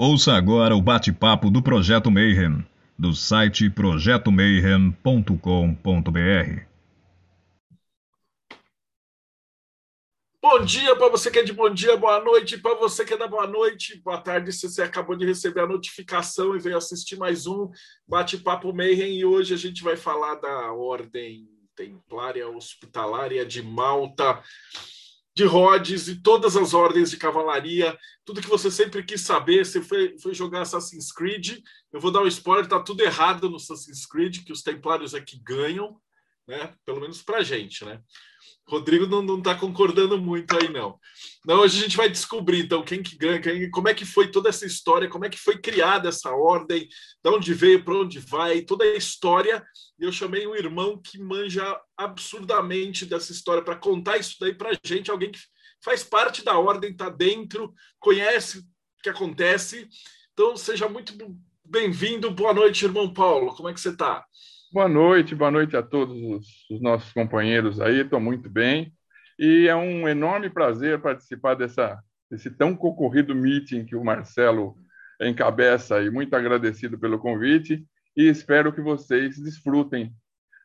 Ouça agora o bate-papo do Projeto Mayhem, do site projetomayhem.com.br. Bom dia para você que é de bom dia, boa noite. Para você que é da boa noite, boa tarde. Se você acabou de receber a notificação e veio assistir mais um Bate-Papo Mayhem e hoje a gente vai falar da Ordem Templária Hospitalária de Malta de Rhodes e todas as ordens de cavalaria, tudo que você sempre quis saber. Você foi, foi jogar Assassin's Creed. Eu vou dar um spoiler: tá tudo errado no Assassin's Creed, que os Templários é que ganham, né? Pelo menos pra gente, né? Rodrigo não, não tá concordando muito aí, não. Não, hoje a gente vai descobrir, então, quem que ganha, quem, como é que foi toda essa história, como é que foi criada essa ordem, de onde veio, para onde vai, toda a história. E eu chamei um irmão que manja absurdamente dessa história para contar isso daí para gente, alguém que faz parte da ordem, está dentro, conhece o que acontece. Então, seja muito bem-vindo. Boa noite, irmão Paulo. Como é que você está? Boa noite, boa noite a todos os, os nossos companheiros aí, estou muito bem. E é um enorme prazer participar dessa, desse tão concorrido meeting que o Marcelo encabeça e muito agradecido pelo convite e espero que vocês desfrutem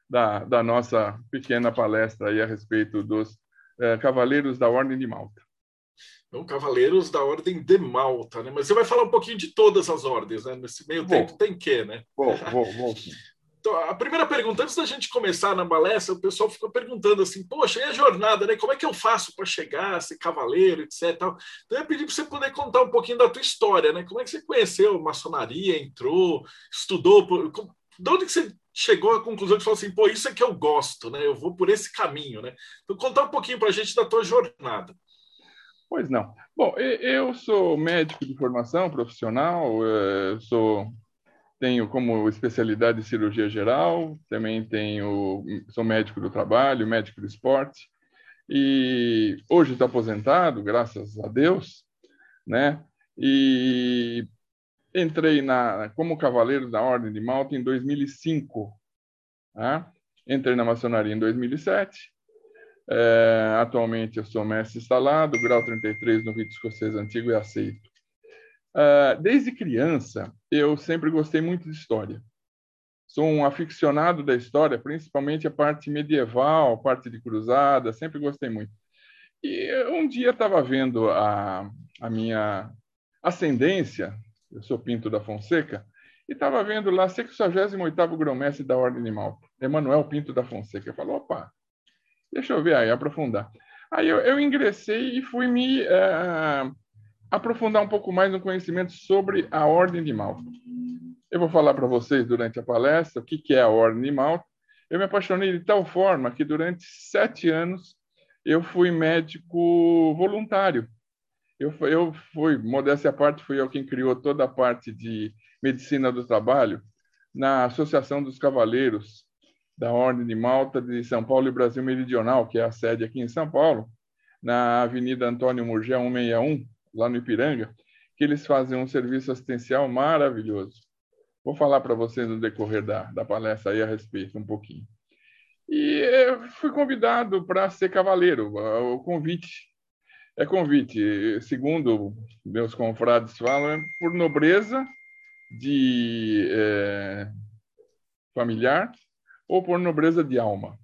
da, da nossa pequena palestra aí a respeito dos é, Cavaleiros da Ordem de Malta. Então, Cavaleiros da Ordem de Malta, né? Mas você vai falar um pouquinho de todas as ordens, né? Nesse meio vou. tempo tem que, né? Vou, vou, vou. Então, a primeira pergunta, antes da gente começar na palestra, o pessoal ficou perguntando assim: poxa, e a jornada, né? Como é que eu faço para chegar, ser cavaleiro, etc. Então, eu ia pedir para você poder contar um pouquinho da tua história, né? Como é que você conheceu maçonaria, entrou, estudou? De onde que você chegou à conclusão de falar assim: pô, isso é que eu gosto, né? Eu vou por esse caminho, né? Então, contar um pouquinho para a gente da tua jornada. Pois não. Bom, eu sou médico de formação profissional, eh, sou tenho como especialidade cirurgia geral, também tenho, sou médico do trabalho, médico do esporte, e hoje estou aposentado, graças a Deus, né? E entrei na, como cavaleiro da Ordem de Malta em 2005, tá? entrei na maçonaria em 2007, é, atualmente eu sou mestre instalado, grau 33 no rito escocês antigo e aceito. Uh, desde criança, eu sempre gostei muito de história. Sou um aficionado da história, principalmente a parte medieval, a parte de cruzada, sempre gostei muito. E um dia estava vendo a, a minha ascendência, eu sou Pinto da Fonseca, e estava vendo lá 68º grão-mestre da Ordem de Malta, Emanuel Pinto da Fonseca. Eu falei, opa, deixa eu ver aí, aprofundar. Aí eu, eu ingressei e fui me... Uh, aprofundar um pouco mais no conhecimento sobre a Ordem de Malta. Eu vou falar para vocês durante a palestra o que é a Ordem de Malta. Eu me apaixonei de tal forma que durante sete anos eu fui médico voluntário. Eu, eu fui, modéstia à parte, fui eu quem criou toda a parte de medicina do trabalho na Associação dos Cavaleiros da Ordem de Malta de São Paulo e Brasil Meridional, que é a sede aqui em São Paulo, na Avenida Antônio Murgel 161, lá no Ipiranga, que eles fazem um serviço assistencial maravilhoso. Vou falar para vocês no decorrer da, da palestra aí a respeito um pouquinho. E fui convidado para ser cavaleiro. O convite é convite, segundo meus confrades falam, é por nobreza de é, familiar ou por nobreza de alma.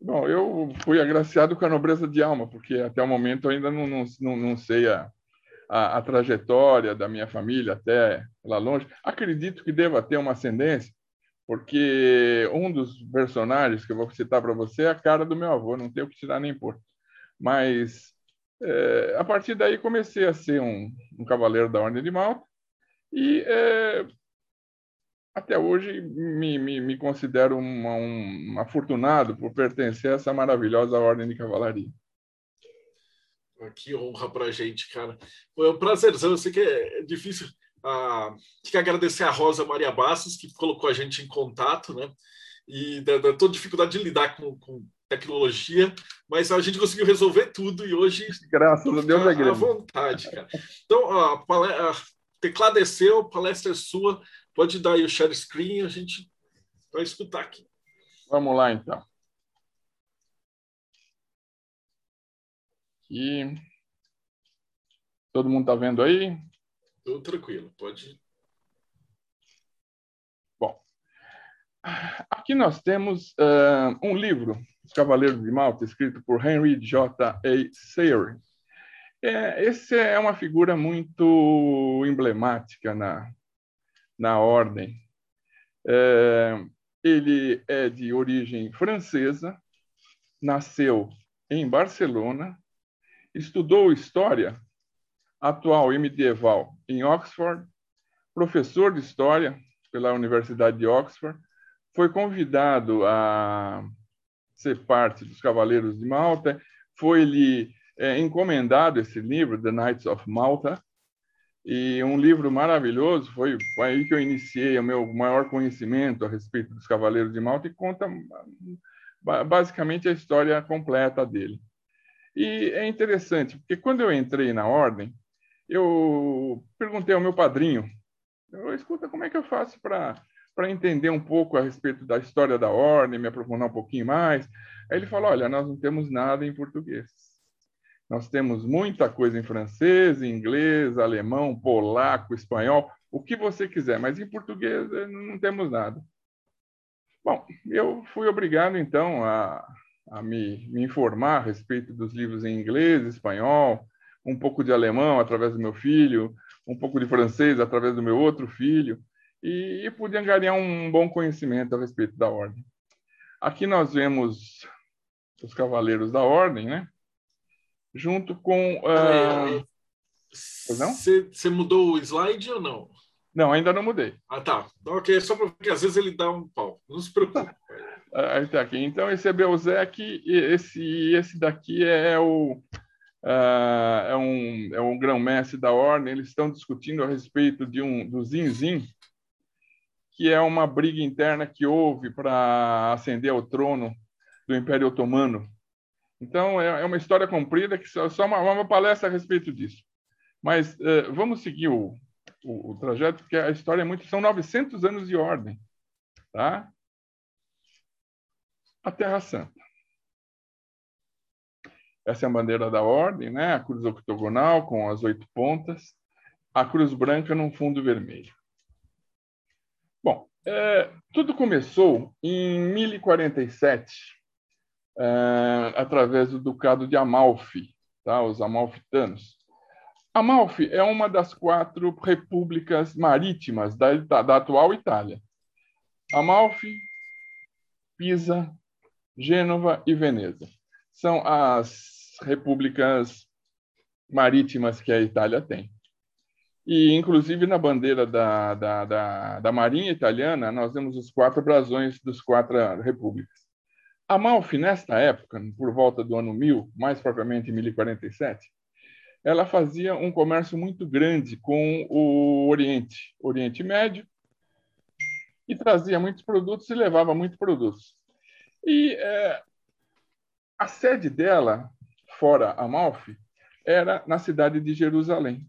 Bom, eu fui agraciado com a nobreza de alma, porque até o momento eu ainda não, não, não, sei a, a, a, trajetória da minha família até lá longe. Acredito que deva ter uma ascendência, porque um dos personagens que eu vou citar para você é a cara do meu avô, não tenho que tirar nem pôr. Mas é, a partir daí comecei a ser um, um cavaleiro da Ordem de Malta e é, até hoje me, me, me considero uma, um, afortunado por pertencer a essa maravilhosa ordem de cavalaria. Que honra para a gente, cara. Foi um prazerzão. Eu sei que é difícil. Ah, tem que agradecer a Rosa Maria Bastos, que colocou a gente em contato, né? E da, da toda dificuldade de lidar com, com, tecnologia, mas a gente conseguiu resolver tudo e hoje. Graças a Deus é. À vontade, cara. Então, a, a, a a palestra é sua. Pode dar aí o share screen, a gente vai escutar aqui. Vamos lá, então. Aqui. Todo mundo está vendo aí? Tudo tranquilo, pode. Bom, aqui nós temos uh, um livro, Os Cavaleiros de Malta, escrito por Henry J. A. Sayre. É, esse é uma figura muito emblemática na, na ordem. É, ele é de origem francesa, nasceu em Barcelona, estudou história atual e medieval em Oxford, professor de história pela Universidade de Oxford, foi convidado a ser parte dos Cavaleiros de Malta, foi-lhe é, encomendado esse livro, The Knights of Malta, e um livro maravilhoso, foi, aí que eu iniciei o meu maior conhecimento a respeito dos Cavaleiros de Malta e conta basicamente a história completa dele. E é interessante, porque quando eu entrei na ordem, eu perguntei ao meu padrinho, eu, escuta, como é que eu faço para para entender um pouco a respeito da história da ordem, me aprofundar um pouquinho mais. Aí ele falou: Olha, nós não temos nada em português. Nós temos muita coisa em francês, inglês, alemão, polaco, espanhol, o que você quiser, mas em português eh, não temos nada. Bom, eu fui obrigado então a, a me, me, informar a respeito dos livros em inglês, espanhol, um pouco de alemão através do meu filho, um pouco de francês através do meu outro filho, e, e pude angariar um bom conhecimento a respeito da ordem. Aqui nós vemos os cavaleiros da ordem, né? Junto com. Você uh... mudou o slide ou não? Não, ainda não mudei. Ah, tá. Ok, é só porque às vezes ele dá um pau. Não se preocupe. Aí tá aqui. Então, esse é Belzec, esse, esse daqui é o. Uh, é um, é um grão-mestre da ordem. Eles estão discutindo a respeito de um, do Zinzin, que é uma briga interna que houve para ascender ao trono do Império Otomano então, é, é uma história comprida, que só, uma, uma palestra a respeito disso. Mas uh, vamos seguir o, o, o, trajeto, porque a história é muito. São 900 anos de ordem. Tá? A Terra Santa. Essa é a bandeira da ordem, né? a cruz octogonal com as oito pontas, a cruz branca num fundo vermelho. Bom, é, tudo começou em 1047, é, através do Ducado de Amalfi, tá? os amalfitanos. Amalfi é uma das quatro repúblicas marítimas da, da atual Itália. Amalfi, Pisa, Gênova e Veneza. São as repúblicas marítimas que a Itália tem. E, inclusive, na bandeira da, da, da, da Marinha Italiana, nós temos os quatro brasões dos quatro repúblicas. Amalfi, nesta época, por volta do ano 1000, mais propriamente em 1047, ela fazia um comércio muito grande com o Oriente, Oriente Médio, e trazia muitos produtos e levava muitos produtos. E é, a sede dela, fora Amalfi, era na cidade de Jerusalém.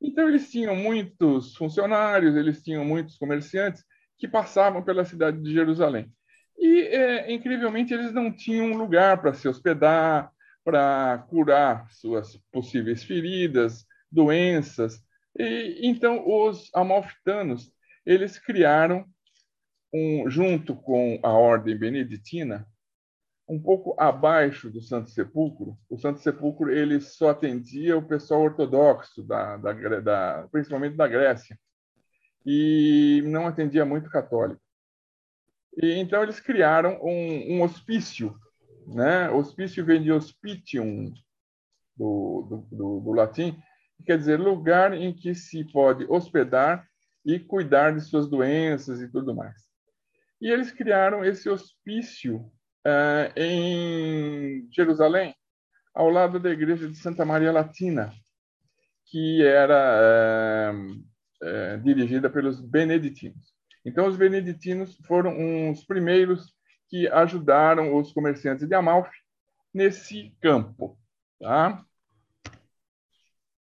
Então, eles tinham muitos funcionários, eles tinham muitos comerciantes que passavam pela cidade de Jerusalém. E, é, incrivelmente, eles não tinham lugar para se hospedar, para curar suas possíveis feridas, doenças. E, então, os amalfitanos eles criaram, um, junto com a ordem beneditina, um pouco abaixo do Santo Sepulcro. O Santo Sepulcro ele só atendia o pessoal ortodoxo, da, da, da, principalmente da Grécia, e não atendia muito católico. E, então, eles criaram um, um hospício. Né? Hospício vem de hospitium, do, do, do, do latim, que quer dizer lugar em que se pode hospedar e cuidar de suas doenças e tudo mais. E eles criaram esse hospício uh, em Jerusalém, ao lado da igreja de Santa Maria Latina, que era uh, uh, dirigida pelos beneditinos. Então, os beneditinos foram os primeiros que ajudaram os comerciantes de Amalfi nesse campo. Tá?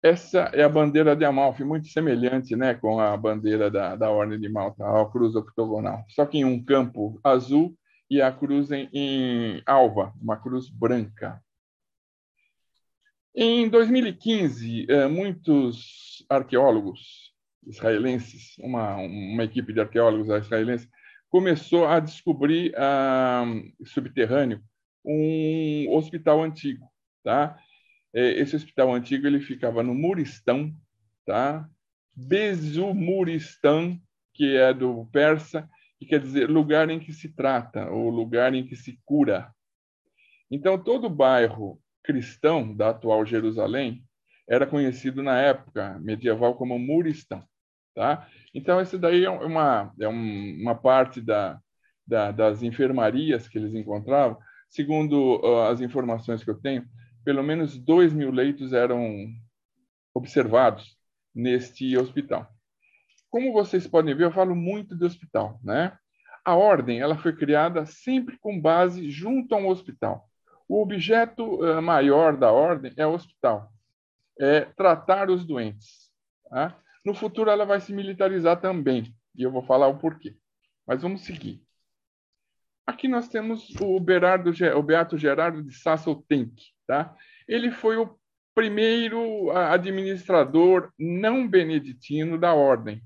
Essa é a bandeira de Amalfi, muito semelhante né, com a bandeira da, da Ordem de Malta, a cruz octogonal, só que em um campo azul e a cruz em, em alva, uma cruz branca. Em 2015, eh, muitos arqueólogos israelenses, uma, uma equipe de arqueólogos israelenses, começou a descobrir ah, subterrâneo um hospital antigo, tá? É, esse hospital antigo ele ficava no Muristão, tá? Bezumuristan, que é do persa, que quer dizer lugar em que se trata, ou lugar em que se cura. Então, todo o bairro cristão da atual Jerusalém era conhecido na época medieval como Muristão. Tá? Então, isso daí é uma, é uma parte da, da, das enfermarias que eles encontravam. Segundo uh, as informações que eu tenho, pelo menos 2 mil leitos eram observados neste hospital. Como vocês podem ver, eu falo muito de hospital, né? A ordem ela foi criada sempre com base junto a um hospital. O objeto uh, maior da ordem é o hospital, é tratar os doentes. Tá? No futuro, ela vai se militarizar também, e eu vou falar o porquê. Mas vamos seguir. Aqui nós temos o, Berardo, o Beato Gerardo de Sassotenk. Tá? Ele foi o primeiro administrador não beneditino da ordem.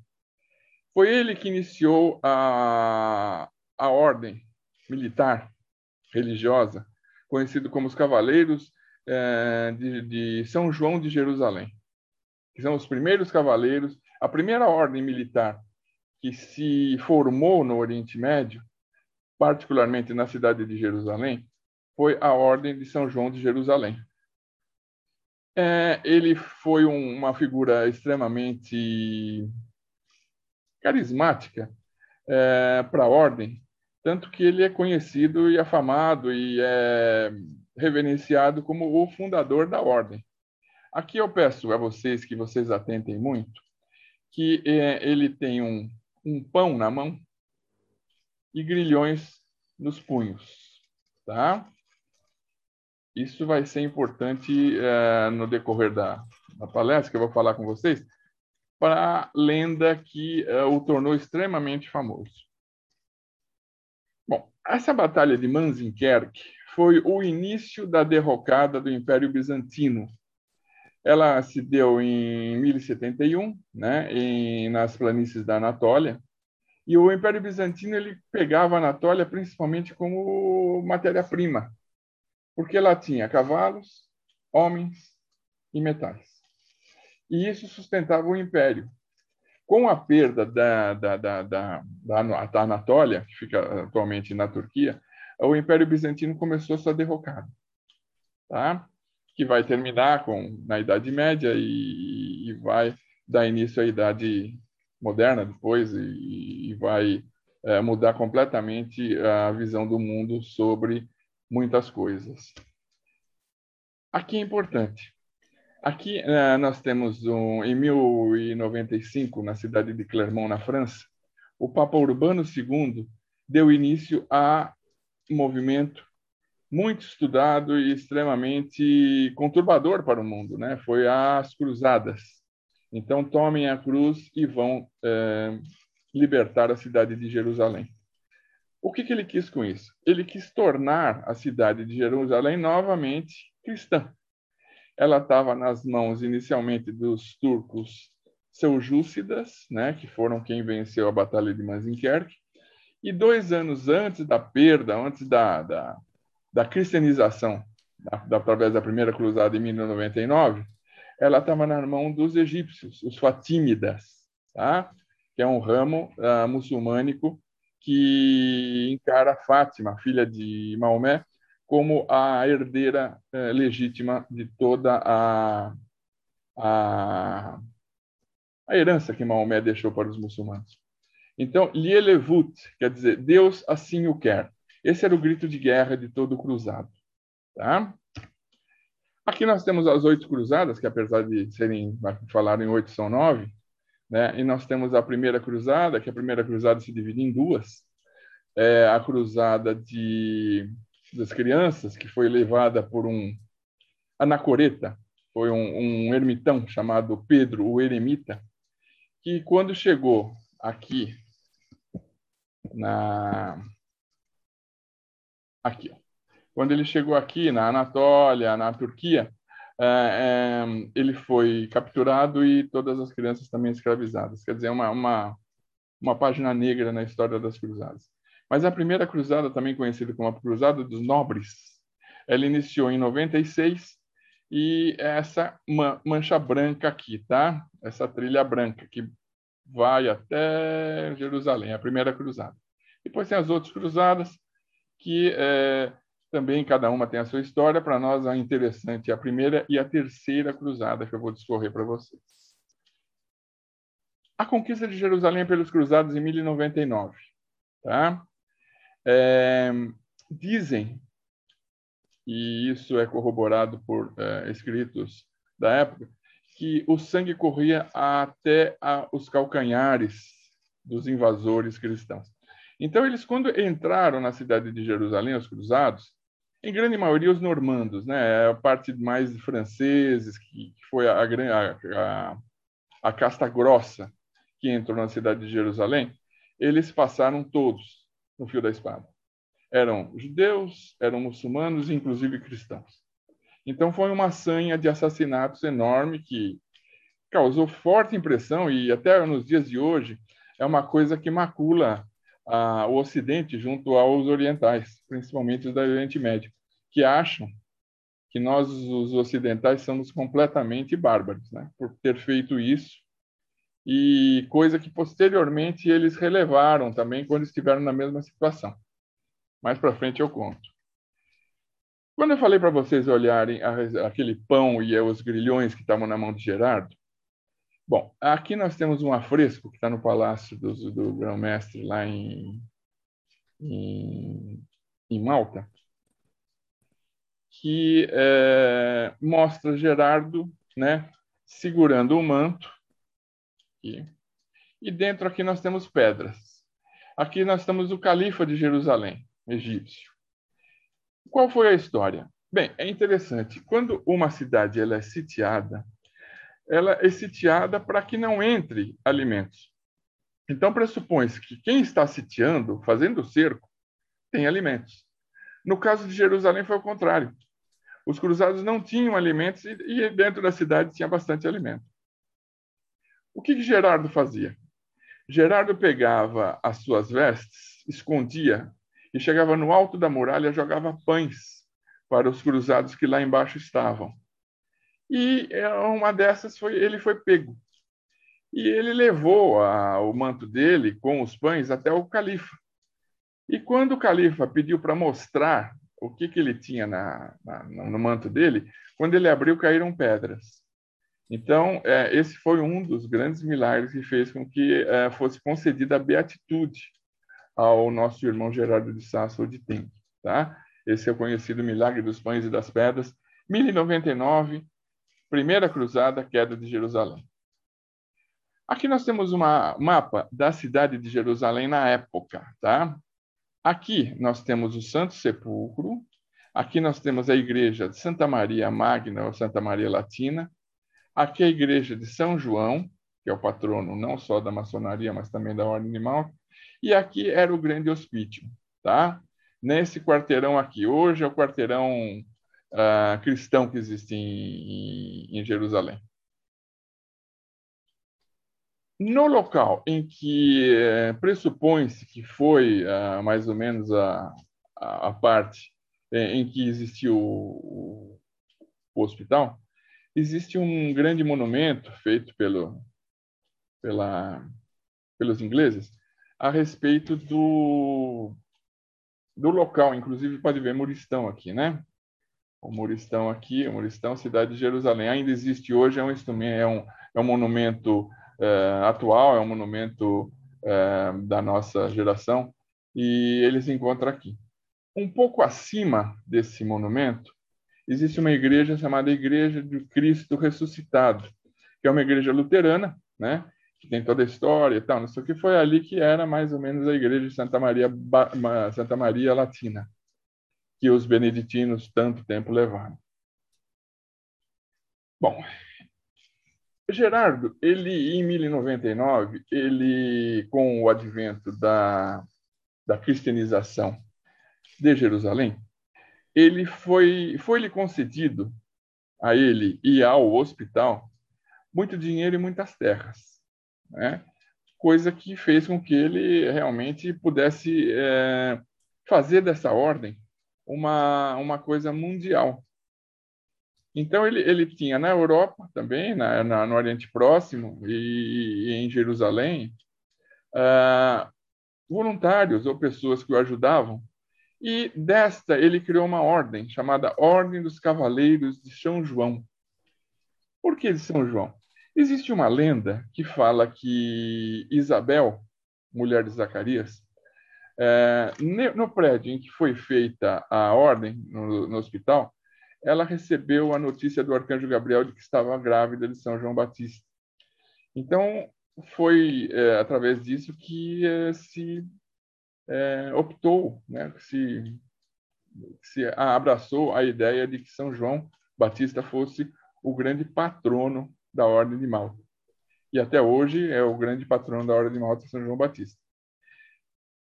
Foi ele que iniciou a, a ordem militar religiosa, conhecido como os Cavaleiros é, de, de São João de Jerusalém são os primeiros cavaleiros, a primeira ordem militar que se formou no Oriente Médio, particularmente na cidade de Jerusalém, foi a Ordem de São João de Jerusalém. É, ele foi um, uma figura extremamente carismática é, para a ordem, tanto que ele é conhecido e afamado e é reverenciado como o fundador da ordem. Aqui eu peço a vocês que vocês atentem muito, que é, ele tem um, um pão na mão e grilhões nos punhos, tá? Isso vai ser importante é, no decorrer da, da, palestra que eu vou falar com vocês, para a lenda que é, o tornou extremamente famoso. Bom, essa batalha de Manzikert foi o início da derrocada do Império Bizantino ela se deu em 1071, né, em, nas planícies da Anatólia, e o Império Bizantino ele pegava a Anatólia principalmente como matéria-prima, porque lá tinha cavalos, homens e metais. E isso sustentava o Império. Com a perda da, da, da, da, da Anatólia, que fica atualmente na Turquia, o Império Bizantino começou sua derrocada. Tá? Que vai terminar com na Idade Média e, e vai dar início à Idade Moderna depois e, e vai é, mudar completamente a visão do mundo sobre muitas coisas. Aqui é importante. Aqui é, nós temos um, em 1095 na cidade de Clermont na França, o Papa Urbano II deu início a movimento muito estudado e extremamente conturbador para o mundo, né? Foi as cruzadas. Então tomem a cruz e vão é, libertar a cidade de Jerusalém. O que, que ele quis com isso? Ele quis tornar a cidade de Jerusalém novamente cristã. Ela estava nas mãos inicialmente dos turcos seljúcidas, né, que foram quem venceu a batalha de Manzikert, e dois anos antes da perda, antes da, da da cristianização da, da, através da primeira cruzada em 1099, ela estava na mão dos egípcios, os fatímidas, tá? que é um ramo uh, muçulmânico que encara Fátima, filha de Maomé, como a herdeira uh, legítima de toda a, a, a herança que Maomé deixou para os muçulmanos. Então, Lielevut, quer dizer, Deus assim o quer. Esse era o grito de guerra de todo cruzado. Tá? Aqui nós temos as oito cruzadas, que apesar de serem, falar em oito, são nove. Né? E nós temos a primeira cruzada, que a primeira cruzada se divide em duas. É a cruzada de, das crianças, que foi levada por um anacoreta, foi um, um ermitão chamado Pedro, o Eremita, que quando chegou aqui na, Aqui. Quando ele chegou aqui, na Anatólia, na Turquia, é, é, ele foi capturado e todas as crianças também escravizadas. Quer dizer, uma, uma, uma página negra na história das cruzadas. Mas a primeira cruzada, também conhecida como a Cruzada dos Nobres, ela iniciou em 96 e essa mancha branca aqui, tá? Essa trilha branca que vai até Jerusalém, a primeira cruzada. Depois tem as outras cruzadas que é, também cada uma tem a sua história. Para nós, a interessante é a primeira e a terceira cruzada que eu vou discorrer para vocês. A conquista de Jerusalém pelos cruzados em 1099. Tá? É, dizem, e isso é corroborado por é, escritos da época, que o sangue corria até a, os calcanhares dos invasores cristãos. Então, eles, quando entraram na cidade de Jerusalém, os cruzados, em grande maioria os normandos, né? A parte mais franceses, que foi a, a, a, a casta grossa que entrou na cidade de Jerusalém, eles passaram todos no fio da espada. Eram judeus, eram muçulmanos, inclusive cristãos. Então foi uma sanha de assassinatos enorme que causou forte impressão e até nos dias de hoje é uma coisa que macula a, o Ocidente junto aos orientais, principalmente os do Oriente Médio, que acham que nós, os ocidentais, somos completamente bárbaros, né? por ter feito isso, e coisa que posteriormente eles relevaram também quando estiveram na mesma situação. Mais para frente eu conto. Quando eu falei para vocês olharem aquele pão e os grilhões que estavam na mão de Gerardo, Bom, aqui nós temos um afresco que está no Palácio do, do Grão-Mestre, lá em, em, em, Malta, que é, mostra Gerardo né, segurando o manto. Aqui, e dentro aqui nós temos pedras. Aqui nós temos o califa de Jerusalém, egípcio. Qual foi a história? Bem, é interessante. Quando uma cidade ela é sitiada, ela é sitiada para que não entre alimentos. Então, pressupõe-se que quem está sitiando, fazendo o cerco, tem alimentos. No caso de Jerusalém, foi o contrário. Os cruzados não tinham alimentos e, dentro da cidade tinha bastante alimento. O que, que Gerardo fazia? Gerardo pegava as suas vestes, escondia e chegava no alto da muralha e jogava pães para os cruzados que lá embaixo estavam. E é, uma dessas foi ele foi pego. E ele levou a, o manto dele com os pães até o califa. E quando o califa pediu para mostrar o que, que ele tinha na, na, no manto dele, quando ele abriu, caíram pedras. Então, é, esse foi um dos grandes milagres que fez com que é, fosse concedida a beatitude ao nosso irmão Gerardo de Sasso de Tem. Tá? Esse é o conhecido milagre dos pães e das pedras. 1099, Primeira Cruzada, queda de Jerusalém. Aqui nós temos um mapa da cidade de Jerusalém na época, tá? Aqui nós temos o Santo Sepulcro, aqui nós temos a igreja de Santa Maria Magna ou Santa Maria Latina, aqui a igreja de São João, que é o patrono não só da maçonaria, mas também da ordem animal, e aqui era o grande hospício, tá? Nesse quarteirão aqui, hoje é o quarteirão uh, cristão que existe em, em Jerusalém. No local em que eh, pressupõe-se que foi uh, mais ou menos a, a, a parte eh, em que existiu o, o, hospital, existe um grande monumento feito pelo, pela, pelos ingleses a respeito do, do local. Inclusive, pode ver Muristão aqui, né? O Muristão aqui, o Muristão, cidade de Jerusalém. Ainda existe hoje, é um é um, é um monumento é, atual, é um monumento é, da nossa geração, e ele se encontra aqui. Um pouco acima desse monumento, existe uma igreja chamada Igreja de Cristo Ressuscitado, que é uma igreja luterana, né? que tem toda a história e tal, não sei o que, foi ali que era mais ou menos a igreja de Santa Maria, Santa Maria Latina que os beneditinos tanto tempo levaram. Bom, Gerardo, ele em 1099, ele com o advento da, da cristianização de Jerusalém, ele foi foi lhe concedido a ele e ao hospital muito dinheiro e muitas terras, né? coisa que fez com que ele realmente pudesse é, fazer dessa ordem uma, uma coisa mundial. Então, ele, ele tinha na Europa também, na, na no Oriente Próximo e, e em Jerusalém, uh, voluntários ou pessoas que o ajudavam. E desta, ele criou uma ordem chamada Ordem dos Cavaleiros de São João. Por que de São João? Existe uma lenda que fala que Isabel, mulher de Zacarias, é, no prédio em que foi feita a ordem, no, no, hospital, ela recebeu a notícia do arcanjo Gabriel de que estava grávida de São João Batista. Então, foi é, através disso que é, se é, optou, né, se, se abraçou a ideia de que São João Batista fosse o grande patrono da Ordem de Malta. E até hoje é o grande patrono da Ordem de Malta, São João Batista.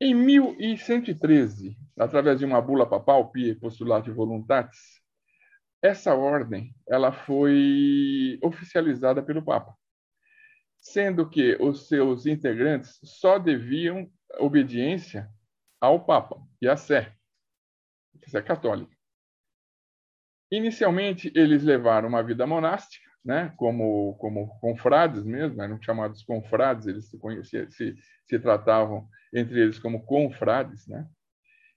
Em 1113, através de uma bula papal, Pie Postulati Voluntatis, essa ordem ela foi oficializada pelo Papa, sendo que os seus integrantes só deviam obediência ao Papa e à Sé, que é católica. Inicialmente, eles levaram uma vida monástica, né, como, como confrades mesmo, eram chamados confrades, eles se, conheciam, se, se tratavam entre eles como confrades, né?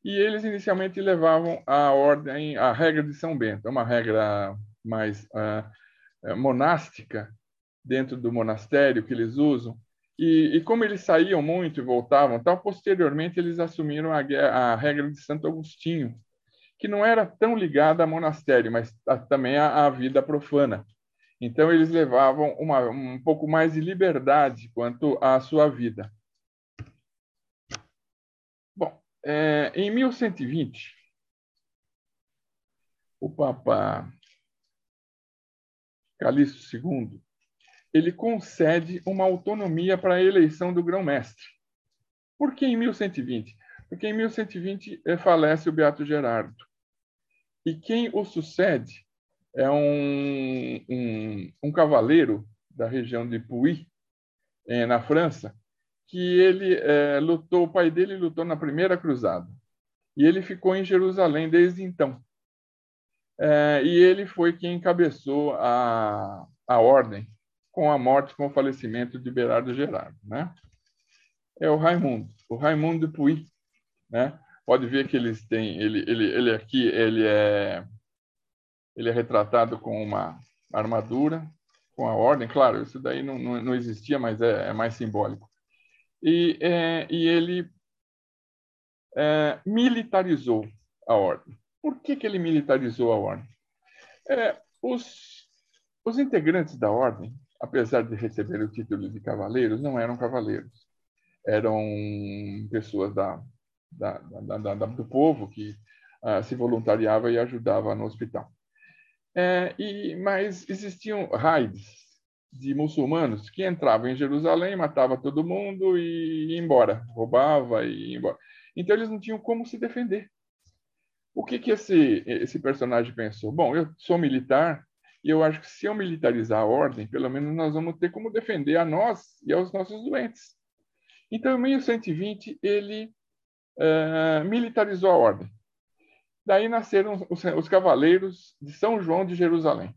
E eles inicialmente levavam a ordem, a regra de São Bento, uma regra mais uh, monástica dentro do monastério que eles usam. E, e, como eles saíam muito e voltavam, tal, posteriormente eles assumiram a, a regra de Santo Agostinho, que não era tão ligada a monastério, mas a, também à vida profana. Então, eles levavam uma, um pouco mais de liberdade quanto à sua vida. Bom, é, em 1120, o Papa Calixto II ele concede uma autonomia para a eleição do grão-mestre. Por que em 1120? Porque em 1120 eh, falece o Beato Gerardo. E quem o sucede é um, um, um cavaleiro da região de Puy, eh, na França, que ele é, lutou, o pai dele lutou na primeira cruzada. E ele ficou em Jerusalém desde então. É, e ele foi quem encabeçou a, a ordem com a morte, com o falecimento de Berardo Gerardo, né? É o Raimundo, o Raimundo de Puy, né? Pode ver que eles têm, ele, ele, ele aqui, ele é ele é retratado com uma armadura, com a ordem, claro, isso daí não, não, não existia, mas é, é, mais simbólico. E, é, e ele é, militarizou a ordem. Por que, que ele militarizou a ordem? É, os, os integrantes da ordem, apesar de receber o título de cavaleiros, não eram cavaleiros. Eram pessoas da, da, da, da do povo que uh, se voluntariava e ajudava no hospital. É, e, mas existiam raids de muçulmanos que entravam em Jerusalém, matava todo mundo e ia embora, roubava e ia embora. Então eles não tinham como se defender. O que que esse esse personagem pensou? Bom, eu sou militar e eu acho que se eu militarizar a ordem, pelo menos nós vamos ter como defender a nós e aos nossos doentes. Então, em 1120 ele uh, militarizou a ordem. Daí nasceram os, os cavaleiros de São João de Jerusalém,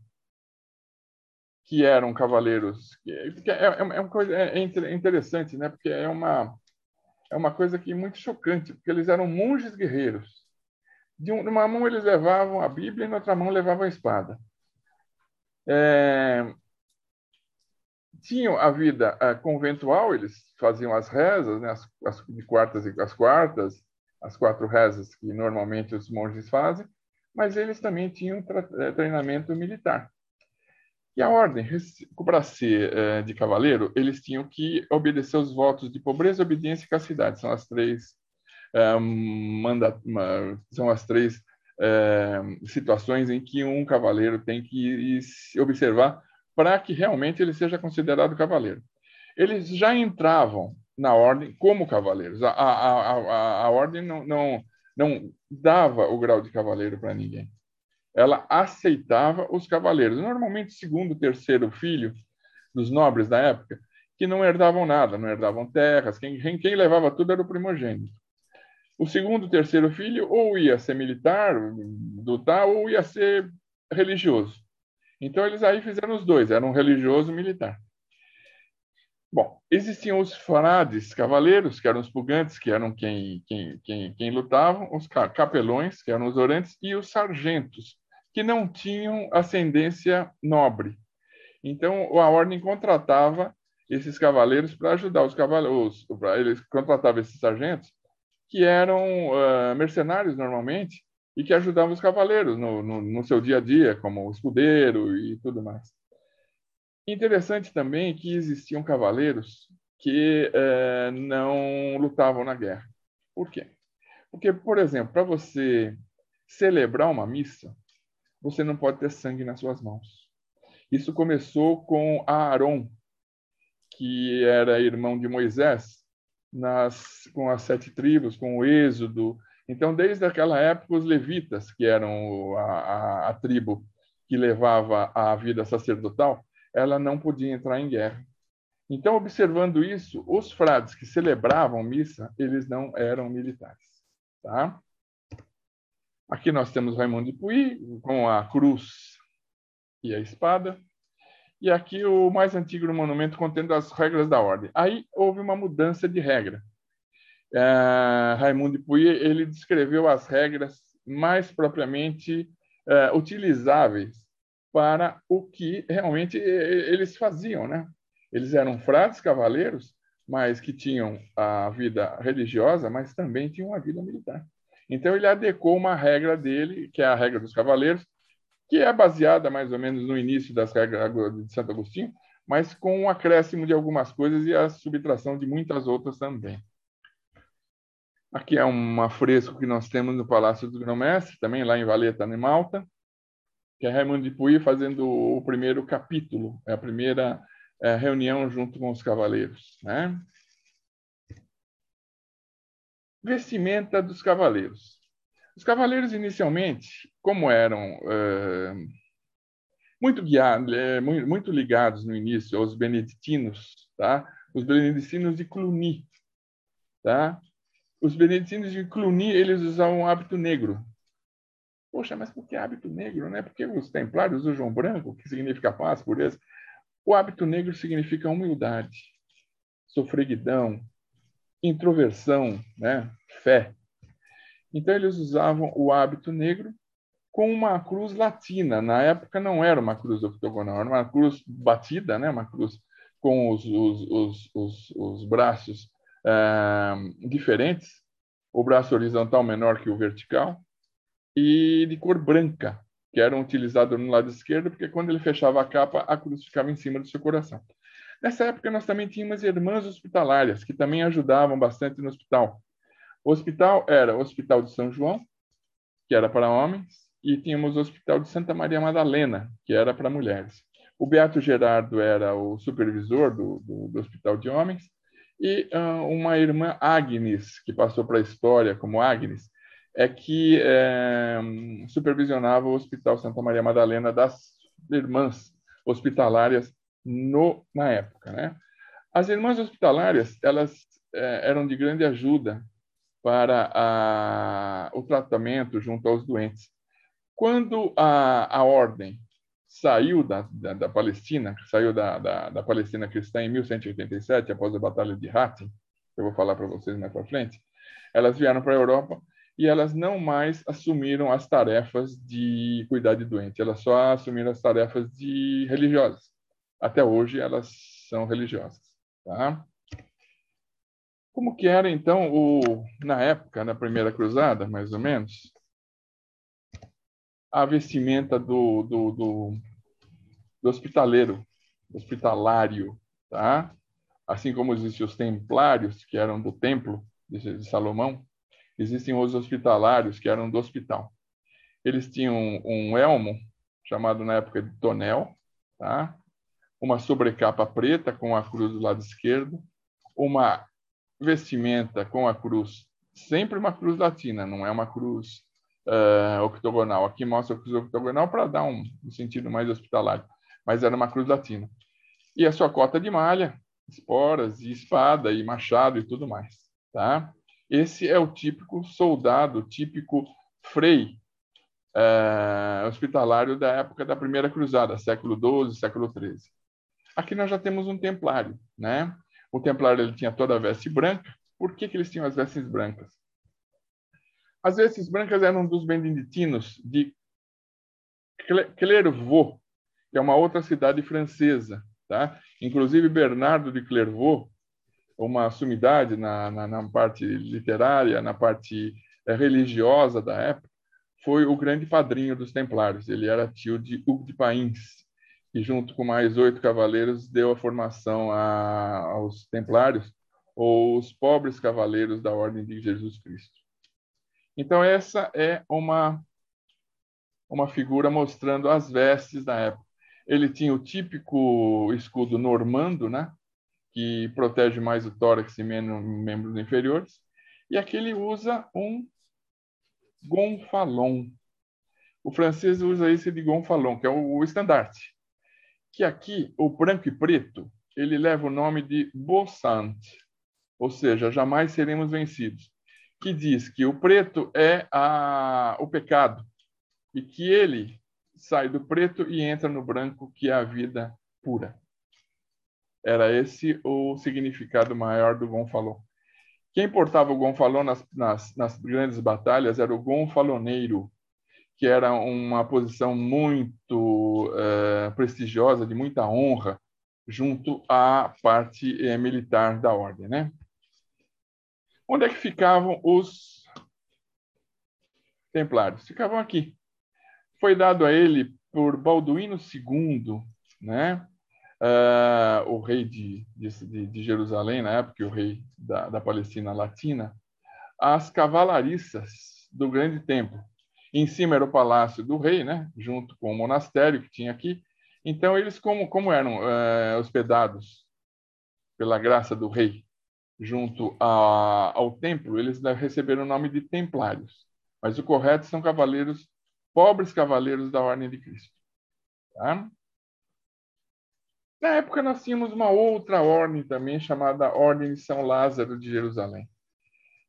que eram cavaleiros. Que é, é, é, uma coisa é, é interessante, né? Porque é uma é uma coisa que é muito chocante, porque eles eram monges guerreiros. De uma mão eles levavam a Bíblia e na outra mão levavam a espada. É, tinham a vida é, conventual, eles faziam as rezas, né, as, as, de quartas e as quartas, as quatro rezas que normalmente os monges fazem, mas eles também tinham é, treinamento militar. E a ordem, para ser é, de cavaleiro, eles tinham que obedecer os votos de pobreza, obediência e castidade. São as três é, manda, são as três situações em que um cavaleiro tem que observar para que realmente ele seja considerado cavaleiro. Eles já entravam na ordem como cavaleiros. A, a, a, a ordem não, não, não dava o grau de cavaleiro para ninguém. ela aceitava os cavaleiros. Normalmente, segundo, terceiro filho dos nobres da época, que não herdavam nada, não herdavam terras, quem, quem levava tudo era o primogênito. O segundo, terceiro filho, ou ia ser militar, lutar, ou ia ser religioso. Então, eles aí fizeram os dois, eram um religioso militar. Bom, existiam os frades cavaleiros, que eram os pugantes, que eram quem, quem, quem, quem lutavam, os capelões, que eram os orantes, e os sargentos, que não tinham ascendência nobre. Então, a ordem contratava esses cavaleiros para ajudar os cavaleiros, eles contratavam esses sargentos, que eram uh, mercenários normalmente, e que ajudavam os cavaleiros no, no, no seu dia a dia, como escudeiro e tudo mais. Interessante também que existiam cavaleiros que uh, não lutavam na guerra. Por quê? Porque, por exemplo, para você celebrar uma missa, você não pode ter sangue nas suas mãos. Isso começou com Aaron, que era irmão de Moisés, nas, com as sete tribos, com o Êxodo. Então, desde aquela época, os levitas, que eram a, a, a tribo que levava a vida sacerdotal, ela não podia entrar em guerra. Então, observando isso, os frades que celebravam missa, eles não eram militares. Tá? Aqui nós temos Raimundo de Puy, com a cruz e a espada. E aqui o mais antigo monumento contendo as regras da ordem. Aí houve uma mudança de regra. É, Raimundo de Puy ele descreveu as regras mais propriamente é, utilizáveis para o que realmente eles faziam, né? Eles eram frades cavaleiros, mas que tinham a vida religiosa, mas também tinham a vida militar. Então, ele adequou uma regra dele, que é a regra dos cavaleiros, que é baseada mais ou menos no início das regras de Santo Agostinho, mas com um acréscimo de algumas coisas e a subtração de muitas outras também. Aqui é um fresco que nós temos no Palácio do Grão-Mestre, também lá em Valeta, em Malta, que é Raimundo de Puy fazendo o primeiro capítulo, é a primeira é, reunião junto com os cavaleiros. Né? vestimenta dos cavaleiros. Os cavaleiros, inicialmente, como eram uh, muito, guiados, muito, ligados no início aos beneditinos, tá? os beneditinos de Cluny. Tá? Os beneditinos de Cluny eles usavam hábito negro. Poxa, mas por que hábito negro? Né? Porque os templários usam branco, que significa paz, pureza. O hábito negro significa humildade, sofreguidão, introversão, né? fé. Então eles usavam o hábito negro com uma cruz latina. Na época não era uma cruz octogonal, era uma cruz batida, né? uma cruz com os, os, os, os, os braços uh, diferentes, o braço horizontal menor que o vertical, e de cor branca, que eram utilizados no lado esquerdo, porque quando ele fechava a capa, a cruz ficava em cima do seu coração. Nessa época, nós também tínhamos irmãs hospitalárias, que também ajudavam bastante no hospital. O hospital era o Hospital de São João, que era para homens, e tínhamos o Hospital de Santa Maria Madalena, que era para mulheres. O Beato Gerardo era o supervisor do, do, do Hospital de Homens, e uh, uma irmã Agnes, que passou para a história como Agnes, é que é, supervisionava o Hospital Santa Maria Madalena das irmãs hospitalárias no, na época. Né? As irmãs hospitalárias elas é, eram de grande ajuda para a, o tratamento junto aos doentes. Quando a, a ordem saiu da, da, da Palestina, saiu da, da, da, Palestina cristã em 1187, após a Batalha de Hattin, eu vou falar para vocês mais para frente, elas vieram para a Europa e elas não mais assumiram as tarefas de cuidar de doente, elas só assumiram as tarefas de religiosas até hoje elas são religiosas. Tá? Como que era, então, o, na época, na Primeira Cruzada, mais ou menos, a vestimenta do, do, do, do hospitaleiro, hospitalário, tá? Assim como existem os templários, que eram do templo de Salomão, existem os hospitalários, que eram do hospital. Eles tinham um elmo, chamado na época de tonel, tá? uma sobrecapa preta com a cruz do lado esquerdo, uma vestimenta com a cruz, sempre uma cruz latina, não é uma cruz uh, octogonal. Aqui mostra a cruz octogonal para dar um, um sentido mais hospitalário, mas era uma cruz latina. E a sua cota de malha, esporas e espada e machado e tudo mais, tá? Esse é o típico soldado, típico frei uh, hospitalário da época da Primeira Cruzada, século XII, século XIII. Aqui nós já temos um templário, né? O templário ele tinha toda a veste branca. Por que, que eles tinham as vestes brancas? As vestes brancas eram dos beneditinos de Clairvaux, que é uma outra cidade francesa. Tá? Inclusive, Bernardo de Clairvaux, uma sumidade na, na, na parte literária, na parte eh, religiosa da época, foi o grande padrinho dos templários. Ele era tio de Hugo de Pains, e junto com mais oito cavaleiros deu a formação a, aos templários, ou os pobres cavaleiros da Ordem de Jesus Cristo. Então, essa é uma, uma figura mostrando as vestes da época. Ele tinha o típico escudo normando, né? Que protege mais o tórax e menos membros inferiores. E aqui ele usa um gonfalon. O francês usa esse de gonfalon, que é o estandarte. Que aqui, o branco e preto, ele leva o nome de Bossant, ou seja, jamais seremos vencidos que diz que o preto é a, o pecado e que ele sai do preto e entra no branco, que é a vida pura. Era esse o significado maior do gonfalon. Quem portava o gonfalon nas, nas, nas grandes batalhas era o gonfaloneiro, que era uma posição muito uh, prestigiosa, de muita honra, junto à parte uh, militar da ordem, né? Onde é que ficavam os templários? Ficavam aqui. Foi dado a ele por Balduíno II, né? Uh, o rei de, de, de, Jerusalém, na época, o rei da, da Palestina Latina, as cavalariças do grande templo. Em cima era o palácio do rei, né? junto com o monastério que tinha aqui. Então, eles, como, como eram uh, hospedados pela graça do rei junto a, ao templo, eles receberam o nome de templários. Mas o correto são cavaleiros, pobres cavaleiros da Ordem de Cristo. Tá? Na época, nós tínhamos uma outra ordem também, chamada Ordem de São Lázaro de Jerusalém.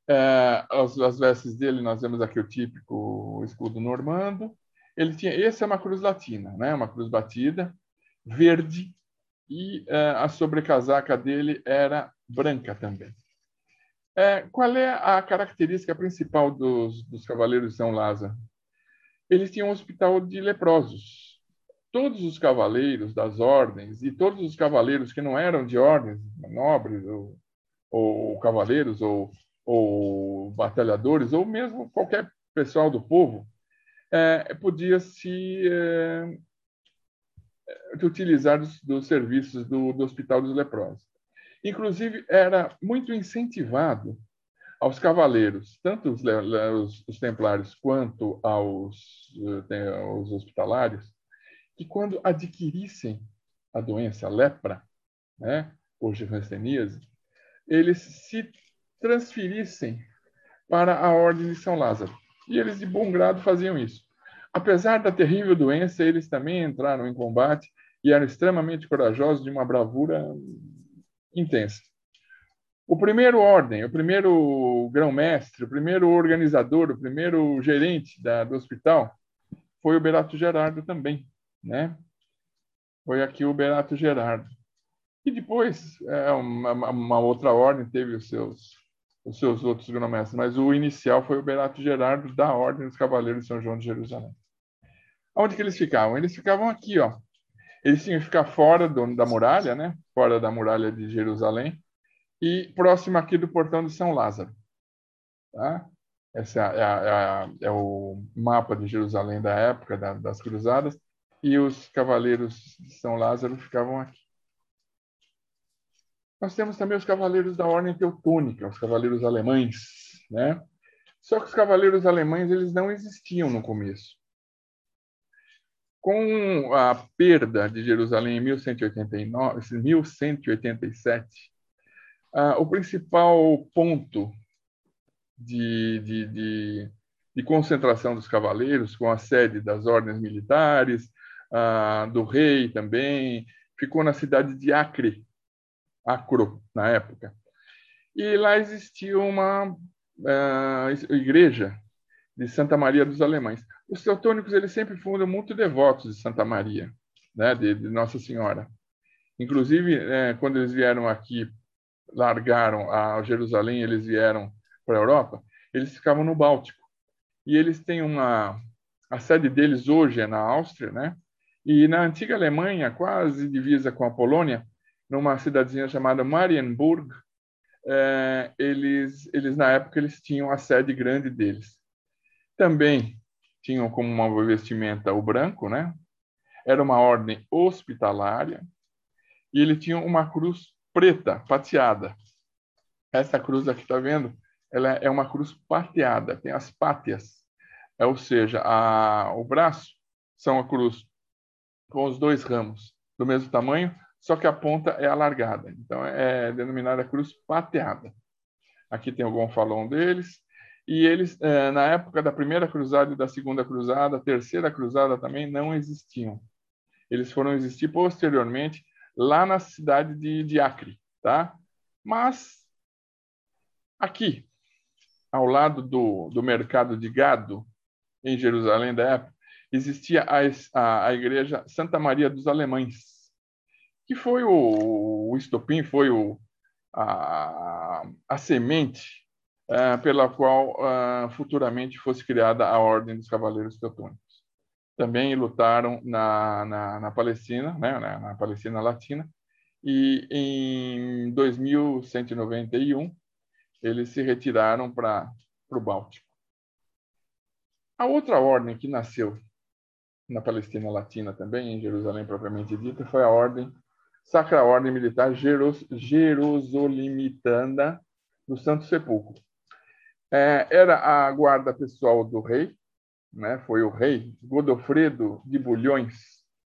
É, as, as, vestes dele, nós vemos aqui o típico escudo normando. Ele tinha, esse é uma cruz latina, né? uma cruz batida, verde, e é, a sobrecasaca dele era branca também. É, qual é a característica principal dos, dos Cavaleiros de São Lázaro? Eles tinham um hospital de leprosos. Todos os cavaleiros das ordens e todos os cavaleiros que não eram de ordens nobres ou, ou cavaleiros ou, ou batalhadores ou mesmo qualquer pessoal do povo é, podia se é, utilizar dos, dos serviços do, do Hospital dos Leprosos. Inclusive, era muito incentivado aos cavaleiros, tanto os, os, os templários quanto aos, eh, aos hospitalários, que quando adquirissem a doença a lepra, né, hoje ranceníase, eles se transferissem para a Ordem de São Lázaro. E eles, de bom grado, faziam isso. Apesar da terrível doença, eles também entraram em combate e eram extremamente corajosos, de uma bravura intensa. O primeiro ordem, o primeiro grão-mestre, o primeiro organizador, o primeiro gerente da, do hospital foi o Berato Gerardo também, né? Foi aqui o Berato Gerardo. E depois, é, uma, uma, outra ordem teve os seus, os seus outros grão-mestres, mas o inicial foi o Berato Gerardo da Ordem dos Cavaleiros de São João de Jerusalém. Onde que eles ficavam? Eles ficavam aqui, ó, eles tinham que ficar fora do, da muralha, né? fora da muralha de Jerusalém, e próximo aqui do portão de São Lázaro. Tá? Esse é, é, é, é o mapa de Jerusalém da época da, das cruzadas, e os cavaleiros de São Lázaro ficavam aqui. Nós temos também os cavaleiros da Ordem Teutônica, os cavaleiros alemães, né? Só que os cavaleiros alemães eles não existiam no começo. Com a perda de Jerusalém em 1189, 1187, uh, o principal ponto de, de, de, de concentração dos cavaleiros, com a sede das ordens militares, ah, do rei também. Ficou na cidade de Acre, Acro, na época. E lá existia uma ah, igreja de Santa Maria dos Alemães. Os teutônicos eles sempre foram muito devotos de Santa Maria, né, de, de Nossa Senhora. Inclusive, é, quando eles vieram aqui, largaram a Jerusalém, eles vieram para a Europa, eles ficavam no Báltico. E eles têm uma. A sede deles hoje é na Áustria, né? E na antiga Alemanha, quase divisa com a Polônia, numa cidadezinha chamada Marienburg, é, eles, eles na época eles tinham a sede grande deles. Também tinham como uma vestimenta o branco, né? Era uma ordem hospitalária e ele tinha uma cruz preta, pateada. Essa cruz aqui está vendo? Ela é uma cruz pateada, tem as pátias, é, ou seja, a, o braço são a cruz com os dois ramos do mesmo tamanho, só que a ponta é alargada. Então é denominada cruz pateada. Aqui tem o gonfalão deles. E eles, é, na época da primeira cruzada e da segunda cruzada, terceira cruzada também não existiam. Eles foram existir posteriormente lá na cidade de, de Acre, tá? Mas aqui, ao lado do, do mercado de gado, em Jerusalém da época, existia a, a, a igreja Santa Maria dos Alemães, que foi o, o estopim, foi o, a, a semente uh, pela qual uh, futuramente fosse criada a Ordem dos Cavaleiros Teutônicos. Também lutaram na, na, na Palestina, né, na, na Palestina Latina, e em 2191 eles se retiraram para o Báltico. A outra ordem que nasceu na Palestina Latina também, em Jerusalém propriamente dita, foi a ordem Sacra Ordem Militar Jeros, Jerosolimitana do Santo Sepulcro. É, era a guarda pessoal do rei, né? foi o rei Godofredo de Bulhões,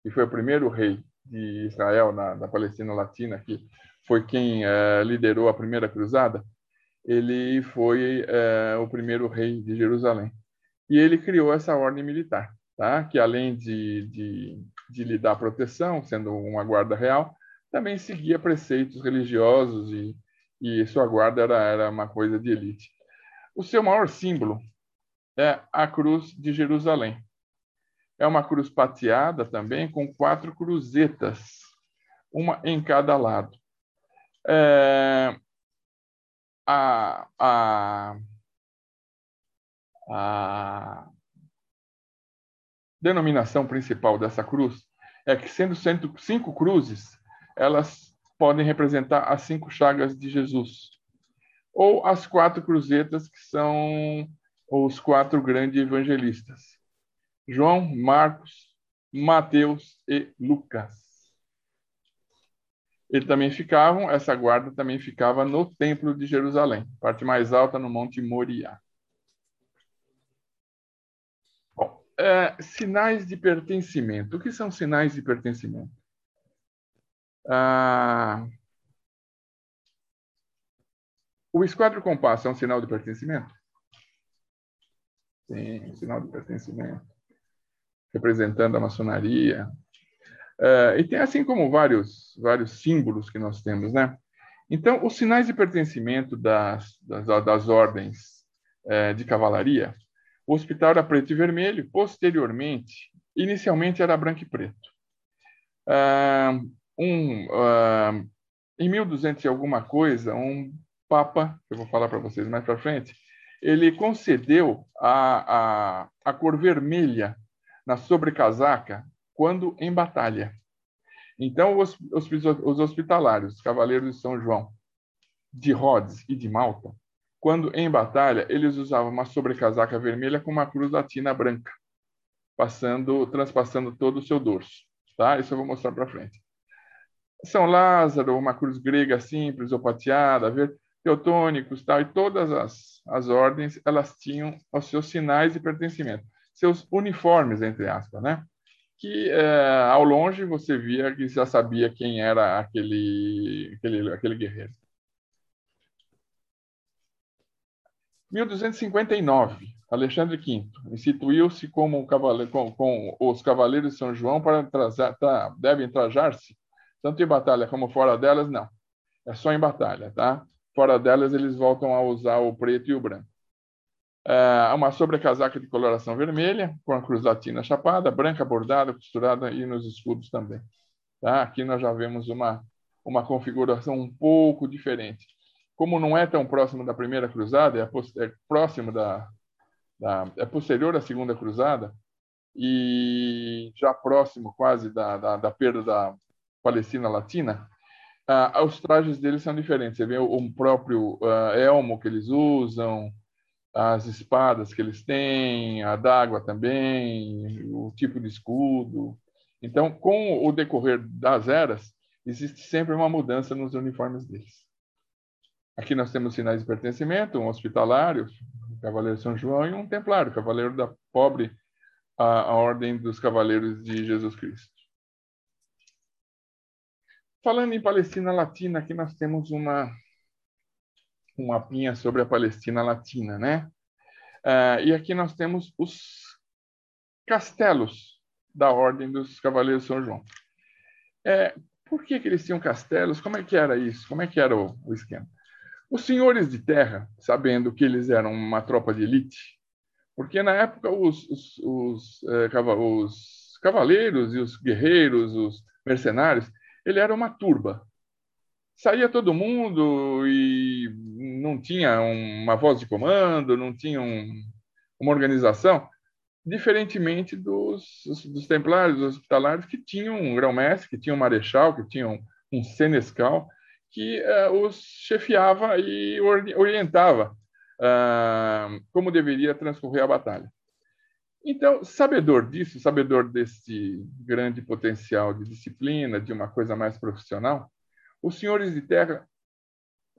que foi o primeiro rei de Israel na, na Palestina Latina, que foi quem é, liderou a primeira cruzada. Ele foi é, o primeiro rei de Jerusalém. E ele criou essa ordem militar, tá? que além de, de, de lhe dar proteção, sendo uma guarda real, também seguia preceitos religiosos e, e sua guarda era, era uma coisa de elite. O seu maior símbolo é a cruz de Jerusalém. É uma cruz pateada também com quatro cruzetas, uma em cada lado. É, a, a, a denominação principal dessa cruz é que, sendo cinco cruzes, elas podem representar as cinco chagas de Jesus, ou as quatro cruzetas, que são os quatro grandes evangelistas: João, Marcos, Mateus e Lucas. Eles também ficavam, essa guarda também ficava no Templo de Jerusalém, parte mais alta no Monte Moriá. Bom, é, sinais de pertencimento. O que são sinais de pertencimento? Ah, o esquadro compasso é um sinal de pertencimento? Sim, um sinal de pertencimento. Representando a maçonaria. Uh, e tem assim como vários, vários símbolos que nós temos, né? Então, os sinais de pertencimento das, das, das ordens uh, de cavalaria, o hospital era preto e vermelho, posteriormente, inicialmente era branco e preto. Uh, um, uh, em 1200 e alguma coisa, um papa, eu vou falar para vocês mais para frente, ele concedeu a, a, a cor vermelha na sobrecasaca quando em batalha. Então, os, os, os hospitalários, os cavaleiros de São João, de Rhodes e de Malta, quando em batalha, eles usavam uma sobrecasaca vermelha com uma cruz latina branca, passando, transpassando todo o seu dorso. Tá? Isso eu vou mostrar para frente. São Lázaro, uma cruz grega simples ou pateada, teutônicos, tal, e todas as, as ordens, elas tinham os seus sinais de pertencimento, seus uniformes, entre aspas, né? Que é, ao longe você via que já sabia quem era aquele, aquele, aquele guerreiro. 1259, Alexandre V instituiu-se como com, com, os cavaleiros de São João para trazer, tá, devem trajar-se tanto em batalha como fora delas, não. É só em batalha, tá? Fora delas eles voltam a usar o preto e o branco. É uma sobrecasaca de coloração vermelha, com a cruz latina chapada, branca bordada, costurada e nos escudos também. Tá? Aqui nós já vemos uma, uma configuração um pouco diferente. Como não é tão próximo da primeira cruzada, é, é próximo da, da, é posterior à segunda cruzada e já próximo quase da, da, da perda da Palestina Latina, ah, os trajes deles são diferentes. Você vê o, o próprio uh, elmo que eles usam, as espadas que eles têm, a dágua também, o tipo de escudo. Então, com o decorrer das eras, existe sempre uma mudança nos uniformes deles. Aqui nós temos sinais de pertencimento, um hospitalário, o Cavaleiro São João, e um templário, Cavaleiro da Pobre, a, a Ordem dos Cavaleiros de Jesus Cristo. Falando em Palestina Latina, aqui nós temos uma um mapinha sobre a Palestina Latina, né? Uh, e aqui nós temos os castelos da Ordem dos Cavaleiros São João. É, por que, que eles tinham castelos? Como é que era isso? Como é que era o, o esquema? Os senhores de terra, sabendo que eles eram uma tropa de elite, porque na época os, os, os, eh, os cavaleiros e os guerreiros, os mercenários, ele era uma turba, saía todo mundo e não tinha uma voz de comando, não tinha um, uma organização, diferentemente dos, dos templários, dos hospitalários, que tinham um grão-mestre, que tinham um marechal, que tinham um senescal, que uh, os chefiava e orientava uh, como deveria transcorrer a batalha. Então, sabedor disso, sabedor desse grande potencial de disciplina, de uma coisa mais profissional, os senhores de terra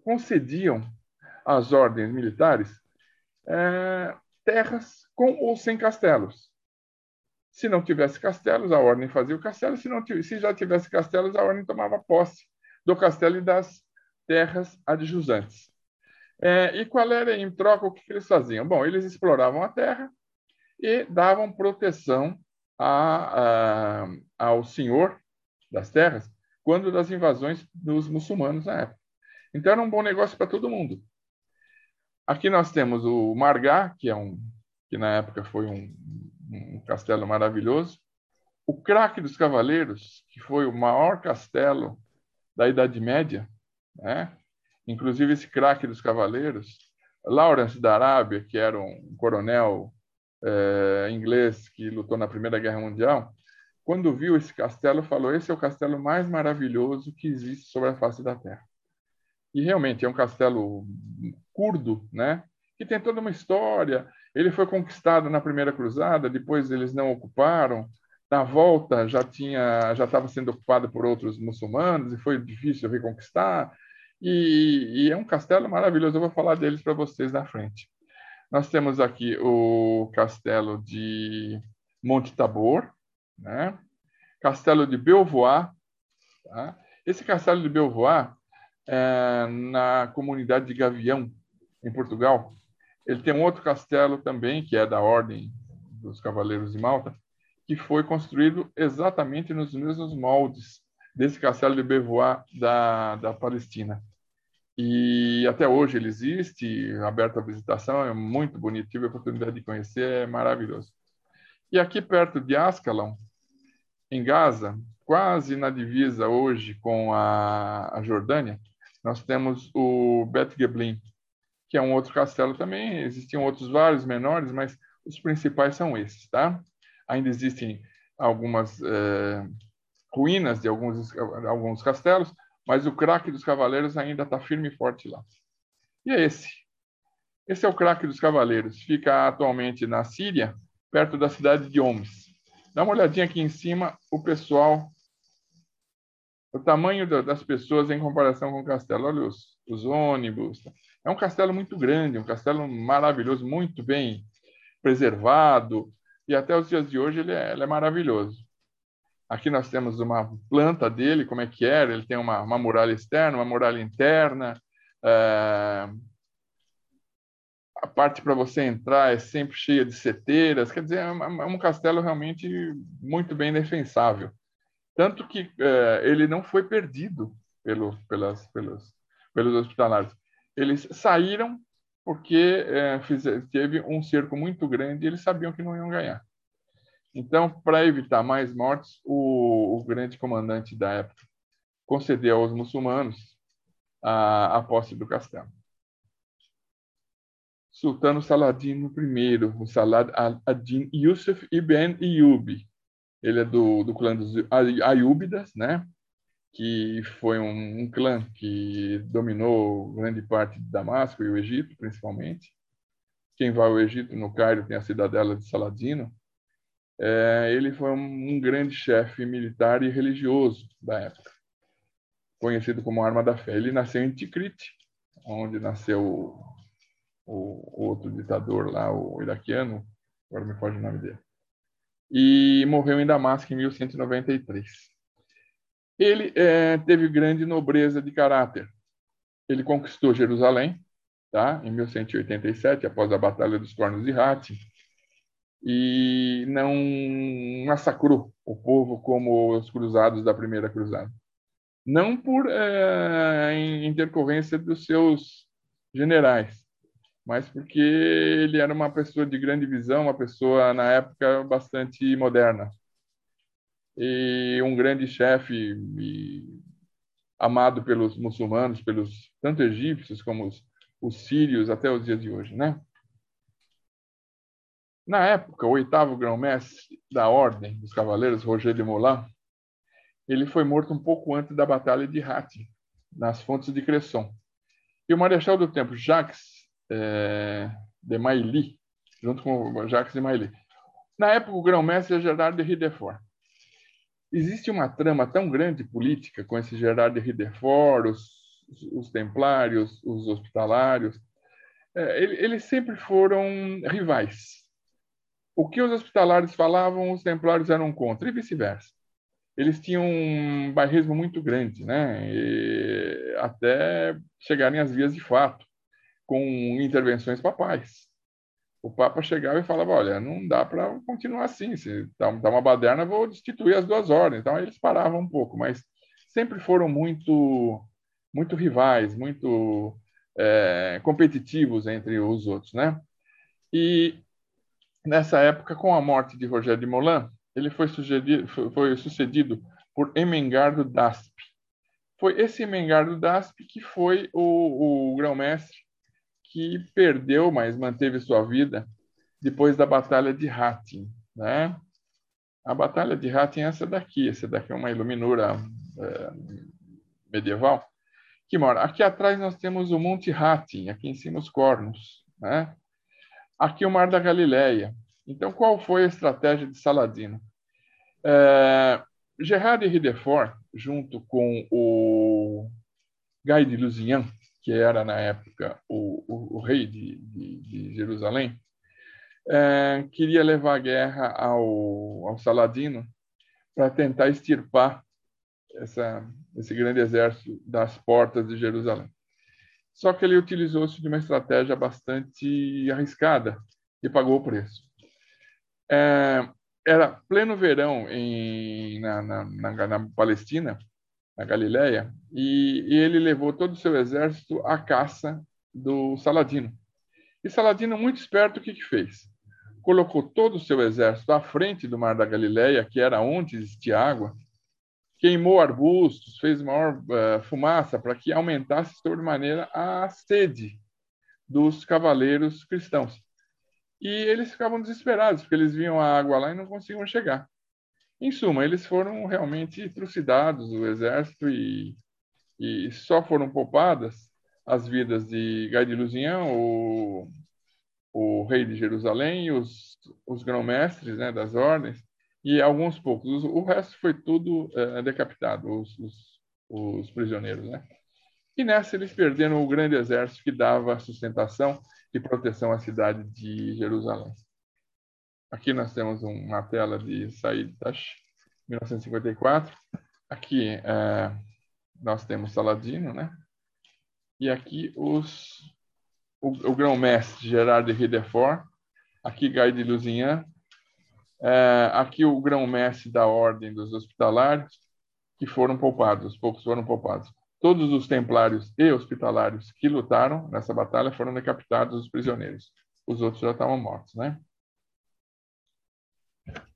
concediam às ordens militares é, terras com ou sem castelos. Se não tivesse castelos, a ordem fazia o castelo. Se, não, se já tivesse castelos, a ordem tomava posse do castelo e das terras adjusantes. É, e qual era, em troca, o que eles faziam? Bom, eles exploravam a terra e davam proteção a, a, ao senhor das terras quando das invasões dos muçulmanos na época. Então era um bom negócio para todo mundo. Aqui nós temos o Margá, que é um que na época foi um, um castelo maravilhoso. O Craque dos Cavaleiros, que foi o maior castelo da Idade Média, né? Inclusive esse Craque dos Cavaleiros, Lawrence da Arábia, que era um coronel é, inglês que lutou na Primeira Guerra Mundial, quando viu esse castelo, falou: Esse é o castelo mais maravilhoso que existe sobre a face da Terra. E realmente é um castelo curdo, né? Que tem toda uma história. Ele foi conquistado na primeira cruzada, depois eles não ocuparam. Na volta já tinha, já estava sendo ocupado por outros muçulmanos e foi difícil reconquistar. E, e é um castelo maravilhoso. Eu vou falar deles para vocês na frente. Nós temos aqui o castelo de Monte Tabor, né? Castelo de Belvoir. Tá? Esse castelo de Belvoir, é, na comunidade de Gavião, em Portugal, ele tem um outro castelo também, que é da Ordem dos Cavaleiros de Malta, que foi construído exatamente nos mesmos moldes desse castelo de Belvoir da, da Palestina. E até hoje ele existe, aberto à visitação, é muito bonito, tive a oportunidade de conhecer, é maravilhoso. E aqui perto de Ascalon, em Gaza, quase na divisa hoje com a, a Jordânia, nós temos o Bet Geblin, que é um outro castelo também. Existiam outros vários menores, mas os principais são esses, tá? Ainda existem algumas é, ruínas de alguns, alguns castelos, mas o craque dos cavaleiros ainda está firme e forte lá. E é esse. Esse é o craque dos cavaleiros. Fica atualmente na Síria, perto da cidade de Homs. Dá uma olhadinha aqui em cima, o pessoal, o tamanho das pessoas em comparação com o castelo. Olha os, os ônibus. É um castelo muito grande, um castelo maravilhoso, muito bem preservado. E até os dias de hoje ele é, ele é maravilhoso. Aqui nós temos uma planta dele, como é que era. Ele tem uma, uma muralha externa, uma muralha interna. É a parte para você entrar é sempre cheia de seteiras, quer dizer, é, é um castelo realmente muito bem defensável. Tanto que é, ele não foi perdido pelo, pelas, pelos, pelos hospitalários. Eles saíram porque é, fiz, teve um cerco muito grande e eles sabiam que não iam ganhar. Então, para evitar mais mortes, o, o, grande comandante da época concedeu aos muçulmanos a, a posse do castelo. Sultano Saladino I, o Salad Yusuf ibn Iyub. Ele é do, do clã dos Ayúbidas, né? Que foi um, um, clã que dominou grande parte de Damasco e o Egito, principalmente. Quem vai ao Egito, no Cairo, tem a cidadela de Saladino. É, ele foi um, um grande chefe militar e religioso da época, conhecido como Arma da Fé. Ele nasceu em Tikrit, onde nasceu o, o, outro ditador lá, o iraquiano, agora me foge o nome dele, e morreu em Damasco em 1193. Ele é, teve grande nobreza de caráter. Ele conquistou Jerusalém, tá? Em 1187, após a Batalha dos Cornos de Hati, e não massacrou o povo como os cruzados da primeira cruzada. Não por é, intercorrência dos seus generais, mas porque ele era uma pessoa de grande visão, uma pessoa na época bastante moderna, e um grande chefe amado pelos muçulmanos, pelos tanto egípcios como os, os sírios até os dias de hoje, né? Na época, o oitavo grão-mestre da Ordem dos Cavaleiros, Roger de Moulin, ele foi morto um pouco antes da Batalha de Hattin, nas fontes de Cresson. E o Marechal do Tempo, Jacques é, de Mailly, junto com Jacques de Mailly. Na época, o grão-mestre é Gerard de Ridefort existe uma trama tão grande política com esse Gerard de Ridefort, os, os templários, os hospitalários. É, eles sempre foram rivais. O que os hospitalários falavam, os templários eram contra, e vice-versa. Eles tinham um bairrismo muito grande, né? E até chegarem às vias de fato, com intervenções papais o Papa chegava e falava: olha, não dá para continuar assim, se dá, uma baderna, vou destituir as duas ordens. Então eles paravam um pouco, mas sempre foram muito, muito rivais, muito é, competitivos entre os outros, né? E nessa época, com a morte de Rogério de Molin, ele foi, foi sucedido por Emengardo d'Asp. Foi esse Emengardo d'Asp que foi o, o grão-mestre que perdeu, mas manteve sua vida depois da Batalha de Hattin. Né? A Batalha de Hattin é essa daqui. Essa daqui é uma iluminura é, medieval que mora. Aqui atrás nós temos o Monte Hattin, aqui em cima os cornos. Né? Aqui o Mar da Galileia. Então, qual foi a estratégia de Saladino? É, Gerard de Ridefort, junto com o Guy de Lusignan, que era na época o, o, o rei de, de, de Jerusalém, é, queria levar a guerra ao, ao Saladino para tentar extirpar essa, esse grande exército das portas de Jerusalém. Só que ele utilizou-se de uma estratégia bastante arriscada e pagou o preço. É, era pleno verão em, na, na, na, na Palestina na Galiléia e, e, ele levou todo o seu exército à caça do Saladino. E Saladino, muito esperto, o que, que fez? Colocou todo o seu exército à frente do Mar da Galiléia, que era onde existia água, queimou arbustos, fez maior uh, fumaça para que aumentasse sobremaneira a sede dos cavaleiros cristãos. E eles ficavam desesperados, porque eles viam a água lá e não conseguiam chegar. Em suma, eles foram realmente trucidados, o exército, e, e só foram poupadas as vidas de Gai de Lusignan, o, o rei de Jerusalém, os, os grão-mestres né, das ordens, e alguns poucos. O, resto foi tudo é, decapitado, os, os, os prisioneiros. Né? E nessa eles perderam o grande exército que dava sustentação e proteção à cidade de Jerusalém. Aqui nós temos uma tela de Said Tash, 1954. Aqui é, nós temos Saladino, né? E aqui os, o, o grão-mestre Gerard de Ridefort, aqui Guy de Lusignan, é, aqui o grão-mestre da Ordem dos Hospitalários, que foram poupados, poucos foram poupados. Todos os templários e hospitalários que lutaram nessa batalha foram decapitados os prisioneiros. Os outros já estavam mortos, né?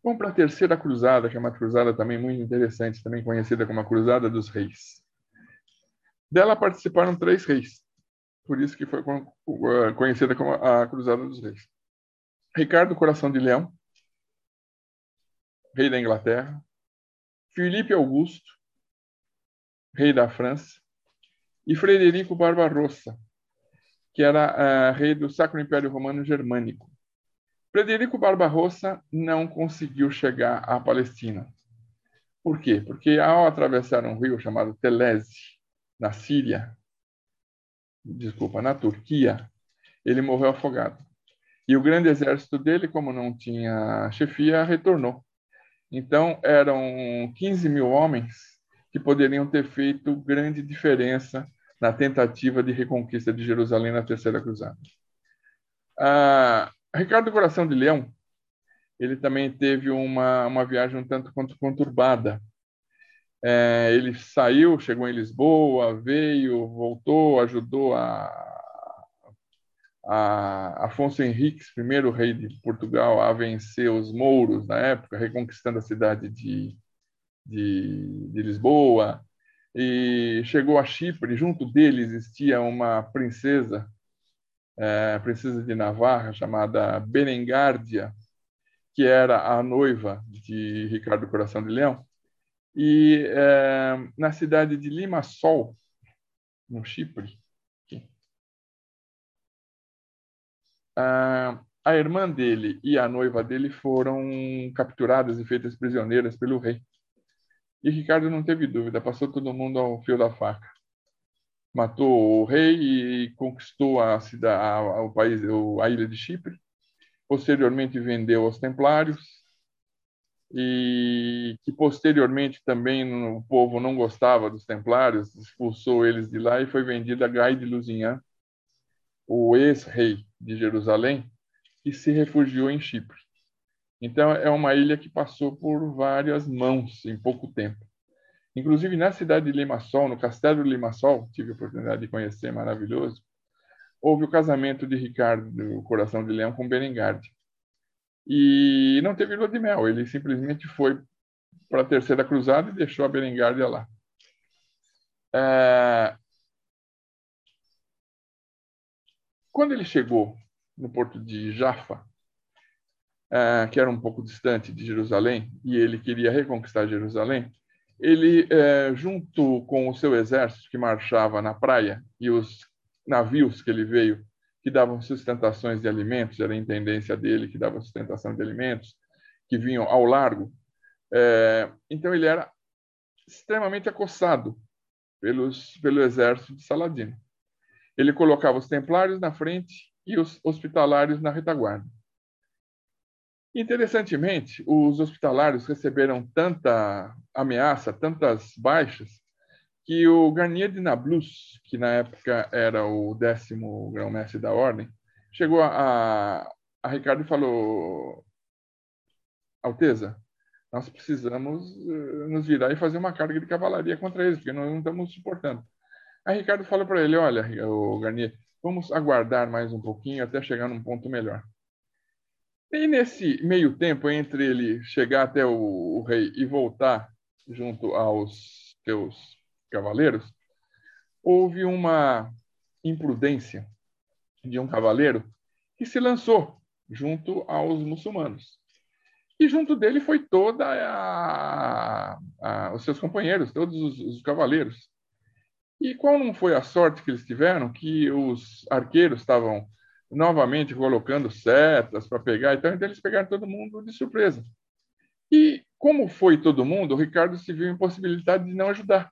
Vamos para a terceira cruzada, que é uma cruzada também muito interessante, também conhecida como a Cruzada dos Reis. Dela participaram três reis, por isso que foi uh, conhecida como a Cruzada dos Reis. Ricardo Coração de Leão, rei da Inglaterra, Filipe Augusto, rei da França, e Frederico Barbarossa, que era uh, rei do Sacro Império Romano Germânico. Frederico Barbarossa não conseguiu chegar à Palestina. Por quê? Porque ao atravessar um rio chamado Telese, na Síria, desculpa, na Turquia, ele morreu afogado. E o grande exército dele, como não tinha chefia, retornou. Então, eram 15 mil homens que poderiam ter feito grande diferença na tentativa de reconquista de Jerusalém na Terceira Cruzada. Ah, Ricardo Coração de Leão, ele também teve uma, uma viagem um tanto quanto conturbada. É, ele saiu, chegou em Lisboa, veio, voltou, ajudou a, a Afonso Henriques, primeiro rei de Portugal, a vencer os mouros na época, reconquistando a cidade de, de, de Lisboa. E chegou a Chipre, junto dele existia uma princesa é, princesa de Navarra, chamada Benengárdia, que era a noiva de Ricardo Coração de Leão. E é, na cidade de Limassol, no Chipre, a, a irmã dele e a noiva dele foram capturadas e feitas prisioneiras pelo rei. E Ricardo não teve dúvida, passou todo mundo ao fio da faca matou o rei e conquistou a cidade, a, o país, a ilha de Chipre. Posteriormente vendeu aos Templários e que posteriormente também o povo não gostava dos Templários, expulsou eles de lá e foi vendido a Guy de Lusignan, o ex-rei de Jerusalém, que se refugiou em Chipre. Então é uma ilha que passou por várias mãos em pouco tempo. Inclusive, na cidade de Limassol, no castelo de Limassol, tive a oportunidade de conhecer, maravilhoso, houve o casamento de Ricardo, do Coração de Leão, com Berengarde. E não teve lua de mel, ele simplesmente foi para a Terceira Cruzada e deixou a Berengardia lá. É... Quando ele chegou no porto de Jaffa, é, que era um pouco distante de Jerusalém, e ele queria reconquistar Jerusalém, ele, é, junto com o seu exército que marchava na praia e os navios que ele veio, que davam sustentações de alimentos, era a intendência dele que dava sustentação de alimentos, que vinham ao largo. É, então ele era extremamente acossado pelos, pelo exército de Saladino. Ele colocava os templários na frente e os hospitalários na retaguarda. Interessantemente, os hospitalários receberam tanta ameaça, tantas baixas, que o Garnier de Nablus, que na época era o décimo grão-mestre da ordem, chegou a, a Ricardo e falou: Alteza, nós precisamos eh, nos virar e fazer uma carga de cavalaria contra eles, porque nós não estamos suportando. Aí Ricardo falou para ele: Olha, o Garnier, vamos aguardar mais um pouquinho até chegar num ponto melhor. E nesse meio tempo, entre ele chegar até o, o rei e voltar junto aos seus cavaleiros, houve uma imprudência de um cavaleiro que se lançou junto aos muçulmanos. E junto dele foi toda a, a, os seus companheiros, todos os, os cavaleiros. E qual não foi a sorte que eles tiveram? Que os arqueiros estavam novamente colocando setas para pegar. Então, então, eles pegaram todo mundo de surpresa. E como foi todo mundo, o Ricardo se viu impossibilidade de não ajudar.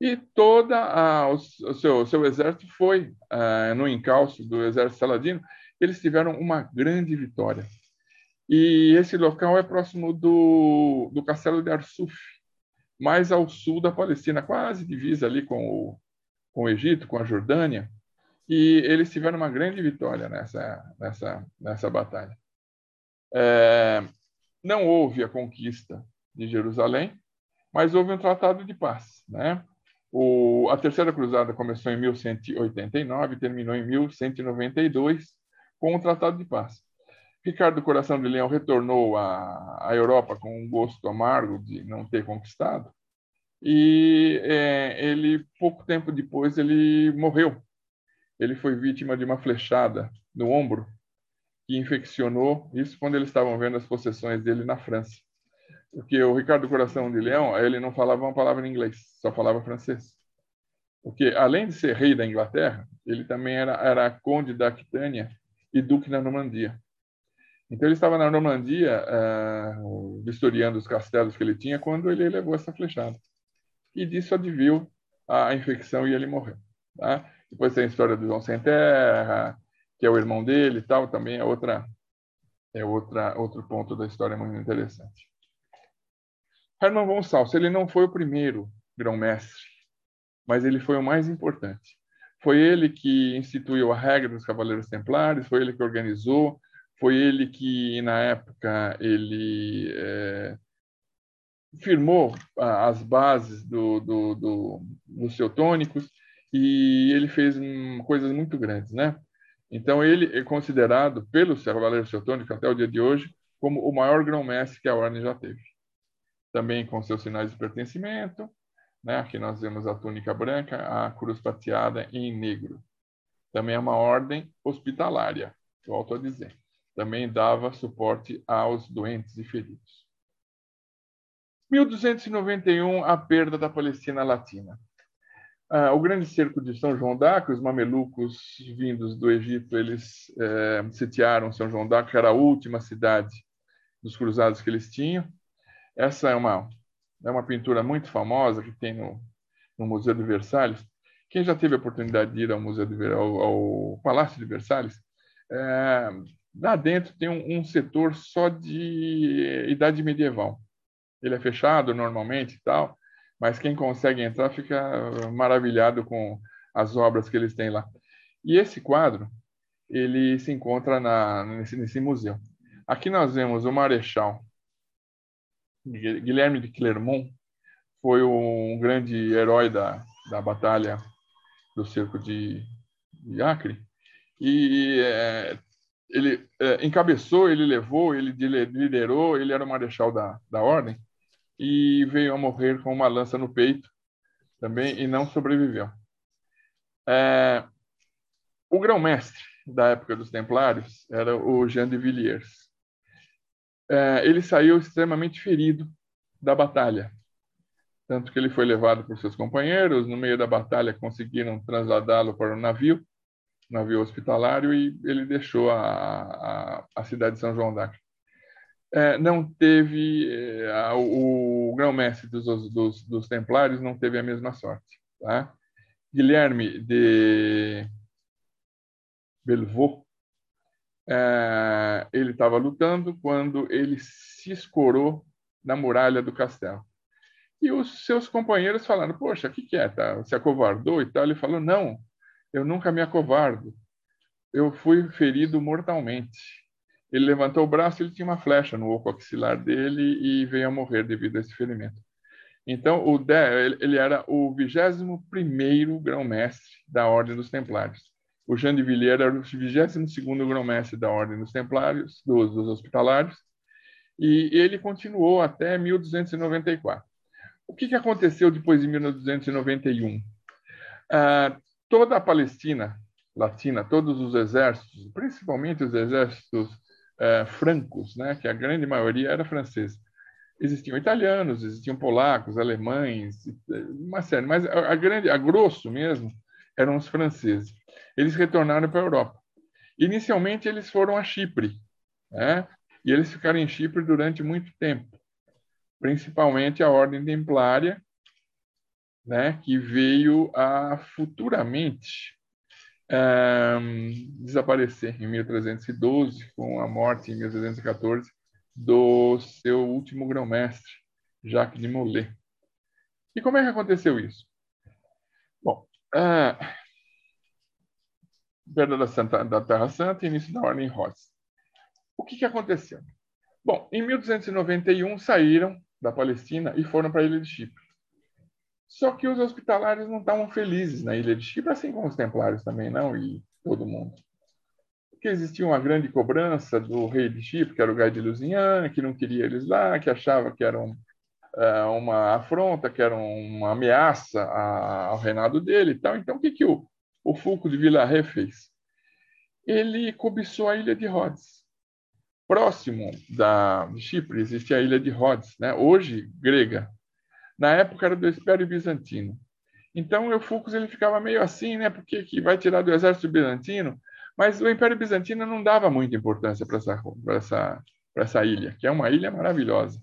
E toda a, o, seu, seu exército foi uh, no encalço do exército saladino. Eles tiveram uma grande vitória. E esse local é próximo do, do castelo de Arsuf, mais ao sul da Palestina, quase divisa ali com o, com o Egito, com a Jordânia. E eles tiveram uma grande vitória nessa, nessa, nessa batalha. É, não houve a conquista de Jerusalém, mas houve um tratado de paz. Né? O, a Terceira Cruzada começou em 1189 e terminou em 1192 com o Tratado de Paz. Ricardo Coração de Leão retornou à, à Europa com um gosto amargo de não ter conquistado e é, ele pouco tempo depois ele morreu. Ele foi vítima de uma flechada no ombro que infeccionou isso quando eles estavam vendo as possessões dele na França. Porque o Ricardo Coração de Leão, ele não falava uma palavra em inglês, só falava francês. Porque além de ser rei da Inglaterra, ele também era, era conde da Aquitânia e duque da Normandia. Então ele estava na Normandia, uh, vistoriando os castelos que ele tinha, quando ele levou essa flechada. E disso adviu a infecção e ele morreu. Tá? Depois tem a história do João Sem Terra, que é o irmão dele e tal, também é outra é outra outro ponto da história muito interessante. Hermann Salz, ele não foi o primeiro grão-mestre, mas ele foi o mais importante. Foi ele que instituiu a regra dos Cavaleiros Templários, foi ele que organizou, foi ele que, na época, ele é, firmou as bases do, do, do, dos teutônicos e ele fez coisas muito grandes, né? Então, ele é considerado, pelos Cavaleiros Teutônicos até o dia de hoje, como o maior grão-mestre que a Ordem já teve. Também com seus sinais de pertencimento, né? Aqui nós vemos a túnica branca, a cruz prateada em negro. Também é uma ordem hospitalária, volto a dizer também dava suporte aos doentes e feridos. 1291, a perda da Palestina Latina. Ah, o grande cerco de São João d'Arc, os mamelucos vindos do Egito, eles eh, sitiaram São João d'Arc, que era a última cidade dos cruzados que eles tinham. Essa é uma, é uma pintura muito famosa que tem no, no Museu de Versalhes. Quem já teve a oportunidade de ir ao Museu de, ao, ao Palácio de Versalhes, é, Lá dentro tem um, um setor só de idade medieval. Ele é fechado normalmente e tal, mas quem consegue entrar fica maravilhado com as obras que eles têm lá. E esse quadro, ele se encontra na, nesse, nesse museu. Aqui nós vemos o Marechal Guilherme de Clermont, foi um grande herói da, da batalha do cerco de, de Acre, e é, ele é, encabeçou, ele levou, ele liderou, ele era o marechal da, da ordem e veio a morrer com uma lança no peito também e não sobreviveu. É, o grão-mestre da época dos Templários era o Jean de Villiers. É, ele saiu extremamente ferido da batalha, tanto que ele foi levado por seus companheiros. No meio da batalha, conseguiram trasladá-lo para um navio navio hospitalário e ele deixou a, a, a cidade de São João d'Arc. É, não teve é, o, o grão-mestre dos, dos, dos, templários não teve a mesma sorte. Tá? Guilherme de Belvaux, é, ele estava lutando quando ele se escorou na muralha do castelo. E os seus companheiros falaram: Poxa, o que, que é? Tá? Se acovardou e tal. Ele falou: Não, eu nunca me acovardo. Eu fui ferido mortalmente. Ele levantou o braço, ele tinha uma flecha no oco axilar dele e veio a morrer devido a esse ferimento. Então, o de, ele era o 21º grão-mestre da Ordem dos Templários. O Jean de Villiers era o 22º grão-mestre da Ordem dos Templários, dos, dos Hospitalários, e ele continuou até 1294. O que, que aconteceu depois de 1291? Ah, toda a Palestina latina, todos os exércitos, principalmente os exércitos eh, francos, né, que a grande maioria era francesa. Existiam italianos, existiam polacos, alemães, uma série, mas a, a grande, a grosso mesmo, eram os franceses. Eles retornaram para a Europa. Inicialmente eles foram a Chipre, né? E eles ficaram em Chipre durante muito tempo, principalmente a Ordem Templária, né, que veio a futuramente um, desaparecer em 1312, com a morte em 1314 do seu último grão-mestre, Jacques de Molay. E como é que aconteceu isso? Bom, uh, perda da, Santa, da Terra Santa e início da Ordem Rhodes. O que, que aconteceu? Bom, em 1291 saíram da Palestina e foram para a ilha de Chipre. Só que os hospitalares não estavam felizes na ilha de Chipre, assim como os templários também não, e todo mundo. Porque existia uma grande cobrança do rei de Chipre, que era o Gai de Lusignan, que não queria eles lá, que achava que era uh, uma afronta, que era uma ameaça ao reinado dele e tal. Então, o que, que o, o Fulco de Villarré fez? Ele cobiçou a ilha de Rhodes. Próximo da, de Chipre existe a ilha de Rhodes, né? hoje grega. Na época era do Império Bizantino. Então, o Eufulcus ele ficava meio assim, né? Porque que vai tirar do exército bizantino, mas o Império Bizantino não dava muita importância para essa, essa, essa ilha, que é uma ilha maravilhosa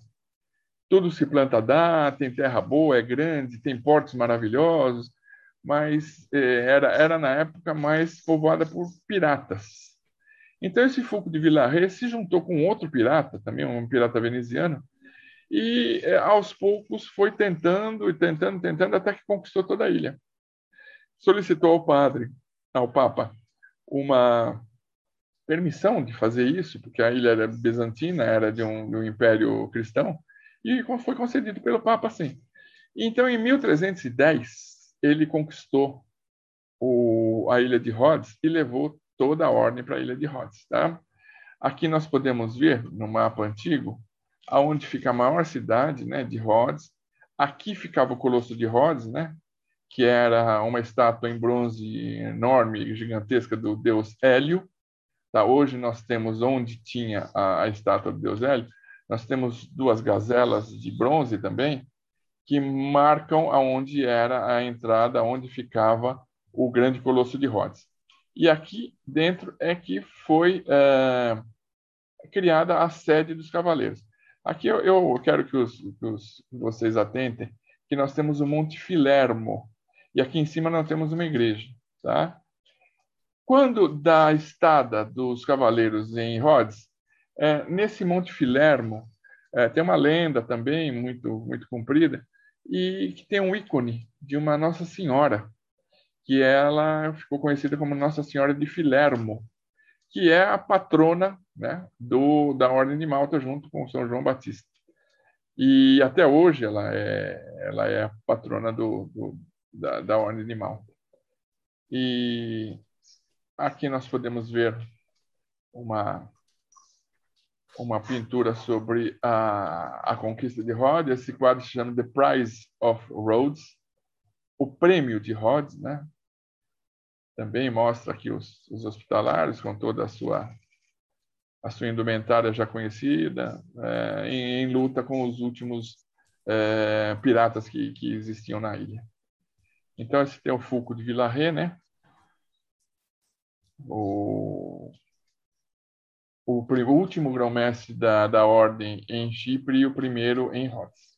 tudo se planta dá, tem terra boa, é grande, tem portos maravilhosos, mas eh, era, era na época mais povoada por piratas. Então esse Fulco de Villarreal se juntou com outro pirata, também um pirata veneziano, e eh, aos poucos foi tentando e tentando, tentando, até que conquistou toda a ilha. Solicitou ao padre, ao Papa, uma permissão de fazer isso, porque a ilha era bizantina, era de um, de um império cristão, e foi concedido pelo Papa, sim. Então, em 1310, ele conquistou o, a ilha de Rhodes e levou toda a ordem para a ilha de Rhodes. Tá? Aqui nós podemos ver, no mapa antigo, aonde fica a maior cidade né, de Rhodes. Aqui ficava o Colosso de Rhodes, né, que era uma estátua em bronze enorme, gigantesca do deus Hélio. Tá? Hoje nós temos onde tinha a, a estátua do deus Hélio, nós temos duas gazelas de bronze também, que marcam aonde era a entrada, onde ficava o grande colosso de Rhodes. E aqui dentro é que foi é, criada a sede dos cavaleiros. Aqui eu, eu quero que, os, que os, vocês atentem que nós temos o Monte Filermo e aqui em cima nós temos uma igreja, tá? Quando da estada dos cavaleiros em Rhodes, é, nesse Monte Filermo, é, tem uma lenda também muito, muito comprida, e que tem um ícone de uma Nossa Senhora, que ela ficou conhecida como Nossa Senhora de Filermo, que é a patrona né, do, da Ordem de Malta, junto com São João Batista. E até hoje ela é, ela é a patrona do, do da, da Ordem de Malta. E aqui nós podemos ver uma uma pintura sobre a, a conquista de Rhodes. Esse quadro se chama The Prize of Rhodes, o prêmio de Rhodes, né? Também mostra aqui os, os com toda a sua a sua indumentária já conhecida, é, em, em, luta com os últimos é, piratas que, que existiam na ilha. Então, esse tem o Fulco de Villarré, né? O o, o último grão-mestre da, da ordem em Chipre e o primeiro em Rhodes.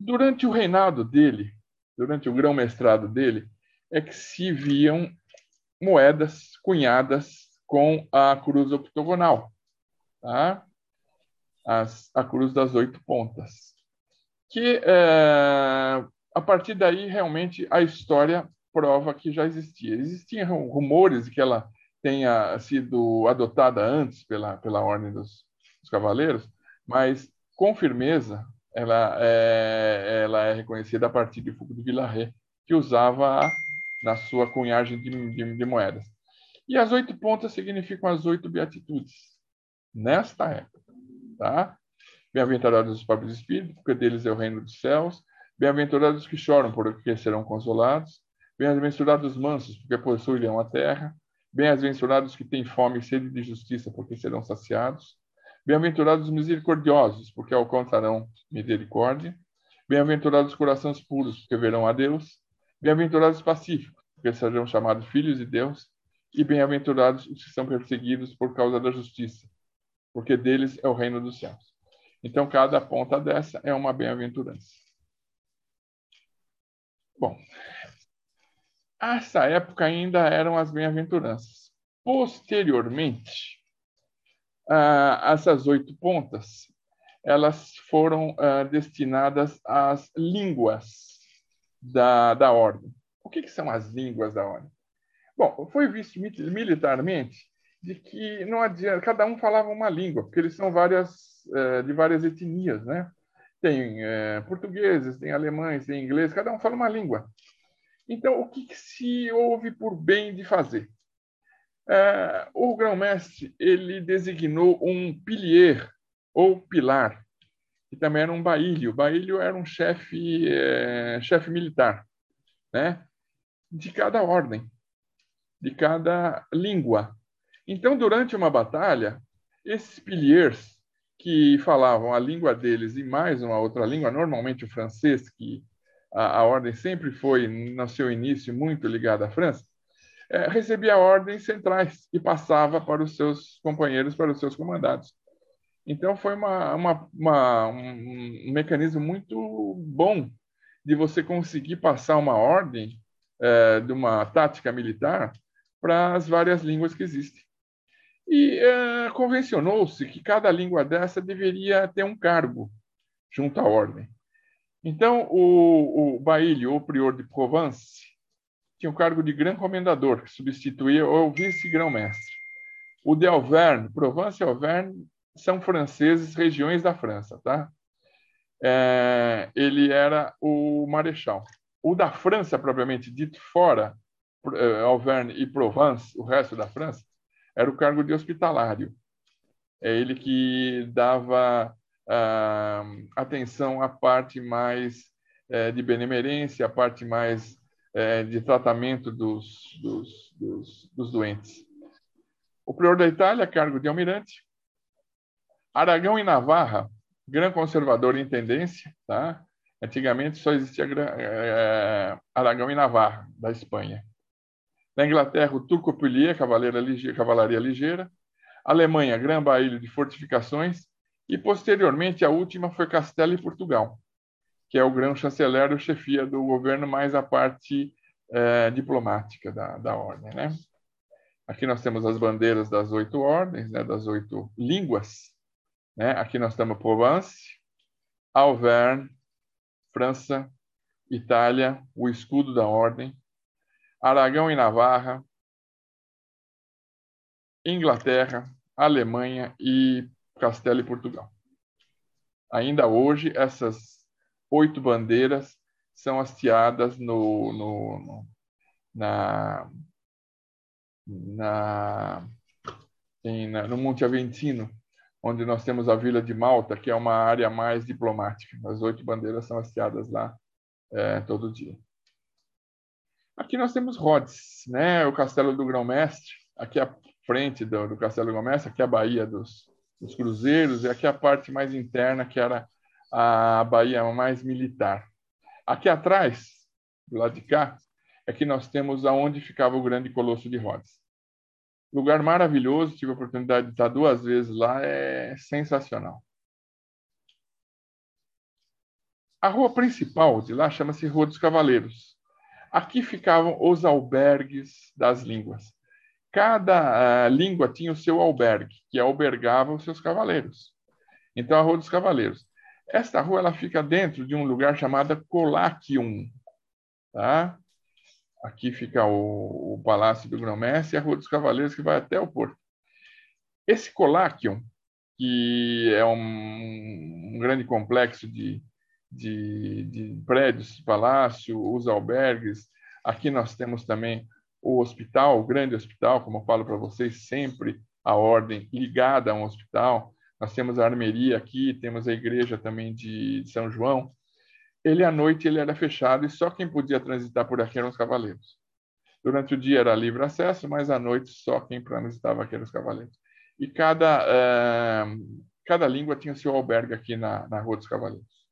Durante o reinado dele, durante o grão-mestrado dele, é que se viam moedas cunhadas com a cruz octogonal, tá? As, a cruz das oito pontas. Que é, a partir daí realmente a história prova que já existia. Existiam rumores de que ela tenha sido adotada antes pela, pela Ordem dos, dos Cavaleiros, mas com firmeza ela é, ela é reconhecida a partir de Foucault de Villarré, que usava na sua cunhagem de, de, de, moedas. E as oito pontas significam as oito beatitudes, nesta época. Tá? Bem-aventurados os pobres espíritos, porque deles é o reino dos céus. Bem-aventurados os que choram, porque serão consolados. Bem-aventurados os mansos, porque possuirão a terra. Bem-aventurados que têm fome e sede de justiça, porque serão saciados. Bem-aventurados os misericordiosos, porque alcançarão misericórdia. Bem-aventurados os corações puros, porque verão a Deus. Bem-aventurados os pacíficos, porque serão chamados filhos de Deus. E bem-aventurados os que são perseguidos por causa da justiça, porque deles é o reino dos céus. Então, cada ponta dessa é uma bem-aventurança. Bom, essa época ainda eram as bem-aventuranças. Posteriormente, ah, essas oito pontas elas foram ah, destinadas às línguas da, da ordem. O que, que são as línguas da ordem? Bom, foi visto militarmente de que não adianta, cada um falava uma língua, porque eles são várias, eh, de várias etnias, né? Tem é, portugueses, tem alemães, tem inglês, cada um fala uma língua. Então, o que, que se houve por bem de fazer? É, o grão-mestre ele designou um pilier ou pilar, que também era um baílio. O baílio era um chefe é, chefe militar, né? De cada ordem, de cada língua. Então, durante uma batalha, esses piliers que falavam a língua deles e mais uma outra língua, normalmente o francês, que a, a ordem sempre foi, no seu início, muito ligada à França, é, recebia ordens centrais e passava para os seus companheiros, para os seus comandados. Então, foi uma, uma, uma, um, mecanismo muito bom de você conseguir passar uma ordem é, de uma tática militar para as várias línguas que existem. E é, convencionou-se que cada língua dessa deveria ter um cargo junto à ordem. Então, o, o Bailly, ou prior de Provence, tinha o cargo de Gran Comendador, que substituía o vice-grão-mestre. O de Auvergne, Provence e Auvergne são franceses, regiões da França, tá? É, ele era o marechal. O da França, propriamente dito, fora é, Auvergne e Provence, o resto da França, era o cargo de hospitalário. É ele que dava ah, atenção à parte mais é, de benemerência, à parte mais é, de tratamento dos, dos, dos, dos doentes. O prior da Itália, cargo de almirante. Aragão e Navarra, gran conservador em tendência, tá? Antigamente só existia é, Aragão e Navarra, da Espanha. Na Inglaterra, o Turco Pilier, cavalaria ligeira. Alemanha, Gran Bailho de fortificações. E, posteriormente, a última foi Castela e Portugal, que é o grão chanceler, o chefia do governo, mais a parte é, diplomática da, da ordem. Né? Aqui nós temos as bandeiras das oito ordens, né, das oito línguas. Né? Aqui nós temos Provence, Auvergne, França, Itália, o escudo da ordem, Aragão e Navarra, Inglaterra, Alemanha e Castelo e Portugal. Ainda hoje, essas oito bandeiras são hasteadas no, no, no na, na, em, na, no Monte Aventino, onde nós temos a Vila de Malta, que é uma área mais diplomática. As oito bandeiras são hasteadas lá é, todo dia. Aqui nós temos Rhodes, né? o Castelo do Grão-Mestre, aqui à frente do, do Castelo do Grão-Mestre, aqui a Baía dos, dos Cruzeiros, e aqui a parte mais interna, que era a Baía mais militar. Aqui atrás, do lado de cá, é que nós temos aonde ficava o grande Colosso de Rhodes. Lugar maravilhoso, tive a oportunidade de estar duas vezes lá, é sensacional. A rua principal de lá chama-se Rua dos Cavaleiros. Aqui ficavam os albergues das línguas. Cada uh, língua tinha o seu albergue, que albergava os seus cavaleiros. Então, a Rua dos Cavaleiros. Esta rua ela fica dentro de um lugar chamado Colacium. Tá? Aqui fica o, o Palácio do Grão-Mestre e a Rua dos Cavaleiros, que vai até o porto. Esse Colacium, que é um, um grande complexo de de, de prédios, palácio, os albergues. Aqui nós temos também o hospital, o grande hospital, como eu falo para vocês, sempre a ordem ligada a um hospital. Nós temos a armeria aqui, temos a igreja também de São João. Ele à noite ele era fechado e só quem podia transitar por aqui eram os cavaleiros. Durante o dia era livre acesso, mas à noite só quem transitava aqui eram os cavaleiros. E cada uh, cada língua tinha seu albergue aqui na, na Rua dos Cavaleiros.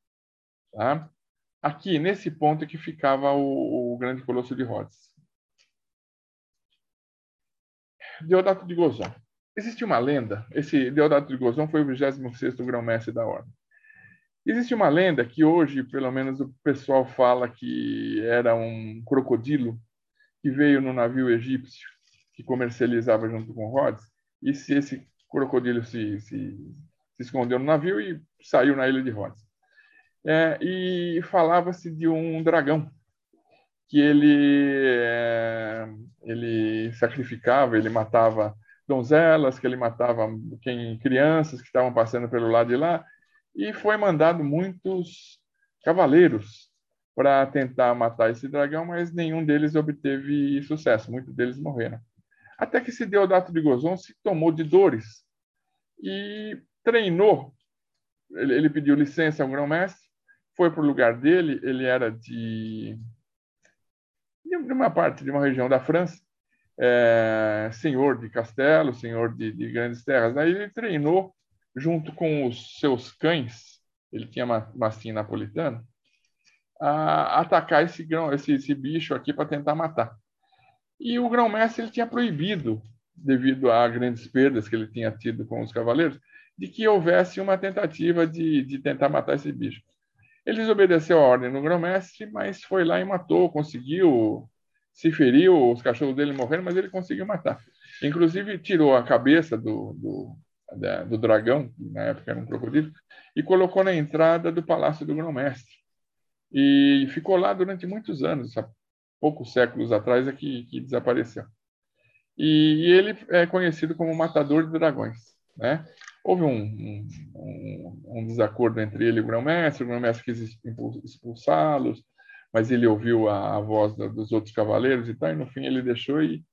Tá? Aqui, nesse ponto, é que ficava o, o grande colosso de Rhodes. Deodato de Gozon. Existe uma lenda, esse Deodato de Gozon foi o 26º grão-mestre da ordem. Existe uma lenda que hoje, pelo menos, o pessoal fala que era um crocodilo que veio no navio egípcio que comercializava junto com Rhodes, e se esse crocodilo se, se, se escondeu no navio e saiu na ilha de Rhodes é, e falava-se de um dragão que ele, é, ele sacrificava, ele matava donzelas, que ele matava quem, crianças que estavam passando pelo lado de lá, e foi mandado muitos cavaleiros para tentar matar esse dragão, mas nenhum deles obteve sucesso, muitos deles morreram. Até que se Deodato de Gozon se tomou de dores e treinou. Ele, ele pediu licença ao grão-mestre, foi para o lugar dele, ele era de, de uma parte, de uma região da França, é, senhor de castelo, senhor de, de grandes terras. Aí ele treinou junto com os seus cães, ele tinha mastim napolitano, a atacar esse grão, esse, esse bicho aqui para tentar matar. E o grão-mestre tinha proibido, devido a grandes perdas que ele tinha tido com os cavaleiros, de que houvesse uma tentativa de, de tentar matar esse bicho. Ele desobedeceu a ordem do grão-mestre, mas foi lá e matou, conseguiu, se feriu, os cachorros dele morreram, mas ele conseguiu matar. Inclusive, tirou a cabeça do, do, da, do dragão, que na época era um crocodilo, e colocou na entrada do palácio do grão-mestre. E ficou lá durante muitos anos, há poucos séculos atrás é que, que desapareceu. E, e, ele é conhecido como matador de dragões. Né? Houve um, um, um desacordo entre ele e o grão-mestre, o grão-mestre quis expulsá-los, mas ele ouviu a, a voz da, dos outros cavaleiros e tal, e no fim ele deixou e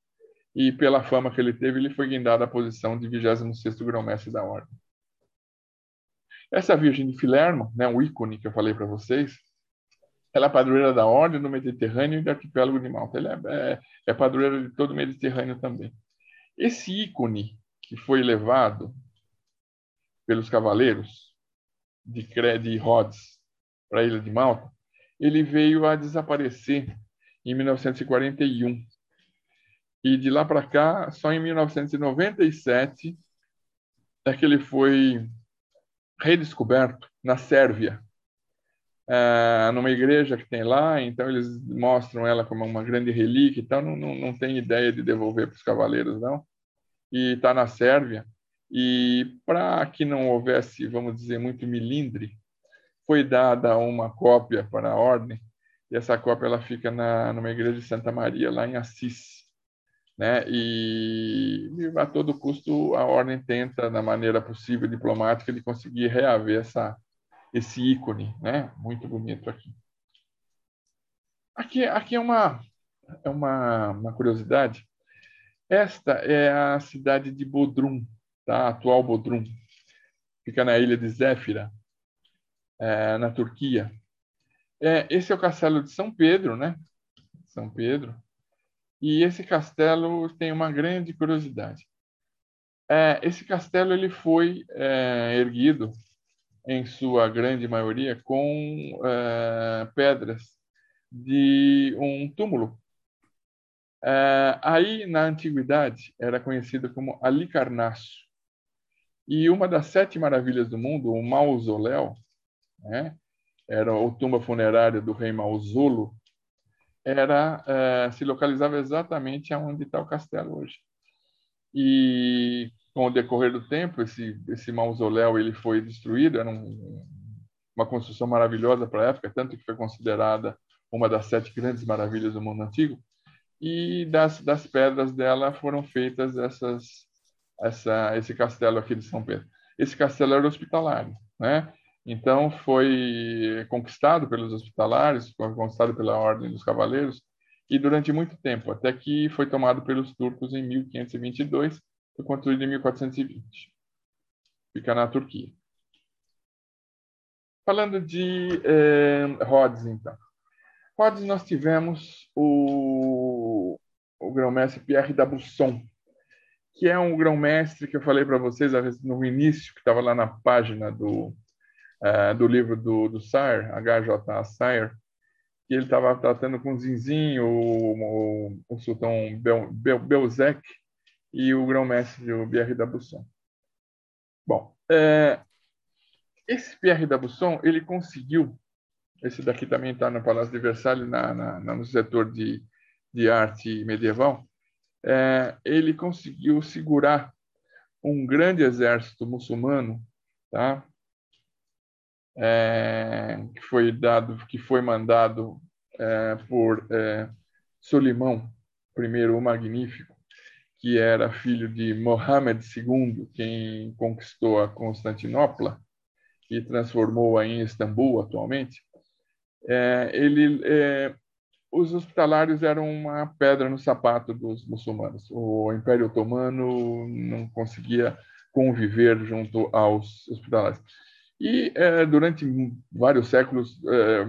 e pela fama que ele teve, ele foi guindado à posição de 26º grão-mestre da ordem. Essa Virgem de Filermo, né, um ícone que eu falei para vocês, ela é padroeira da ordem do Mediterrâneo e do arquipélago de Malta. Ela é, é, é padroeira de todo o Mediterrâneo também. Esse ícone que foi levado pelos cavaleiros de, de Rhodes para a ilha de Malta, ele veio a desaparecer em 1941 e de lá para cá, só em 1997 é que ele foi redescoberto na Sérvia, é, numa igreja que tem lá. Então eles mostram ela como uma grande relíquia. Então não, não, não tem ideia de devolver para os cavaleiros não. E está na Sérvia. E para que não houvesse, vamos dizer, muito milindre, foi dada uma cópia para a ordem. E essa cópia ela fica na numa igreja de Santa Maria lá em Assis né? E, e, a todo custo a ordem tenta, da maneira possível diplomática, de conseguir reaver essa esse ícone, né? Muito bonito aqui. Aqui, aqui é uma é uma, uma curiosidade. Esta é a cidade de Bodrum, tá? A atual Bodrum. Fica na ilha de Zéfira, é, na Turquia. É, esse é o castelo de São Pedro, né? São Pedro. E esse castelo tem uma grande curiosidade. É, esse castelo ele foi é, erguido, em sua grande maioria, com é, pedras de um túmulo. É, aí, na antiguidade, era conhecido como Alicarnasso. E uma das sete maravilhas do mundo, o mausoléu, né, era o tumba funerária do rei Mausolo, era é, se localizava exatamente aonde está o castelo hoje. E com o decorrer do tempo, esse esse mausoléu ele foi destruído. Era um, uma construção maravilhosa para a época, tanto que foi considerada uma das sete grandes maravilhas do mundo antigo. E das, das pedras dela foram feitas essas essa esse castelo aqui de São Pedro. Esse castelo era hospitalário, né? Então, foi conquistado pelos hospitalares, foi conquistado pela Ordem dos Cavaleiros, e durante muito tempo, até que foi tomado pelos turcos em 1522 e construído em 1420. Fica na Turquia. Falando de eh, Rhodes, então. Rhodes, nós tivemos o, o grão-mestre Pierre d'Aubusson, que é um grão-mestre que eu falei para vocês no início, que estava lá na página do, uh, do livro do, do Sayer, H.J. Sayer, que ele estava tratando com Zinzin, o, o, o sultão Bel, Bel, Belzec e o grão-mestre, o Pierre d'Aubusson. Bom, é, esse Pierre d'Aubusson, ele conseguiu, esse daqui também está no Palácio de Versalhes, na, na, no setor de, de arte medieval, é, ele conseguiu segurar um grande exército muçulmano, tá? É, que foi dado, que foi mandado é, por é, Solimão I o Magnífico, que era filho de Mohammed II, quem conquistou a Constantinopla e transformou-a em Istambul atualmente, é, ele, é, os hospitalários eram uma pedra no sapato dos muçulmanos. O Império Otomano não conseguia conviver junto aos hospitalários. E, é, durante vários séculos, é,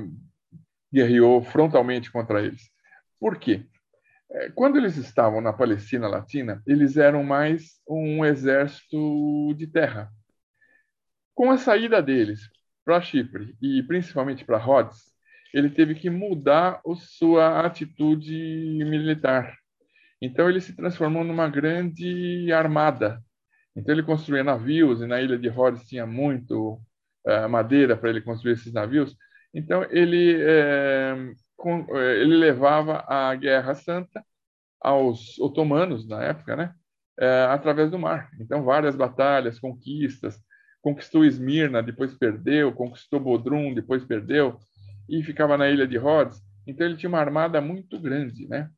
guerreou frontalmente contra eles. Por quê? É, quando eles estavam na Palestina Latina, eles eram mais um exército de terra. Com a saída deles para Chipre e principalmente para Rhodes, ele teve que mudar sua atitude militar. Então ele se transformou numa grande armada. Então ele construía navios e na ilha de Rhodes tinha muito madeira para ele construir esses navios. Então ele uh, com, uh, ele levava a Guerra Santa aos otomanos na época, né? através do mar. Então várias batalhas, conquistas. Conquistou Esmirna, depois perdeu. Conquistou Bodrum, depois perdeu e ficava na ilha de Rhodes. Então ele tinha uma armada muito grande, né?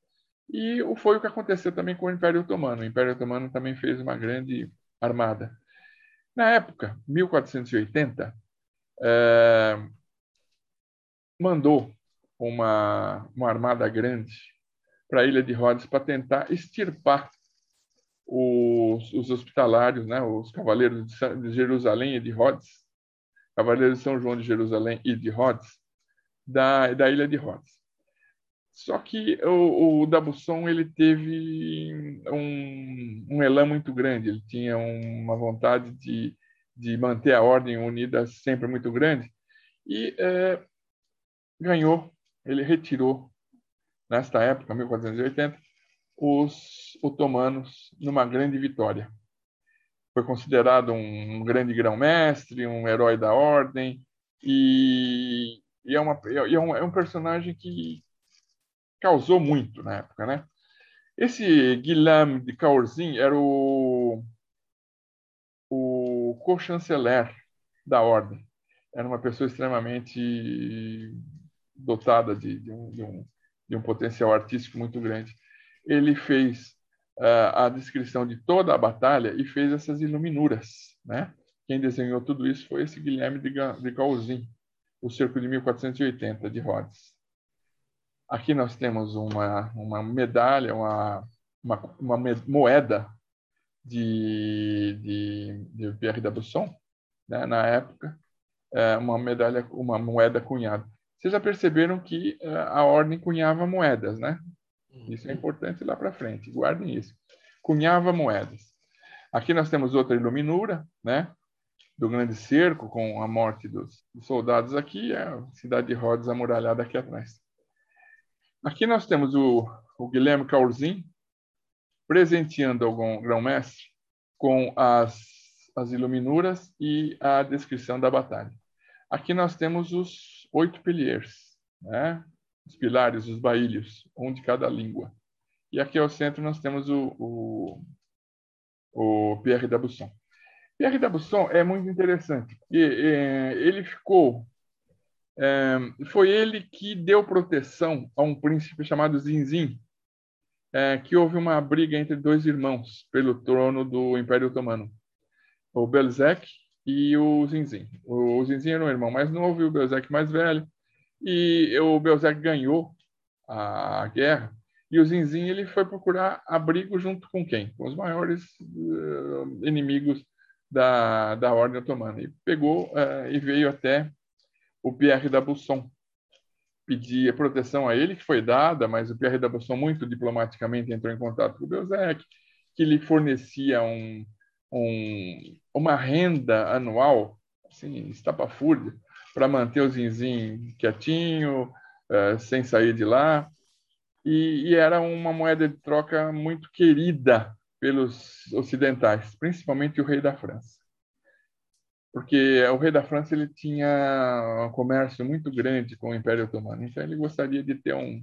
E foi o que aconteceu também com o Império Otomano. O Império Otomano também fez uma grande armada. Na época, 1480, é, mandou uma, uma armada grande para a ilha de Rhodes para tentar extirpar os, os hospitalários, né, os cavaleiros de, de Jerusalém e de Rhodes, cavaleiros de São João de Jerusalém e de Rhodes, da, da ilha de Rhodes. Só que o, o Dabusson ele teve um, um elan muito grande, ele tinha uma vontade de, de manter a ordem unida sempre muito grande e é, ganhou, ele retirou, nesta época, 1480, os otomanos numa grande vitória. Foi considerado um, grande grão-mestre, um herói da ordem, e e é, uma, é, um, é um personagem que causou muito na época, né? Esse Guilherme de Caurzin era o, o co-chanceler da ordem. Era uma pessoa extremamente dotada de, de, um, de, um, de um potencial artístico muito grande. Ele fez uh, a descrição de toda a batalha e fez essas iluminuras, né? Quem desenhou tudo isso foi esse Guilherme de, de Caurzin o cerco de 1480 de Rhodes. Aqui nós temos uma, uma medalha, uma, uma, uma moeda de, de, de Pierre d'Aubusson, né, na época, é uma medalha, uma moeda cunhada. Vocês já perceberam que é, a ordem cunhava moedas, né? Isso é importante lá para frente. Guardem isso. Cunhava moedas. Aqui nós temos outra iluminura, né? do grande cerco, com a morte dos, dos soldados aqui, é a cidade de Rhodes amuralhada aqui atrás. Aqui nós temos o, o Guilherme Caurzin presenteando algum grão-mestre com as, as iluminuras e a descrição da batalha. Aqui nós temos os oito piliers, né? os pilares, os baílios, um de cada língua. E aqui ao centro nós temos o, o, o Pierre d'Abusson. Pierre d'Aubusson é muito interessante, porque é, ele ficou. É, foi ele que deu proteção a um príncipe chamado Zinzin, é, que houve uma briga entre dois irmãos pelo trono do Império Otomano, o Belzec e o Zinzin. O Zinzin era um irmão mais novo e o Belzec mais velho, e o Belzec ganhou a guerra e o Zinzin ele foi procurar abrigo junto com quem? Com os maiores uh, inimigos da, da Ordem Otomana. E pegou uh, e veio até o Pierre d'Aubusson pedir proteção a ele, que foi dada, mas o Pierre d'Aubusson muito diplomaticamente entrou em contato com o Belzec, que lhe fornecia um, um, uma renda anual, assim, estapafúrdia, para manter o Zinzin quietinho, uh, sem sair de lá. E, e, era uma moeda de troca muito querida pelos ocidentais, principalmente o rei da França. Porque o rei da França ele tinha um comércio muito grande com o Império Otomano, então ele gostaria de ter um,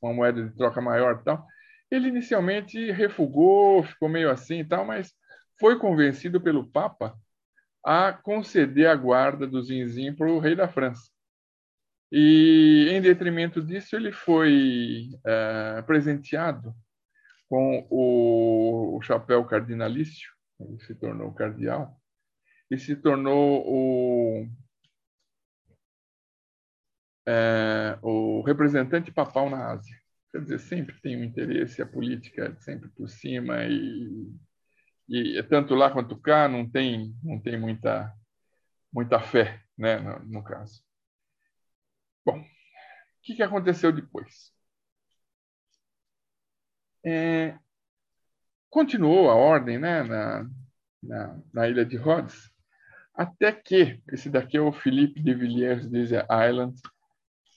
uma moeda de troca maior e tal. Ele inicialmente refugou, ficou meio assim e tal, mas foi convencido pelo Papa a conceder a guarda do Zinzin para o rei da França. E, em detrimento disso, ele foi é, presenteado com o, o, chapéu cardinalício, ele se tornou cardeal, e se tornou o, é, o representante papal na Ásia. Quer dizer, sempre tem um interesse, a política sempre por cima, e, e tanto lá quanto cá não tem, não tem muita, muita fé né, no, no caso. Bom, o que, que aconteceu depois? É, continuou a ordem né, na, na, na, ilha de Rhodes, até que, esse daqui é o Philippe de Villiers de Island,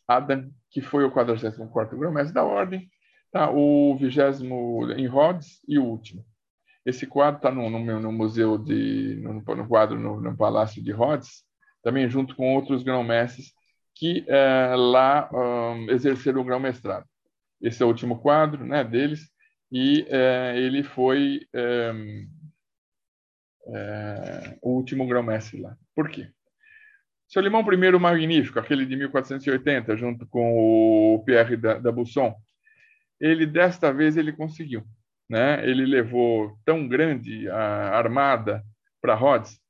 Adam, que foi o 44º grão-mestre da ordem, tá, o vigésimo em Rhodes e o último. Esse quadro está no, no, no, museu de no, no quadro no, no, Palácio de Rhodes, também junto com outros grão-mestres que é, lá um, exerceram o grão-mestrado. Esse é o último quadro né, deles, e é, ele foi é, é o último grão-mestre lá. Por quê? Seu Limão I Magnífico, aquele de 1480, junto com o Pierre da, da Busson, ele desta vez ele conseguiu. Né? Ele levou tão grande a armada para Rhodes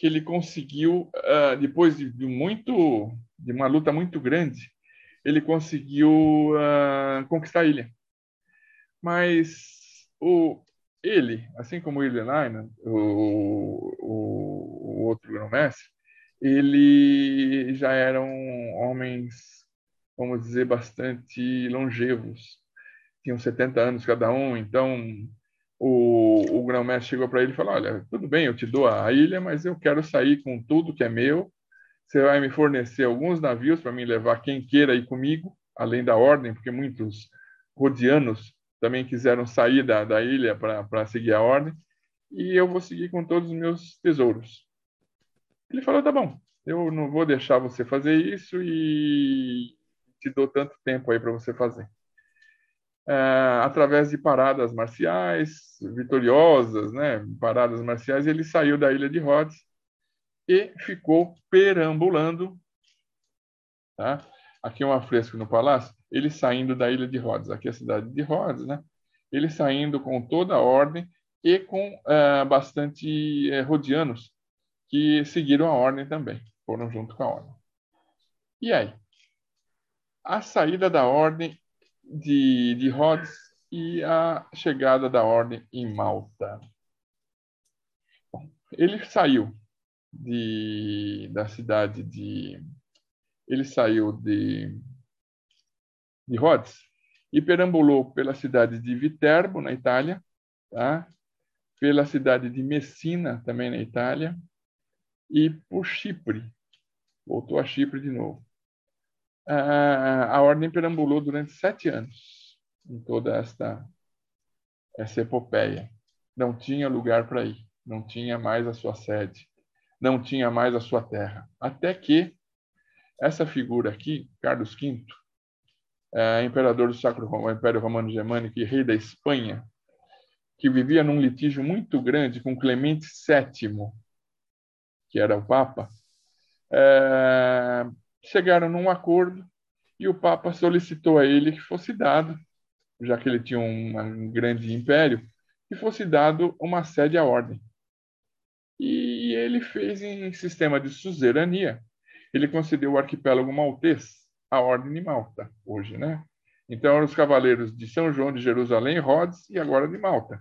que ele conseguiu, uh, depois de, de, muito, de uma luta muito grande, ele conseguiu uh, conquistar a ilha. Mas o, ele, assim como o Ilhenainen, o, o, o outro grão-mestre, ele já eram homens, vamos dizer, bastante longevos. Tinham 70 anos cada um, então o, o grão-mestre chegou para ele e falou: Olha, tudo bem, eu te dou a ilha, mas eu quero sair com tudo que é meu. Você vai me fornecer alguns navios para me levar quem queira ir comigo, além da ordem, porque muitos rodianos também quiseram sair da, da ilha para seguir a ordem, e eu vou seguir com todos os meus tesouros. Ele falou: Tá bom, eu não vou deixar você fazer isso e te dou tanto tempo aí para você fazer é, através de paradas marciais vitoriosas, né? paradas marciais, ele saiu da ilha de Rhodes e ficou perambulando. Tá? Aqui é um afresco no palácio, ele saindo da ilha de Rhodes, aqui é a cidade de Rhodes, né? ele saindo com toda a ordem e com é, bastante é, rodianos que seguiram a ordem também, foram junto com a ordem. E aí? A saída da ordem de, de Rhodes e a chegada da ordem em Malta. Ele saiu de, da cidade de. Ele saiu de, de Rhodes e perambulou pela cidade de Viterbo, na Itália, tá? pela cidade de Messina, também na Itália, e por Chipre. Voltou a Chipre de novo a, a ordem perambulou durante sete anos em toda esta essa epopeia. Não tinha lugar para ir, não tinha mais a sua sede, não tinha mais a sua terra. Até que essa figura aqui, Carlos V, é, imperador do Sacro Império Romano Germânico e rei da Espanha, que vivia num litígio muito grande com Clemente VII, que era o Papa, é, chegaram num acordo e o Papa solicitou a ele que fosse dado, já que ele tinha um, um grande império, que fosse dado uma sede à ordem. E ele fez em sistema de suzerania. Ele concedeu o arquipélago maltês à ordem de Malta, hoje, né? Então, eram os cavaleiros de São João de Jerusalém, Rhodes e agora de Malta.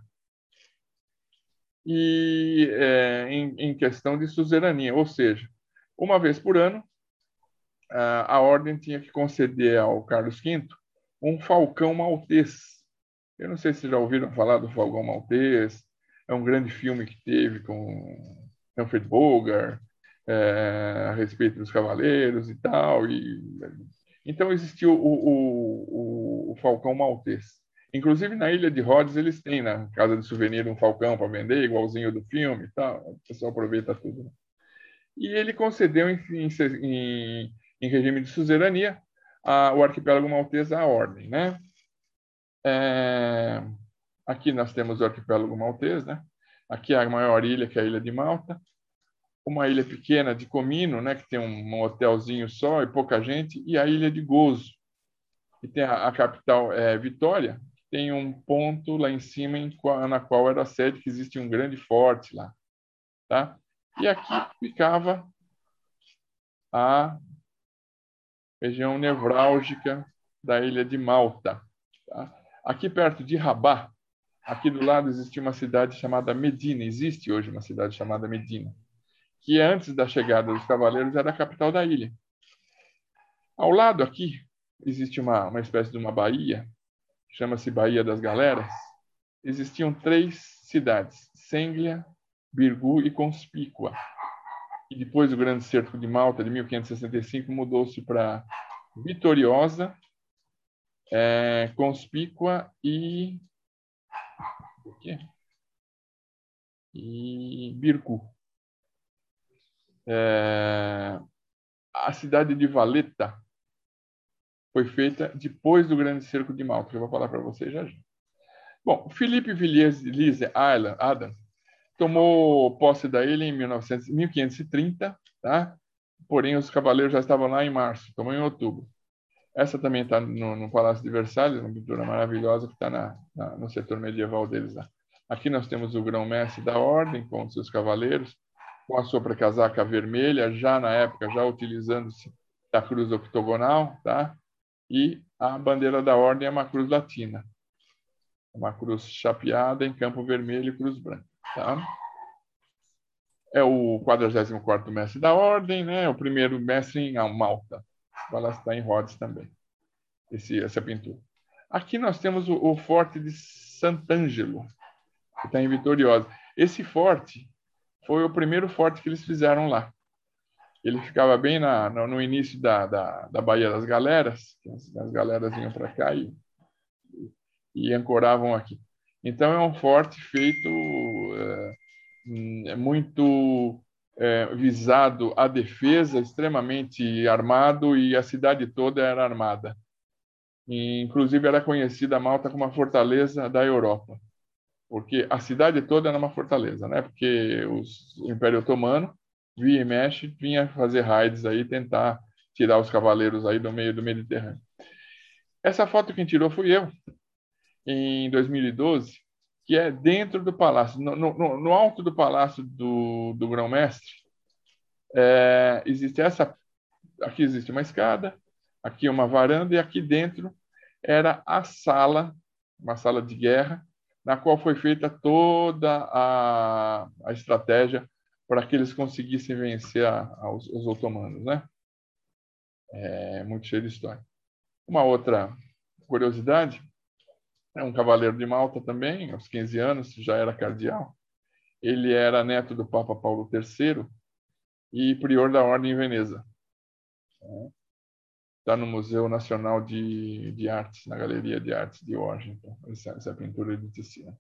E é, em, em questão de suzerania, ou seja, uma vez por ano, a ordem tinha que conceder ao Carlos V um falcão maltês. Eu não sei se já ouviram falar do falcão maltês. É um grande filme que teve com Humphrey Bogart é, a respeito dos cavaleiros e tal. E, então existiu o, o, o, o falcão maltês. Inclusive na ilha de Rhodes eles têm na casa de souvenir um falcão para vender, igualzinho do filme e tal. O pessoal aproveita tudo. E ele concedeu em, em, em regime de suzerania, a, o arquipélago maltês à ordem, né? É, aqui nós temos o arquipélago maltês, né? Aqui é a maior ilha, que é a ilha de Malta. Uma ilha pequena de Comino, né, que tem um, hotelzinho só e pouca gente, e a ilha de Gozo, que tem a, a capital é, Vitória, tem um ponto lá em cima em na qual era a sede, que existe um grande forte lá. Tá? E aqui ficava a região nevrálgica da ilha de Malta. Tá? Aqui perto de Rabat, aqui do lado existia uma cidade chamada Medina, existe hoje uma cidade chamada Medina, que antes da chegada dos cavaleiros era a capital da ilha. Ao lado aqui existe uma, uma espécie de uma baía, chama-se Baía das Galeras. Existiam três cidades, Senglia, Birgu e Conspícua. E depois do Grande Cerco de Malta, de 1565, mudou-se para Vitoriosa, é, Conspícua e... O quê? E Birgu. É, a cidade de Valeta foi feita depois do Grande Cerco de Malta, que eu vou falar para vocês já já. Bom, Felipe Villiers Lise Adam tomou posse da ilha em 1900, 1530, tá? porém os cavaleiros já estavam lá em março, tomou em outubro. Essa também está no, no, Palácio de Versalhes, uma pintura maravilhosa que está no setor medieval deles lá. Aqui nós temos o grão-mestre da ordem com seus cavaleiros, com a sua casaca vermelha, já na época, já utilizando-se da cruz octogonal, tá? E a bandeira da ordem é uma cruz latina, uma cruz chapeada em campo vermelho e cruz branca, tá? É o 44º mestre da ordem, né? O primeiro mestre em Malta. Ela está em Rhodes também, esse, essa pintura. Aqui nós temos o, o Forte de Sant'Angelo, que está em Vitoriosa. Esse forte foi o primeiro forte que eles fizeram lá. Ele ficava bem na, no, no, início da, da, da Baía das Galeras, as, as galeras vinham para cá e, e ancoravam aqui. Então é um forte feito é, muito é, visado à defesa, extremamente armado e a cidade toda era armada. E, inclusive era conhecida a Malta como a fortaleza da Europa porque a cidade toda era uma fortaleza, né? Porque os, o Império Otomano via e mexe vinha fazer raids aí, tentar tirar os cavaleiros aí do meio do Mediterrâneo. Essa foto quem tirou fui eu, em 2012, que é dentro do palácio, no, no, no alto do palácio do, do grão-mestre, é, existe essa, aqui existe uma escada, aqui uma varanda e aqui dentro era a sala, uma sala de guerra, na qual foi feita toda a, a estratégia para que eles conseguissem vencer a, a, os, os, otomanos, né? É muito cheio de história. Uma outra curiosidade é um cavaleiro de Malta também, aos 15 anos, já era cardeal. Ele era neto do Papa Paulo III e prior da Ordem em Veneza. Está no Museu Nacional de, de Artes, na Galeria de Artes de Washington, essa, essa pintura de Tiziano.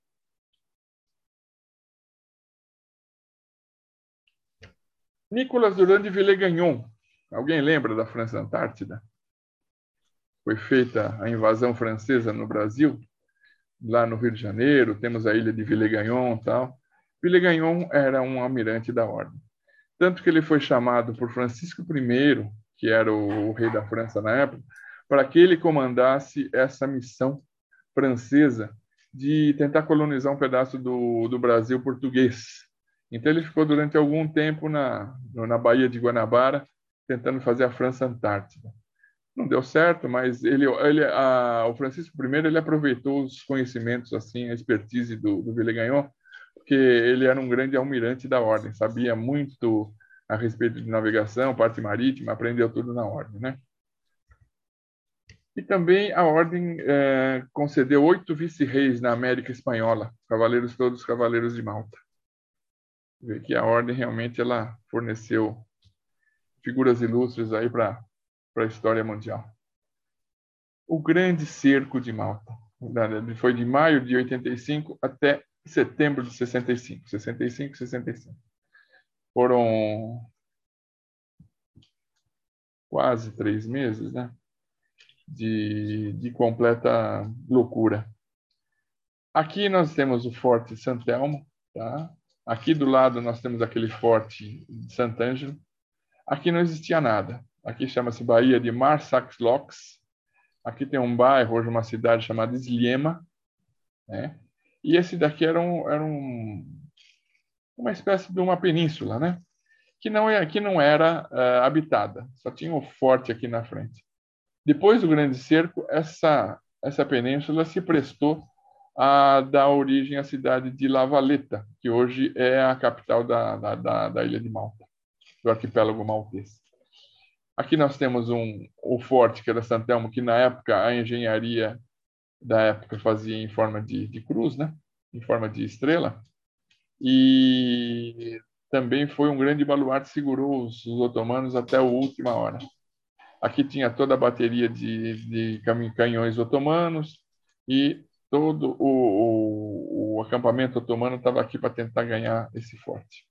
Nicolas Durand de Villegagnon. Alguém lembra da França Antártida? Foi feita a invasão francesa no Brasil, lá no Rio de Janeiro, temos a ilha de Villegagnon e tal. Villegagnon era um almirante da ordem. Tanto que ele foi chamado por Francisco I que era o, o rei da França na época, para que ele comandasse essa missão francesa de tentar colonizar um pedaço do, do Brasil português. Então ele ficou durante algum tempo na, na Baía de Guanabara, tentando fazer a França Antártida. Não deu certo, mas ele, ele a, o Francisco I ele aproveitou os conhecimentos, assim, a expertise do, do Villegagnon, porque ele era um grande almirante da ordem, sabia muito a respeito de navegação, parte marítima, aprendeu tudo na ordem, né? E também a ordem é, concedeu oito vice-reis na América Espanhola, cavaleiros todos cavaleiros de Malta. Vê que a ordem realmente ela forneceu figuras ilustres aí para a história mundial. O Grande Cerco de Malta foi de maio de 85 até setembro de 65, 65, 65 foram quase três meses, né? De, de completa loucura. Aqui nós temos o Forte Santelmo, tá? Aqui do lado nós temos aquele forte de Sant'Angelo. Aqui não existia nada. Aqui chama-se Baía de Marsaxlocks. Aqui tem um bairro, hoje uma cidade chamada Sliema. Né? E esse daqui era, um, era um, uma espécie de uma península, né? que não, é, que não era uh, habitada. Só tinha o forte aqui na frente. Depois do Grande Cerco, essa, essa península se prestou a dar origem à cidade de La Valetta, que hoje é a capital da, da, da, da ilha de Malta, do arquipélago maltês. Aqui nós temos um, o forte, que era Santelmo, que na época a engenharia da época fazia em forma de, de cruz, né? em forma de estrela, e também foi um grande baluarte, segurou os, os otomanos até a última hora. Aqui tinha toda a bateria de, de canhões otomanos e todo o, o, o acampamento otomano estava aqui para tentar ganhar esse forte.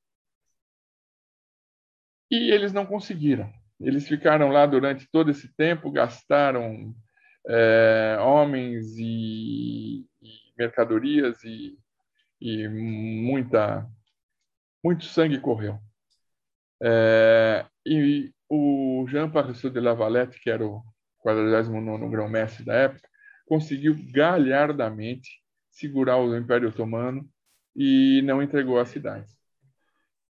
E eles não conseguiram. Eles ficaram lá durante todo esse tempo, gastaram é, homens e, e mercadorias e, e, muita muito sangue correu. É, e o Jean Paresseux de Lavalette, que era o 49º grão-mestre da época, conseguiu galhardamente segurar o Império Otomano e não entregou a cidade.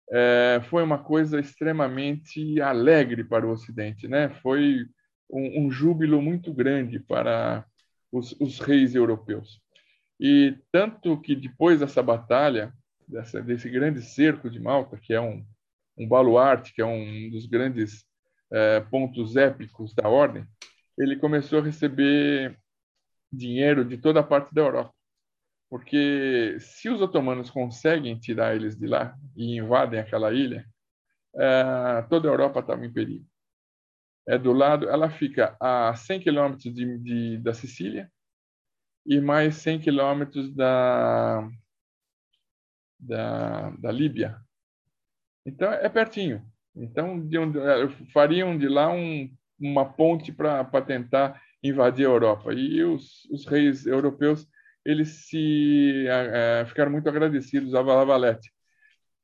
É, foi uma coisa extremamente alegre para o Ocidente, né? Foi um, um júbilo muito grande para os, os, reis europeus. E tanto que depois dessa batalha, dessa, desse grande cerco de Malta, que é um, um baluarte, que é um dos grandes é, pontos épicos da ordem, ele começou a receber dinheiro de toda a parte da Europa. Porque se os otomanos conseguem tirar eles de lá e invadem aquela ilha, é, toda a Europa estava em perigo. É do lado, ela fica a 100 quilômetros de, de, da Sicília e mais 100 quilômetros da, da, da Líbia. Então é pertinho. Então de onde, é, fariam de lá um, uma ponte para tentar invadir a Europa. E os, os reis europeus eles se é, ficaram muito agradecidos a Valette.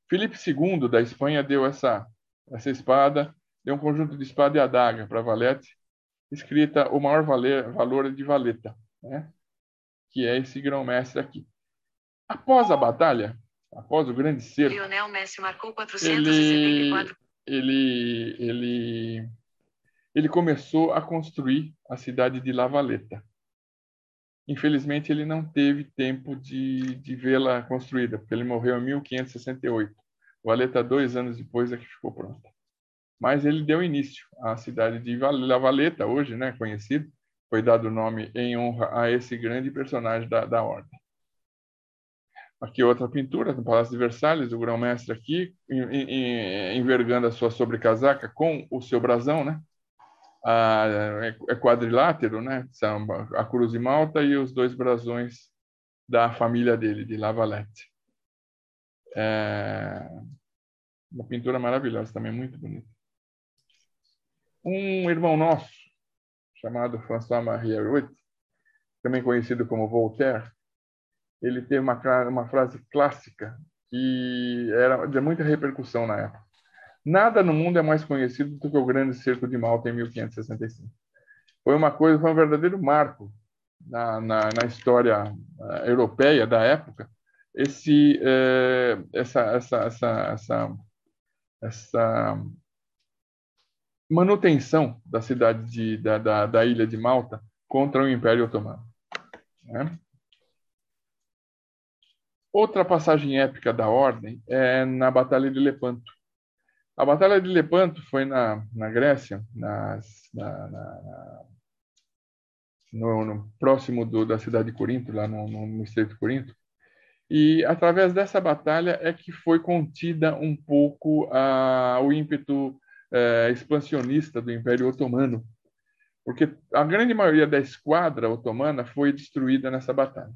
Filipe II da Espanha deu essa essa espada, deu um conjunto de espada e adaga para Valette, escrita o maior valer, valor de Valeta, né? Que é esse grão-mestre aqui. Após a batalha, após o grande cerco, Lionel Messi marcou 474. Ele, ele, ele ele começou a construir a cidade de La Valeta. Infelizmente, ele não teve tempo de, de vê-la construída, porque ele morreu em 1568. Valeta, dois anos depois, é que ficou pronta. Mas ele deu início à cidade de La Valeta, hoje né, conhecido, foi dado o nome em honra a esse grande personagem da, da ordem. Aqui outra pintura no Palácio de Versalhes, o grão-mestre aqui, envergando a sua sobrecasaca com o seu brasão, né? a, é, é quadrilátero, né? São a cruz de Malta e os dois brasões da família dele, de Lavalette. É uma pintura maravilhosa, também muito bonita. Um irmão nosso, chamado François-Marie Arouet, também conhecido como Voltaire, ele teve uma, uma frase clássica que era de muita repercussão na época. Nada no mundo é mais conhecido do que o Grande Cerco de Malta em 1565. Foi uma coisa, foi um verdadeiro marco na, na, na história uh, europeia da época. Esse, uh, essa, essa, essa, essa, essa manutenção da cidade de, da, da, da ilha de Malta contra o Império Otomano. Né? Outra passagem épica da ordem é na Batalha de Lepanto, a Batalha de Lepanto foi na, na Grécia, nas, na, na, no, no, próximo do, da cidade de Corinto, lá no, no, no Estreito de Corinto. E através dessa batalha é que foi contida um pouco o ímpeto é, expansionista do Império Otomano, porque a grande maioria da esquadra otomana foi destruída nessa batalha.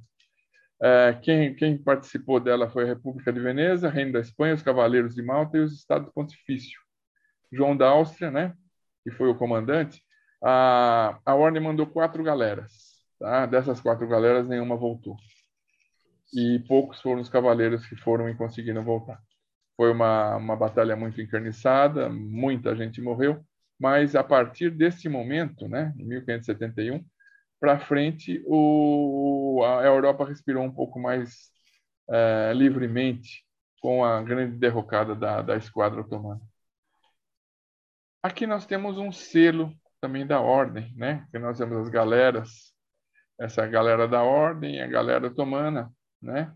É, quem, quem, participou dela foi a República de Veneza, Reino da Espanha, os Cavaleiros de Malta e os Estados Pontifício. João da Áustria, né, que foi o comandante, a, a ordem mandou quatro galeras. Tá? Dessas quatro galeras, nenhuma voltou. e poucos foram os cavaleiros que foram e conseguiram voltar. Foi uma, uma batalha muito encarniçada, muita gente morreu, mas a partir desse momento, né, em 1571, para frente, o, a Europa respirou um pouco mais é, livremente com a grande derrocada da, da esquadra otomana. Aqui nós temos um selo também da ordem, né? Que nós temos as galeras, essa galera da ordem, a galera otomana, né?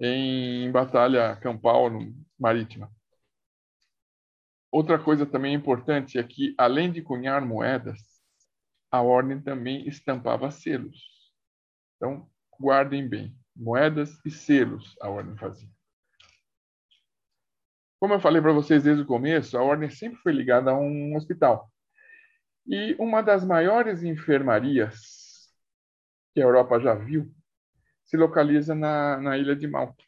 Em batalha campal marítima. Outra coisa também importante é que, além de cunhar moedas, a ordem também estampava selos. Então, guardem bem: moedas e selos a ordem fazia. Como eu falei para vocês desde o começo, a ordem sempre foi ligada a um hospital. E uma das maiores enfermarias que a Europa já viu se localiza na, na ilha de Malta.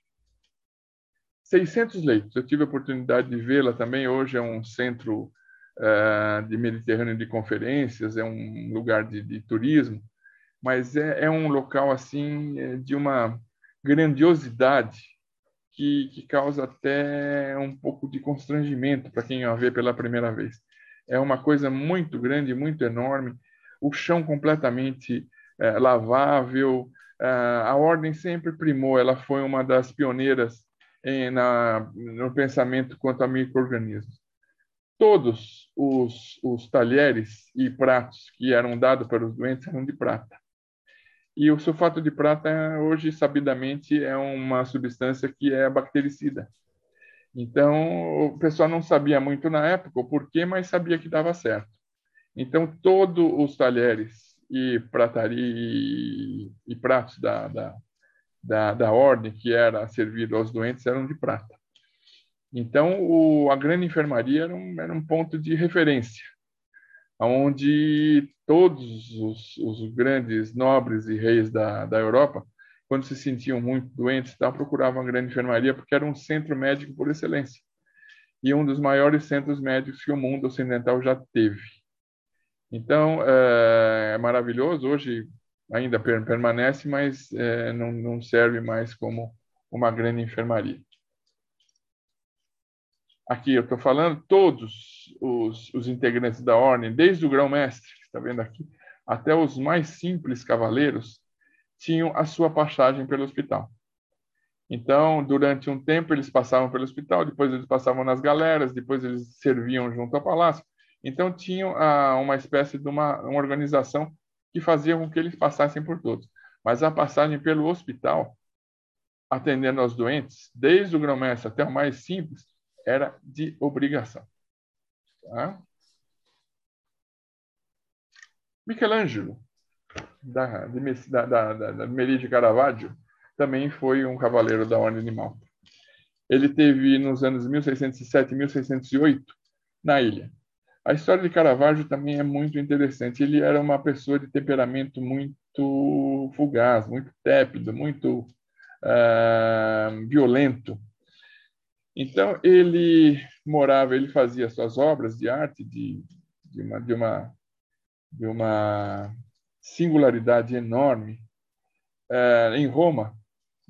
600 leitos. Eu tive a oportunidade de vê-la também. Hoje é um centro uh, de Mediterrâneo de conferências, é um lugar de, de turismo, mas é, é, um local assim é, de uma grandiosidade que, que causa até um pouco de constrangimento para quem a vê pela primeira vez. É uma coisa muito grande, muito enorme, o chão completamente é, lavável. É, a ordem sempre primou, ela foi uma das pioneiras em, na, no pensamento quanto a microorganismos. Todos os, os talheres e pratos que eram dados para os doentes eram de prata. E o sulfato de prata, hoje, sabidamente, é uma substância que é bactericida. Então, o pessoal não sabia muito na época o porquê, mas sabia que dava certo. Então, todos os talheres e prataria e, e pratos da, da, da, da, ordem que era servido aos doentes eram de prata. Então, o, a grande enfermaria era um, era um ponto de referência onde todos os, os, grandes nobres e reis da, da Europa, quando se sentiam muito doentes, tal, procuravam a grande enfermaria porque era um centro médico por excelência e um dos maiores centros médicos que o mundo ocidental já teve. Então, é, é maravilhoso. Hoje ainda permanece, mas é, não, não serve mais como uma grande enfermaria. Aqui eu estou falando todos os, os, integrantes da ordem, desde o grão-mestre, que está vendo aqui, até os mais simples cavaleiros, tinham a sua passagem pelo hospital. Então, durante um tempo, eles passavam pelo hospital, depois eles passavam nas galeras, depois eles serviam junto ao palácio. Então, tinham ah, uma espécie de uma, uma organização que fazia com que eles passassem por todos. Mas a passagem pelo hospital, atendendo aos doentes, desde o grão-mestre até o mais simples, era de obrigação. Tá? Michelangelo, da, de, da, da, da Meri de Caravaggio, também foi um cavaleiro da Ordem de Malta. Ele teve nos anos 1607 e 1608 na ilha. A história de Caravaggio também é muito interessante. Ele era uma pessoa de temperamento muito fugaz, muito tépido, muito uh, violento. Então, ele morava, ele fazia suas obras de arte de, de, uma, de, uma, de uma singularidade enorme é, em Roma,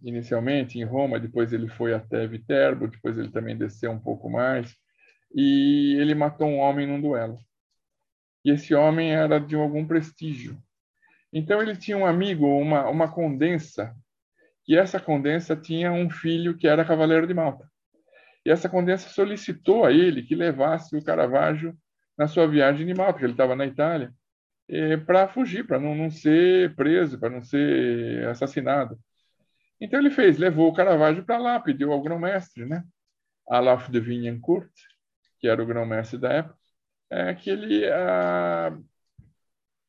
inicialmente em Roma, depois ele foi até Viterbo, depois ele também desceu um pouco mais, e ele matou um homem num duelo. E esse homem era de algum prestígio. Então ele tinha um amigo, uma, uma condensa, e essa condensa tinha um filho que era cavaleiro de Malta. E essa condensa solicitou a ele que levasse o Caravaggio na sua viagem de Malta, porque ele estava na Itália, para fugir, para não, não ser preso, para não ser assassinado. Então ele fez, levou o Caravaggio para lá, pediu ao grão-mestre, né, Alaf de Vignancourt, que era o grão-mestre da época, é, que ele a,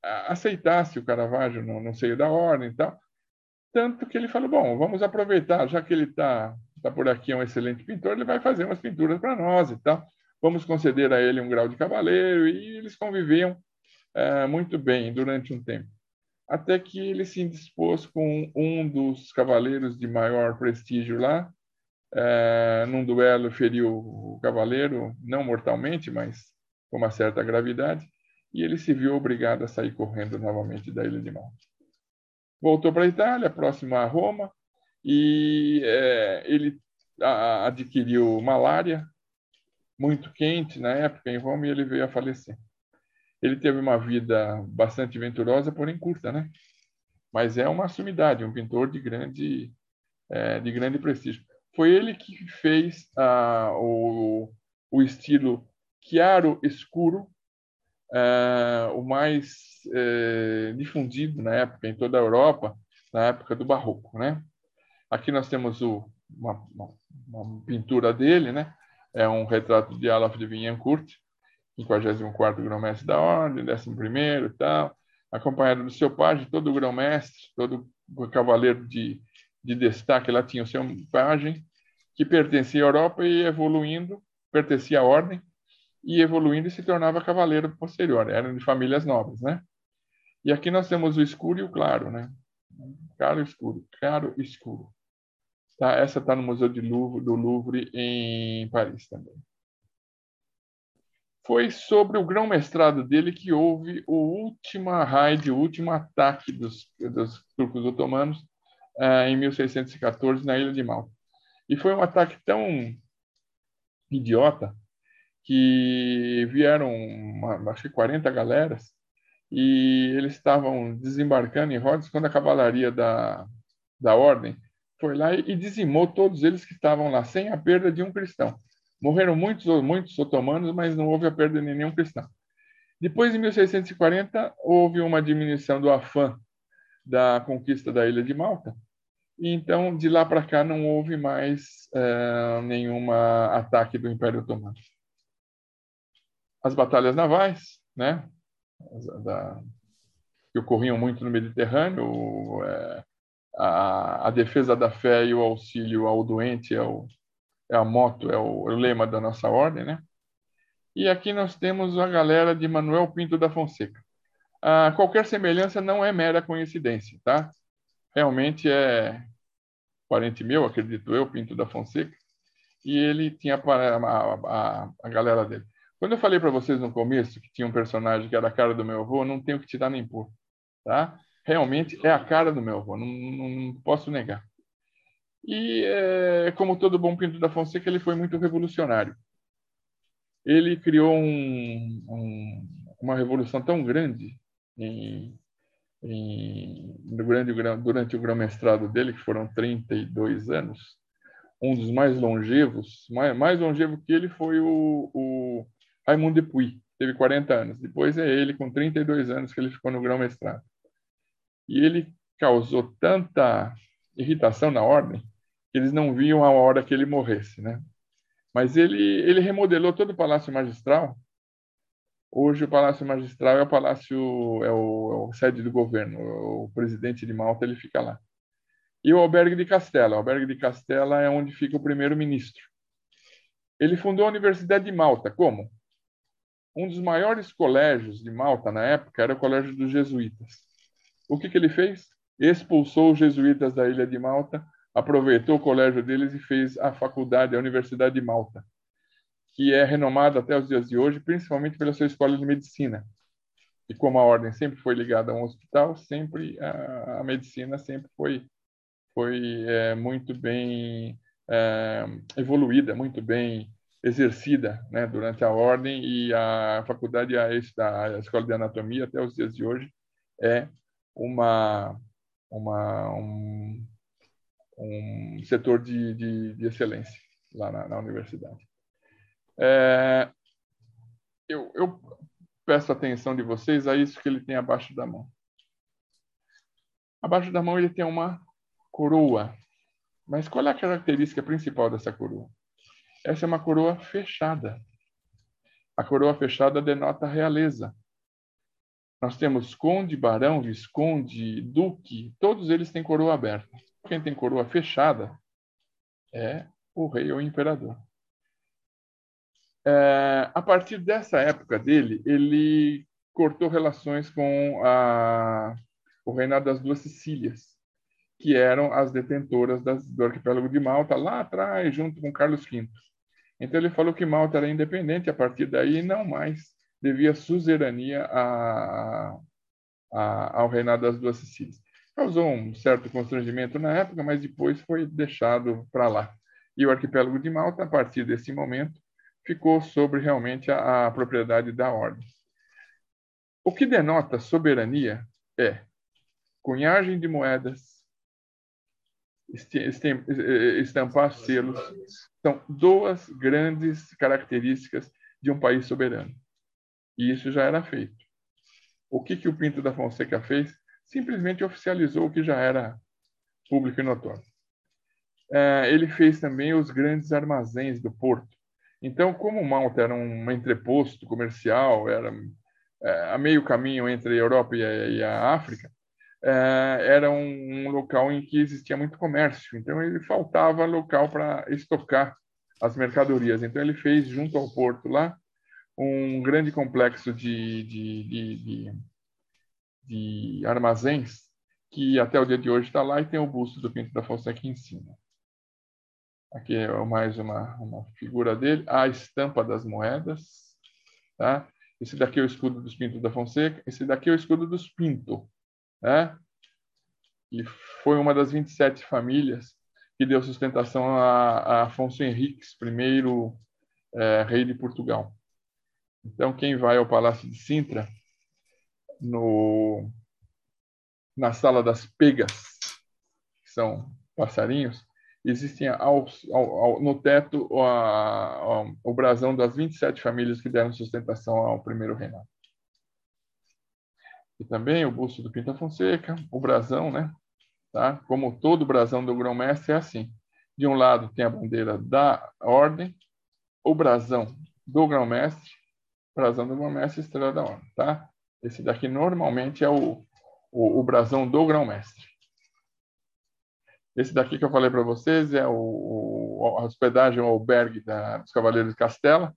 a, aceitasse o Caravaggio no, no seio da ordem e tal. Tanto que ele falou, bom, vamos aproveitar, já que ele está está por aqui, é um excelente pintor, ele vai fazer umas pinturas para nós e tal. Vamos conceder a ele um grau de cavaleiro e eles conviviam é, muito bem durante um tempo. Até que ele se indispôs com um dos cavaleiros de maior prestígio lá, é, num duelo feriu o cavaleiro, não mortalmente, mas com uma certa gravidade, e ele se viu obrigado a sair correndo novamente da ilha de Malta. Voltou para a Itália, próximo a Roma, e é, ele a, adquiriu malária, muito quente na época em Roma, e ele veio a falecer. Ele teve uma vida bastante venturosa, porém curta, né? Mas é uma sumidade, um pintor de grande, é, de grande prestígio. Foi ele que fez ah, o, o estilo chiaro escuro, ah, o mais eh, difundido na época em toda a Europa, na época do Barroco, né? Aqui nós temos o, uma, uma, uma, pintura dele, né? É um retrato de Olaf de Vinhancourt, 54º grão-mestre da ordem, 11º e tal, acompanhado do seu pajem, todo grão-mestre, todo cavaleiro de, de destaque, lá tinha o seu pajem, que pertencia à Europa e evoluindo, pertencia à ordem, e evoluindo e se tornava cavaleiro posterior, eram de famílias nobres, né? E aqui nós temos o escuro e o claro, né? Claro e escuro, claro e escuro. Tá? Essa está no Museu Louvre, do Louvre em Paris também. Foi sobre o grão-mestrado dele que houve o último raid, o último ataque dos, dos turcos otomanos uh, em 1614 na ilha de Malta. E foi um ataque tão idiota que vieram, uma, acho que 40 galeras, e eles estavam desembarcando em Rhodes quando a cavalaria da, da ordem foi lá e dizimou todos eles que estavam lá, sem a perda de um cristão. Morreram muitos, muitos otomanos, mas não houve a perda de nenhum cristão. Depois, em 1640, houve uma diminuição do afã da conquista da ilha de Malta. Então, de lá para cá, não houve mais uh, nenhum ataque do Império Otomano. As batalhas navais, né, da, que ocorriam muito no Mediterrâneo, é, a, a, defesa da fé e o auxílio ao doente é, o, é a moto, é o, é o, lema da nossa ordem, né? E aqui nós temos a galera de Manuel Pinto da Fonseca. Ah, qualquer semelhança não é mera coincidência, tá? Realmente é parente meu, acredito eu, Pinto da Fonseca, e ele tinha a, a, a galera dele. Quando eu falei para vocês no começo que tinha um personagem que era a cara do meu avô, não tenho que tirar nem pôr, tá? Realmente é a cara do meu avô, não, não, não posso negar. E, é, como todo bom Pinto da Fonseca, ele foi muito revolucionário. Ele criou um, um, uma revolução tão grande em, em, durante, durante o grão-mestrado dele, que foram 32 anos, um dos mais longevos, mais, mais longevo que ele foi o, o Raimundo Depuy, teve 40 anos. Depois é ele, com 32 anos, que ele ficou no grão-mestrado. E ele causou tanta irritação na ordem que eles não viam a hora que ele morresse, né? Mas ele, ele remodelou todo o Palácio Magistral. Hoje o Palácio Magistral é o palácio, é o, é o sede do governo. O presidente de Malta ele fica lá. E o Albergue de Castela. O Albergue de Castela é onde fica o primeiro-ministro. Ele fundou a Universidade de Malta. Como? um dos maiores colégios de Malta na época era o Colégio dos Jesuítas. O que, que ele fez? Expulsou os jesuítas da ilha de Malta, aproveitou o colégio deles e fez a faculdade, a Universidade de Malta, que é renomada até os dias de hoje, principalmente pela sua escola de medicina. E como a ordem sempre foi ligada a um hospital, sempre a, a medicina sempre foi foi é, muito bem é, evoluída, muito bem exercida né, durante a ordem e a faculdade, a, a escola de anatomia, até os dias de hoje, é uma, uma, um, um setor de, de, de excelência lá na, na universidade. É, eu, eu peço atenção de vocês a isso que ele tem abaixo da mão. Abaixo da mão ele tem uma coroa. Mas qual é a característica principal dessa coroa? Essa é uma coroa fechada. A coroa fechada denota realeza. Nós temos conde, barão, visconde, duque, todos eles têm coroa aberta. Quem tem coroa fechada é o rei ou imperador. É, a partir dessa época dele, ele cortou relações com a, o reinado das duas Sicílias, que eram as detentoras das, do arquipélago de Malta, lá atrás, junto com Carlos V. Então ele falou que Malta era independente a partir daí não mais devia suzerania a, a, ao reinado das duas Sicílias. Causou um certo constrangimento na época, mas depois foi deixado para lá. E o arquipélago de Malta, a partir desse momento, ficou sobre realmente a, a propriedade da ordem. O que denota soberania é cunhagem de moedas, estampar selos, são duas grandes características de um país soberano. E isso já era feito. O que, que o Pinto da Fonseca fez? Simplesmente oficializou o que já era público e notório. É, ele fez também os grandes armazéns do porto. Então, como Malta era um entreposto comercial, era é, a meio caminho entre a Europa e a, África, é, era um, local em que existia muito comércio. Então, ele faltava local para estocar as mercadorias. Então, ele fez, junto ao porto lá, um grande complexo de, de, de, de, armazéns que até o dia de hoje está lá e tem o busto do Pinto da Fonseca em cima. Aqui é mais uma, uma figura dele, a estampa das moedas. Tá? Esse daqui é o escudo dos Pintos da Fonseca, esse daqui é o escudo dos Pinto. Né? E foi uma das 27 famílias que deu sustentação a, a Afonso Henriques, primeiro é, rei de Portugal. Então, quem vai ao Palácio de Sintra, no, na sala das pegas, que são passarinhos, existem ao, ao, no teto a, a, o brasão das 27 famílias que deram sustentação ao primeiro reinado. E também o busto do Pinta Fonseca, o brasão, né? Tá? Como todo brasão do grão-mestre é assim. De um lado tem a bandeira da ordem, o brasão do grão-mestre, brasão do grão-mestre estrela da ordem, tá? Esse daqui normalmente é o, o, o brasão do grão-mestre. Esse daqui que eu falei para vocês é o, o, a hospedagem, o albergue da, dos Cavaleiros de Castela,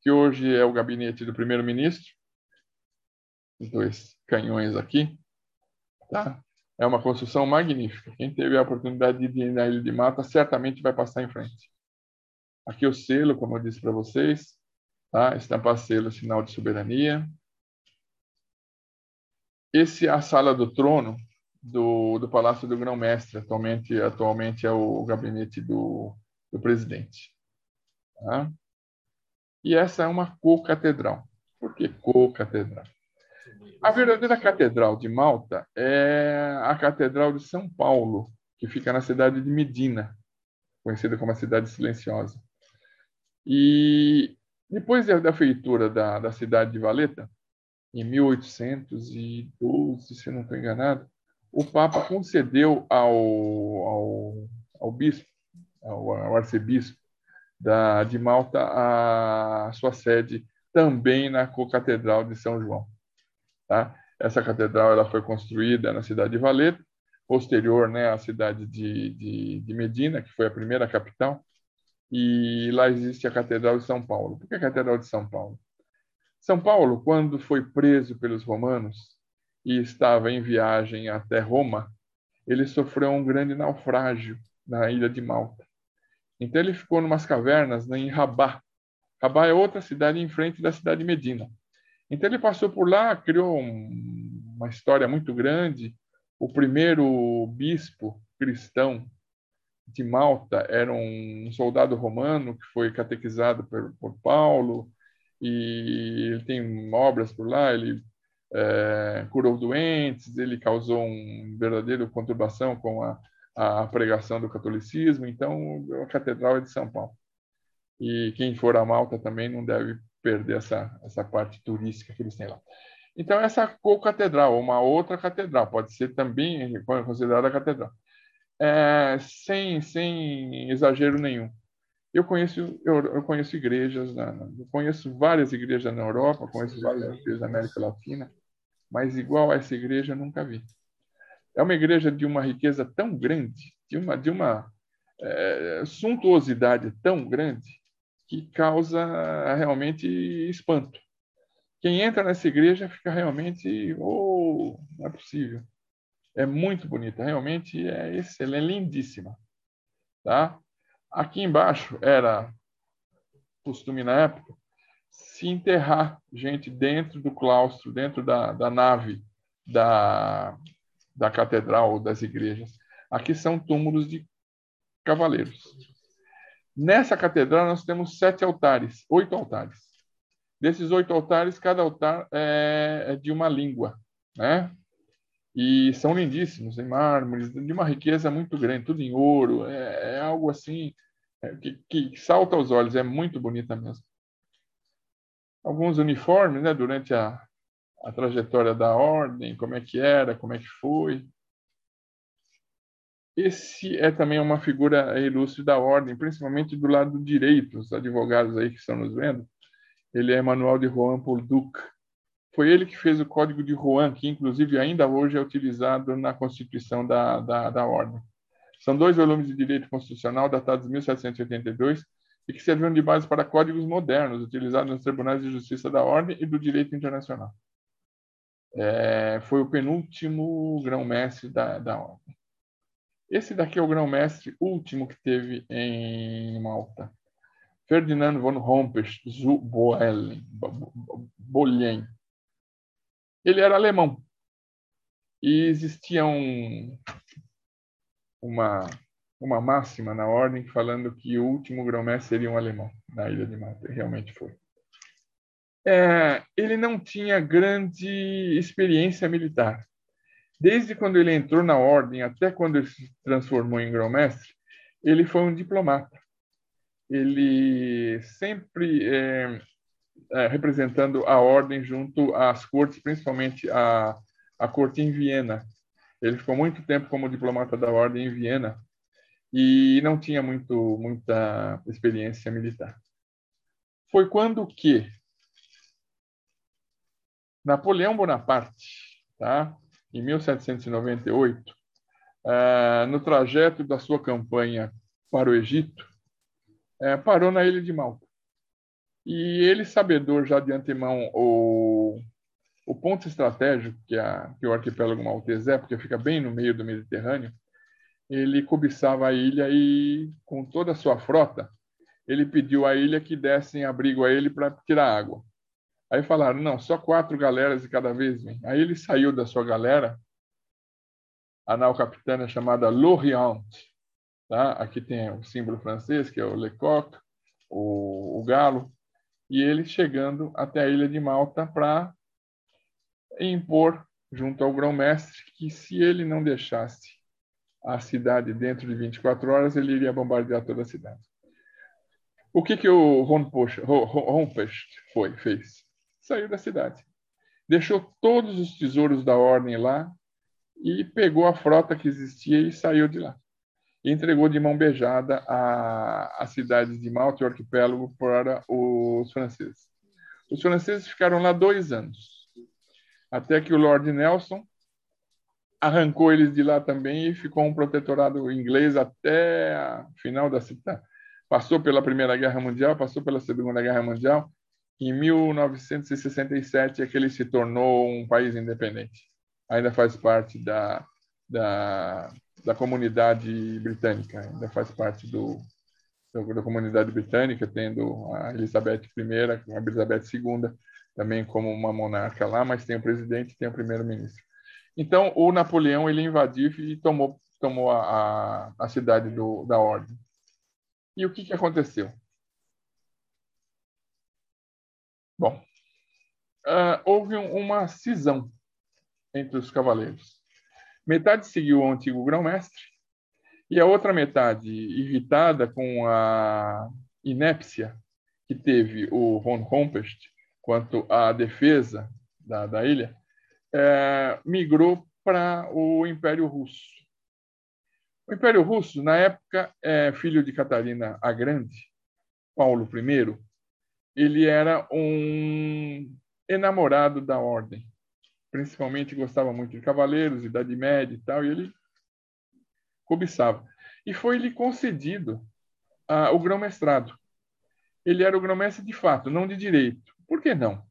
que hoje é o gabinete do primeiro-ministro. Dois canhões aqui. Tá? É uma construção magnífica. Quem teve a oportunidade de ir na Ilha de Mata certamente vai passar em frente. Aqui o selo, como eu disse para vocês, tá? estampar selo, sinal de soberania. Esse é a sala do trono, do, do Palácio do Grão-Mestre, atualmente, atualmente é o gabinete do, do presidente. Tá? E essa é uma co-catedral. Por que co-catedral? A verdadeira catedral de Malta é a Catedral de São Paulo, que fica na cidade de Medina, conhecida como a Cidade Silenciosa. E depois da feitura da, da cidade de Valeta, em 1812, se não estou enganado, o Papa concedeu ao, ao, ao bispo, ao, ao arcebispo da, de Malta, a sua sede também na Catedral de São João. Tá? Essa catedral ela foi construída na cidade de Valeta, posterior né, à cidade de, de, de, Medina, que foi a primeira capital, e lá existe a Catedral de São Paulo. Por que a Catedral de São Paulo? São Paulo, quando foi preso pelos romanos, e estava em viagem até Roma, ele sofreu um grande naufrágio na ilha de Malta. Então ele ficou numas cavernas né, em Rabá. Rabá é outra cidade em frente da cidade de Medina. Então ele passou por lá, criou um, uma história muito grande. O primeiro bispo cristão de Malta era um soldado romano que foi catequizado por, por Paulo e ele tem obras por lá. Ele é, curou doentes, ele causou uma verdadeira conturbação com a, a pregação do catolicismo. Então, a catedral é de São Paulo. E quem for a Malta também não deve perder essa, essa parte turística que eles têm lá. Então, essa co-catedral, uma outra catedral, pode ser também considerada catedral, é, sem, sem exagero nenhum. Eu conheço, eu, eu conheço igrejas, eu conheço várias igrejas na Europa, conheço várias igrejas na América Latina, mas igual a essa igreja nunca vi. É uma igreja de uma riqueza tão grande, de uma, de uma é, suntuosidade tão grande, que causa realmente espanto. Quem entra nessa igreja fica realmente, oh, não é possível. É muito bonita, realmente é excelente, é lindíssima. Tá? Aqui embaixo era costume na época se enterrar gente dentro do claustro, dentro da, da nave da, da catedral ou das igrejas. Aqui são túmulos de cavaleiros. Nessa catedral nós temos sete altares, oito altares. Desses oito altares, cada altar é, é de uma língua, né? E são lindíssimos, em mármores, de uma riqueza muito grande, tudo em ouro. É, é algo assim é, que, que, salta aos olhos, é muito bonita mesmo. Alguns uniformes, né? Durante a, a trajetória da ordem, como é que era, como é que foi. Esse é também uma figura ilustre da ordem, principalmente do lado direito, os advogados aí que estão nos vendo. Ele é Manuel de Juan Paul Duc. Foi ele que fez o Código de Juan, que inclusive ainda hoje é utilizado na Constituição da, da, da Ordem. São dois volumes de direito constitucional datados de 1782 e que serviram de base para códigos modernos utilizados nos tribunais de justiça da Ordem e do direito internacional. É, foi o penúltimo grão-mestre da, da Ordem. Esse daqui é o grão-mestre último que teve em Malta. Ferdinand von Hompesch zu Boelen, Bolien. Ele era alemão. E existia um, uma, uma máxima na ordem falando que o último grão-mestre seria um alemão na ilha de Malta. Realmente foi. É, ele não tinha grande experiência militar. Desde quando ele entrou na ordem até quando ele se transformou em grão-mestre, ele foi um diplomata. Ele sempre é, é, representando a ordem junto às cortes, principalmente a, a corte em Viena. Ele ficou muito tempo como diplomata da ordem em Viena e não tinha muito, muita experiência militar. Foi quando que Napoleão Bonaparte, tá? em 1798, eh, no trajeto da sua campanha para o Egito, eh, parou na ilha de Malta. E ele, sabedor já de antemão o, o ponto estratégico que, a, que o arquipélago maltês é, porque fica bem no meio do Mediterrâneo, ele cobiçava a ilha e, com toda a sua frota, ele pediu à ilha que dessem abrigo a ele para tirar água. Aí falaram, não, só quatro galeras de cada vez vem. Aí ele saiu da sua galera, a nau capitana chamada L'Orient. Tá? Aqui tem o símbolo francês, que é o Lecoq, o, o galo, e ele chegando até a ilha de Malta para impor junto ao grão-mestre que se ele não deixasse a cidade dentro de 24 horas, ele iria bombardear toda a cidade. O que que o Rompesch foi fez? saiu da cidade. Deixou todos os tesouros da ordem lá e pegou a frota que existia e saiu de lá. E entregou de mão beijada a, a cidade de Malta e o arquipélago para os franceses. Os franceses ficaram lá dois anos, até que o Lord Nelson arrancou eles de lá também e ficou um protetorado inglês até a final da cidade. Passou pela Primeira Guerra Mundial, passou pela Segunda Guerra Mundial em 1967 é que ele se tornou um país independente. Ainda faz parte da, da, da comunidade britânica, ainda faz parte do, da comunidade britânica, tendo a Elizabeth I, a Elizabeth II também como uma monarca lá, mas tem o presidente e tem o primeiro-ministro. Então, o Napoleão ele invadiu e tomou, tomou a, a, cidade do, da ordem. E o que, que aconteceu? Bom, uh, houve um, uma cisão entre os cavaleiros. Metade seguiu o antigo grão-mestre e a outra metade, irritada com a inépcia que teve o von Hompecht quanto à defesa da, da ilha, é, migrou para o Império Russo. O Império Russo, na época, é filho de Catarina a Grande, Paulo I, ele era um enamorado da ordem. Principalmente gostava muito de cavaleiros, Idade Média e tal, e ele cobiçava. E foi-lhe concedido uh, o grão-mestrado. Ele era o grão-mestre de fato, não de direito. Por que não?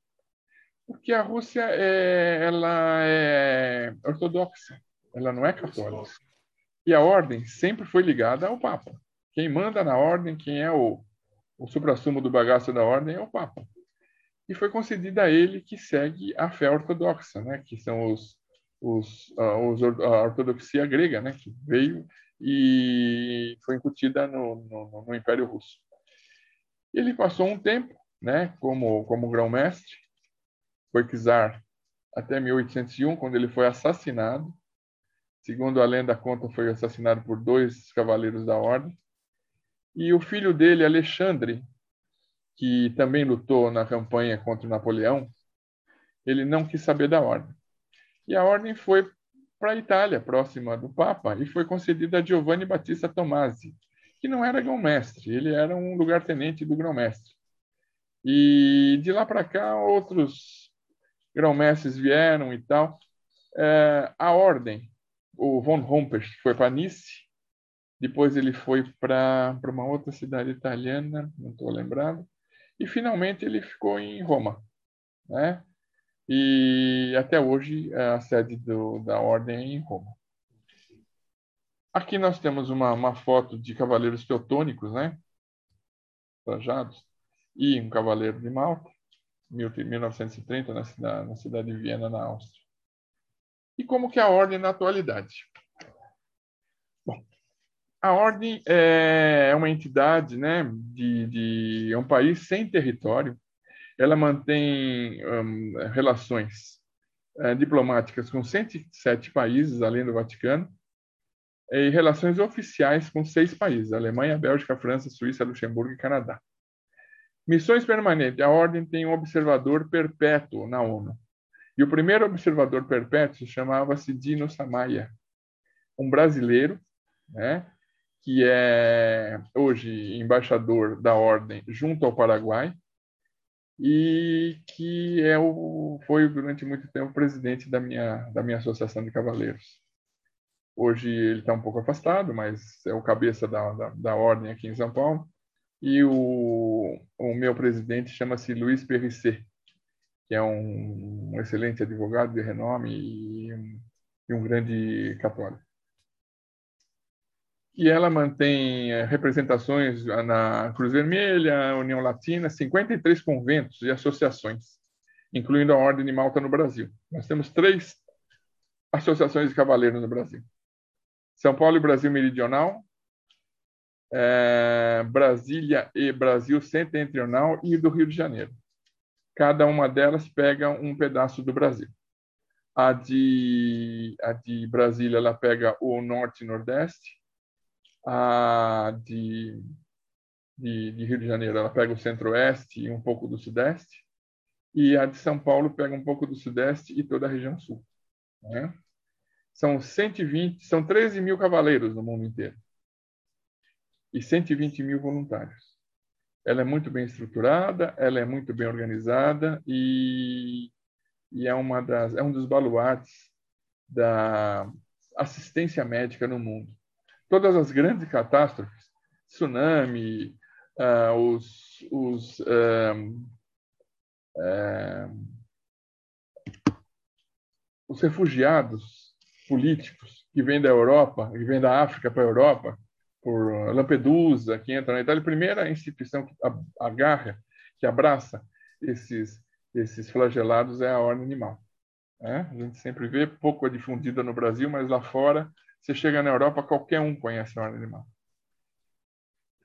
Porque a Rússia é, ela é ortodoxa, ela não é católica. E a ordem sempre foi ligada ao Papa. Quem manda na ordem, quem é o o suprassumo do bagaço da ordem é o Papa. E foi concedida a ele que segue a fé ortodoxa, né? que são os, os, os, a ortodoxia grega, né, que veio e foi incutida no, no, no Império Russo. Ele passou um tempo né, como, como grão-mestre, foi czar até 1801, quando ele foi assassinado. Segundo a lenda conta, foi assassinado por dois cavaleiros da ordem. E o filho dele, Alexandre, que também lutou na campanha contra Napoleão, ele não quis saber da ordem. E a ordem foi para a Itália, próxima do Papa, e foi concedida a Giovanni Battista Tomasi, que não era grão-mestre, ele era um lugar-tenente do grão-mestre. E de lá para cá, outros grão-mestres vieram e tal. É, a ordem, o von Humpecht foi para Nice, depois ele foi para uma outra cidade italiana, não estou lembrado, e finalmente ele ficou em Roma. Né? E até hoje a sede do, da ordem é em Roma. Aqui nós temos uma, uma foto de cavaleiros teutônicos, né? Trajados, e um cavaleiro de Malta, 1930, na cidade, de Viena, na Áustria. E como que é a ordem na atualidade? Bom, a ordem é uma entidade, né, de, de é um país sem território, ela mantém um, relações uh, diplomáticas com 107 países, além do Vaticano, e relações oficiais com seis países: Alemanha, Bélgica, França, Suíça, Luxemburgo e Canadá. Missões permanentes: a Ordem tem um observador perpétuo na ONU. E o primeiro observador perpétuo chamava-se Dino Samaya, um brasileiro, né, que é hoje embaixador da Ordem junto ao Paraguai e que é o, foi durante muito tempo presidente da minha, da minha associação de cavaleiros. Hoje ele está um pouco afastado, mas é o cabeça da, da, da, ordem aqui em São Paulo. E o, o meu presidente chama-se Luiz Perricet, que é um, um, excelente advogado de renome e um, e um grande católico e ela mantém é, representações na Cruz Vermelha, União Latina, 53 conventos e associações, incluindo a Ordem de Malta no Brasil. Nós temos três associações de cavaleiros no Brasil: São Paulo e Brasil Meridional, é, Brasília e Brasil Setentrional e do Rio de Janeiro. Cada uma delas pega um pedaço do Brasil. A de, a de Brasília ela pega o norte e nordeste, a de, de, de, Rio de Janeiro ela pega o centro-oeste e um pouco do sudeste, e a de São Paulo pega um pouco do sudeste e toda a região sul. Né? São 120, são 13 mil cavaleiros no mundo inteiro e 120 mil voluntários. Ela é muito bem estruturada, ela é muito bem organizada e, e é uma das é um dos baluartes da assistência médica no mundo todas as grandes catástrofes, tsunami, uh, os, os um, um, os refugiados políticos que vêm da Europa, que vêm da África para a Europa, por Lampedusa, que entra na Itália, a primeira instituição que agarra, que abraça esses, esses flagelados é a ordem animal. É? A gente sempre vê, pouco é difundida no Brasil, mas lá fora você chega na Europa, qualquer um conhece a ordem animal.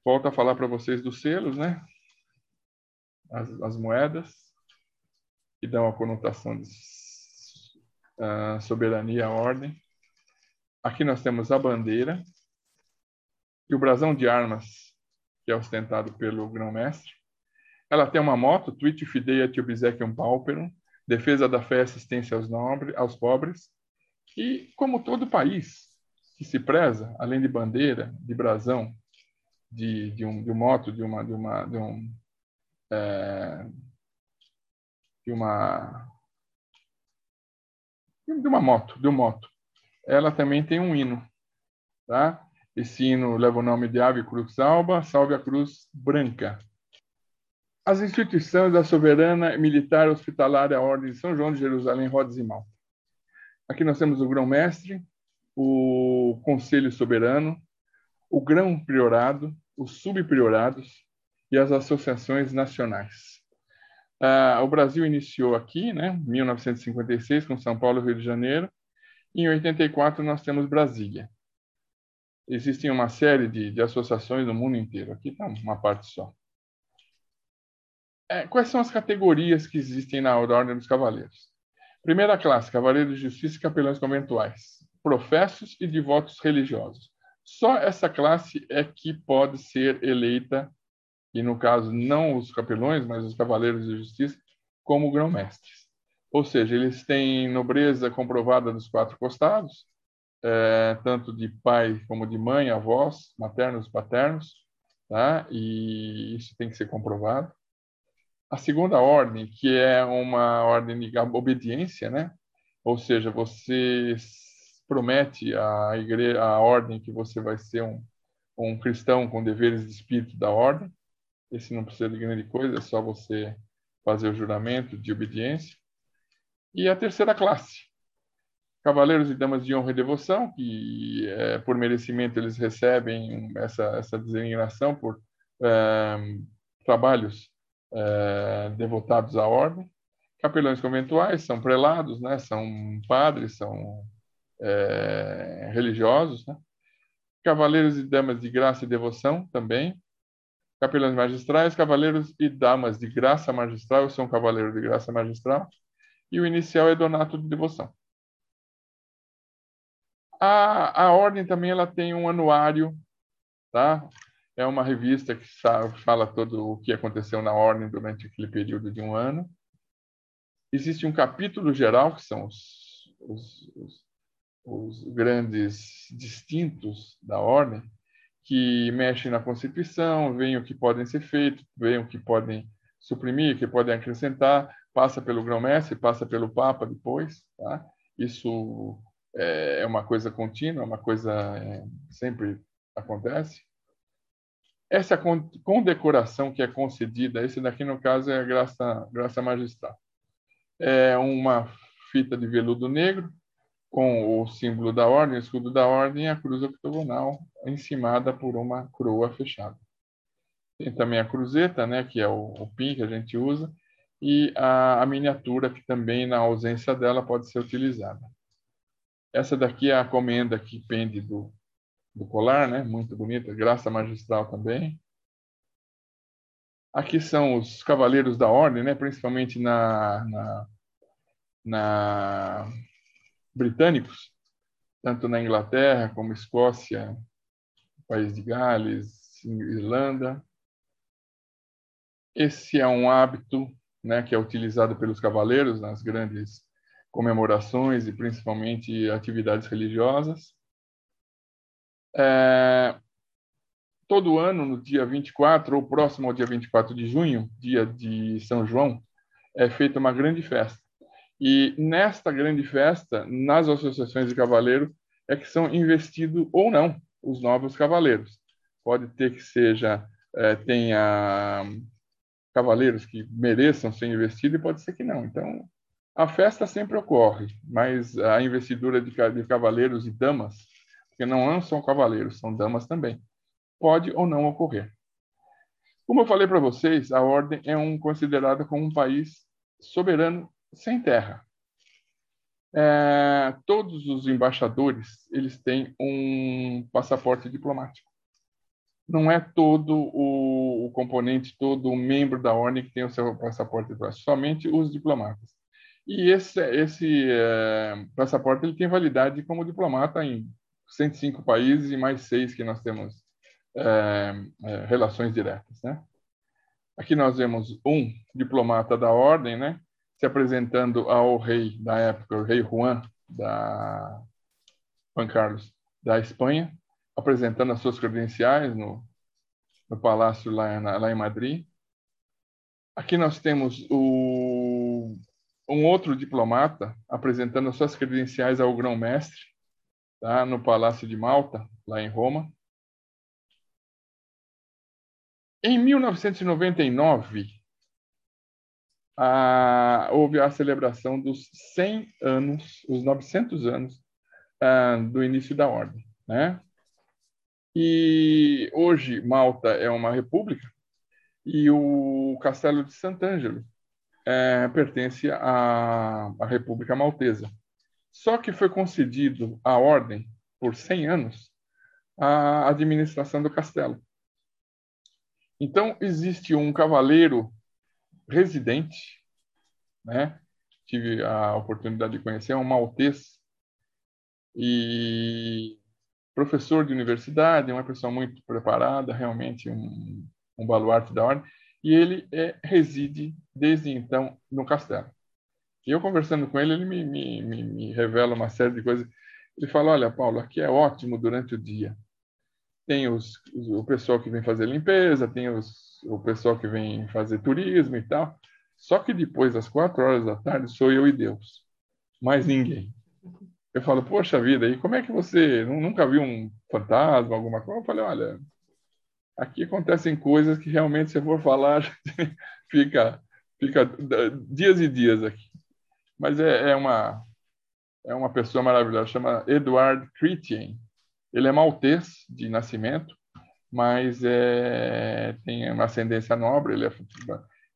Volto a falar para vocês dos selos, né? As, as, moedas, que dão a conotação de uh, soberania à ordem. Aqui nós temos a bandeira e o brasão de armas, que é ostentado pelo grão-mestre. Ela tem uma moto, Twit Fideat Obsequium Pauperum, defesa da fé e assistência aos, nobres, aos pobres. E, como todo país, que se preza, além de bandeira, de brasão, de, de, um, de um moto, de uma, de uma, de um, é, de uma, de uma moto, de um moto. Ela também tem um hino, tá? Esse hino leva o nome de Ave Cruz Alba, Salve a Cruz Branca. As instituições da soberana militar hospitalar a Ordem de São João de Jerusalém, Rhodes e Malta. Aqui nós temos o grão-mestre, o Conselho Soberano, o Grão Priorado, os subpriorados e as associações nacionais. Ah, o Brasil iniciou aqui, né, 1956, com São Paulo e Rio de Janeiro, Em 84, nós temos Brasília. Existem uma série de, de associações no mundo inteiro. Aqui está uma parte só. É, quais são as categorias que existem na Ordem dos Cavaleiros? Primeira classe, Cavaleiros de Justiça e Capelães Conventuais. Professos e devotos religiosos. Só essa classe é que pode ser eleita, e no caso não os capelões, mas os Cavaleiros de Justiça, como grão-mestres. Ou seja, eles têm nobreza comprovada dos quatro costados, é, tanto de pai como de mãe, avós, maternos, paternos, tá? e isso tem que ser comprovado. A segunda ordem, que é uma ordem de obediência, né? ou seja, você promete à igreja, à ordem que você vai ser um, um cristão com deveres de espírito da ordem. Esse não precisa de grande coisa, é só você fazer o juramento de obediência. E a terceira classe, cavaleiros e damas de honra e devoção, que é, por merecimento eles recebem essa, essa designação por é, trabalhos é, devotados à ordem. Capelães conventuais são prelados, né? são padres, são religiosos. Né? Cavaleiros e damas de graça e devoção também. Capelães magistrais, cavaleiros e damas de graça magistral, eu sou um cavaleiro de graça magistral. E o inicial é donato de devoção. A, a ordem também ela tem um anuário, tá? É uma revista que fala todo o que aconteceu na ordem durante aquele período de um ano. Existe um capítulo geral, que são os, os, os, os grandes distintos da ordem, que mexem na Constituição, veem o que podem ser feito, veem o que podem suprimir, o que podem acrescentar, passa pelo grão-mestre, passa pelo Papa depois. Tá? Isso é, é uma coisa contínua, uma coisa é, sempre acontece. Essa condecoração que é concedida, esse daqui no caso é a graça, graça magistral. É uma fita de veludo negro com o símbolo da ordem, o escudo da ordem e a cruz octogonal encimada por uma coroa fechada. Tem também a cruzeta, né, que é o, o pin que a gente usa, e a, a miniatura, que também, na ausência dela, pode ser utilizada. Essa daqui é a comenda que pende do, do colar, né? Muito bonita, graça magistral também. Aqui são os cavaleiros da ordem, né? Principalmente na, na, na britânicos, tanto na Inglaterra como Escócia, País de Gales, Irlanda. Esse é um hábito, né? Que é utilizado pelos cavaleiros nas grandes comemorações e principalmente atividades religiosas. É, todo ano, no dia 24, ou próximo ao dia 24 de junho, dia de São João, é feita uma grande festa. E nesta grande festa, nas associações de cavaleiros, é que são investidos ou não os novos cavaleiros. Pode ter que seja é, tenha cavaleiros que mereçam ser investidos e pode ser que não. Então, a festa sempre ocorre, mas a investidura de, de cavaleiros e damas, porque não são cavaleiros, são damas também, pode ou não ocorrer. Como eu falei para vocês, a ordem é um, considerada como um país soberano sem terra. É, todos os embaixadores eles têm um passaporte diplomático. Não é todo o, o componente, todo o membro da ordem que tem o seu passaporte diplomático, somente os diplomatas. E esse, esse é, passaporte ele tem validade como diplomata em 105 países e mais seis que nós temos é, é, relações diretas, né? Aqui nós vemos um diplomata da ordem, né, se apresentando ao rei da época, o rei Juan da Juan Carlos da Espanha, apresentando as suas credenciais no, no palácio lá, na, lá em Madrid. Aqui nós temos o um outro diplomata apresentando suas credenciais ao grão-mestre, tá? no Palácio de Malta, lá em Roma. Em 1999, a, houve a celebração dos 100 anos, os 900 anos ah, do início da ordem. Né? E hoje Malta é uma república e o Castelo de Sant'Angelo é, pertence à, à República Maltesa. Só que foi concedido à ordem, por 100 anos, a administração do castelo. Então, existe um cavaleiro residente, né? tive a oportunidade de conhecer, um maltês, e professor de universidade, uma pessoa muito preparada, realmente um, um baluarte da ordem, e ele é, reside desde então no castelo. E eu conversando com ele, ele me, me, me, me revela uma série de coisas. Ele fala: Olha, Paulo, aqui é ótimo durante o dia. Tem os, o pessoal que vem fazer limpeza, tem os, o pessoal que vem fazer turismo e tal. Só que depois das quatro horas da tarde sou eu e Deus, mais ninguém. Eu falo, poxa vida, e como é que você nunca viu um fantasma, alguma coisa? Eu falei, olha, aqui acontecem coisas que realmente, se eu for falar, fica, fica dias e dias aqui. Mas é, é uma é uma pessoa maravilhosa, chama Edward Chrétien. Ele é maltês de nascimento, mas é, tem uma ascendência nobre, ele é,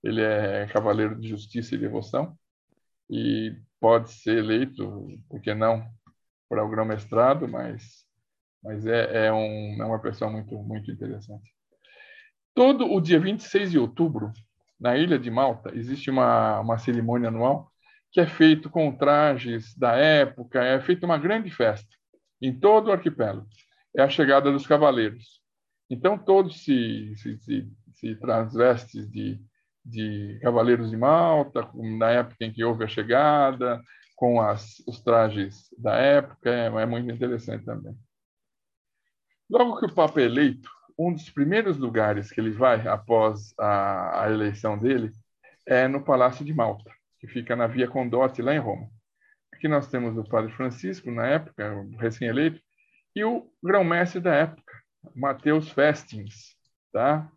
ele é cavaleiro de justiça e devoção, e pode ser eleito, por que não, para o grão-mestrado, mas, mas é, é, um, é uma pessoa muito, muito interessante. Todo o dia 26 de outubro, na ilha de Malta, existe uma, uma cerimônia anual que é feito com trajes da época, é feita uma grande festa em todo o arquipélago. É a chegada dos cavaleiros. Então, todos se, se, se, se transvestem de, de cavaleiros de Malta, na época em que houve a chegada, com as, os trajes da época, é, é muito interessante também. Logo que o Papa é eleito, um dos primeiros lugares que ele vai após a, a eleição dele é no Palácio de Malta, que fica na Via Condotti, lá em Roma. Aqui nós temos o Padre Francisco, na época, recém-eleito, e o grão-mestre da época, Mateus Festings, tá?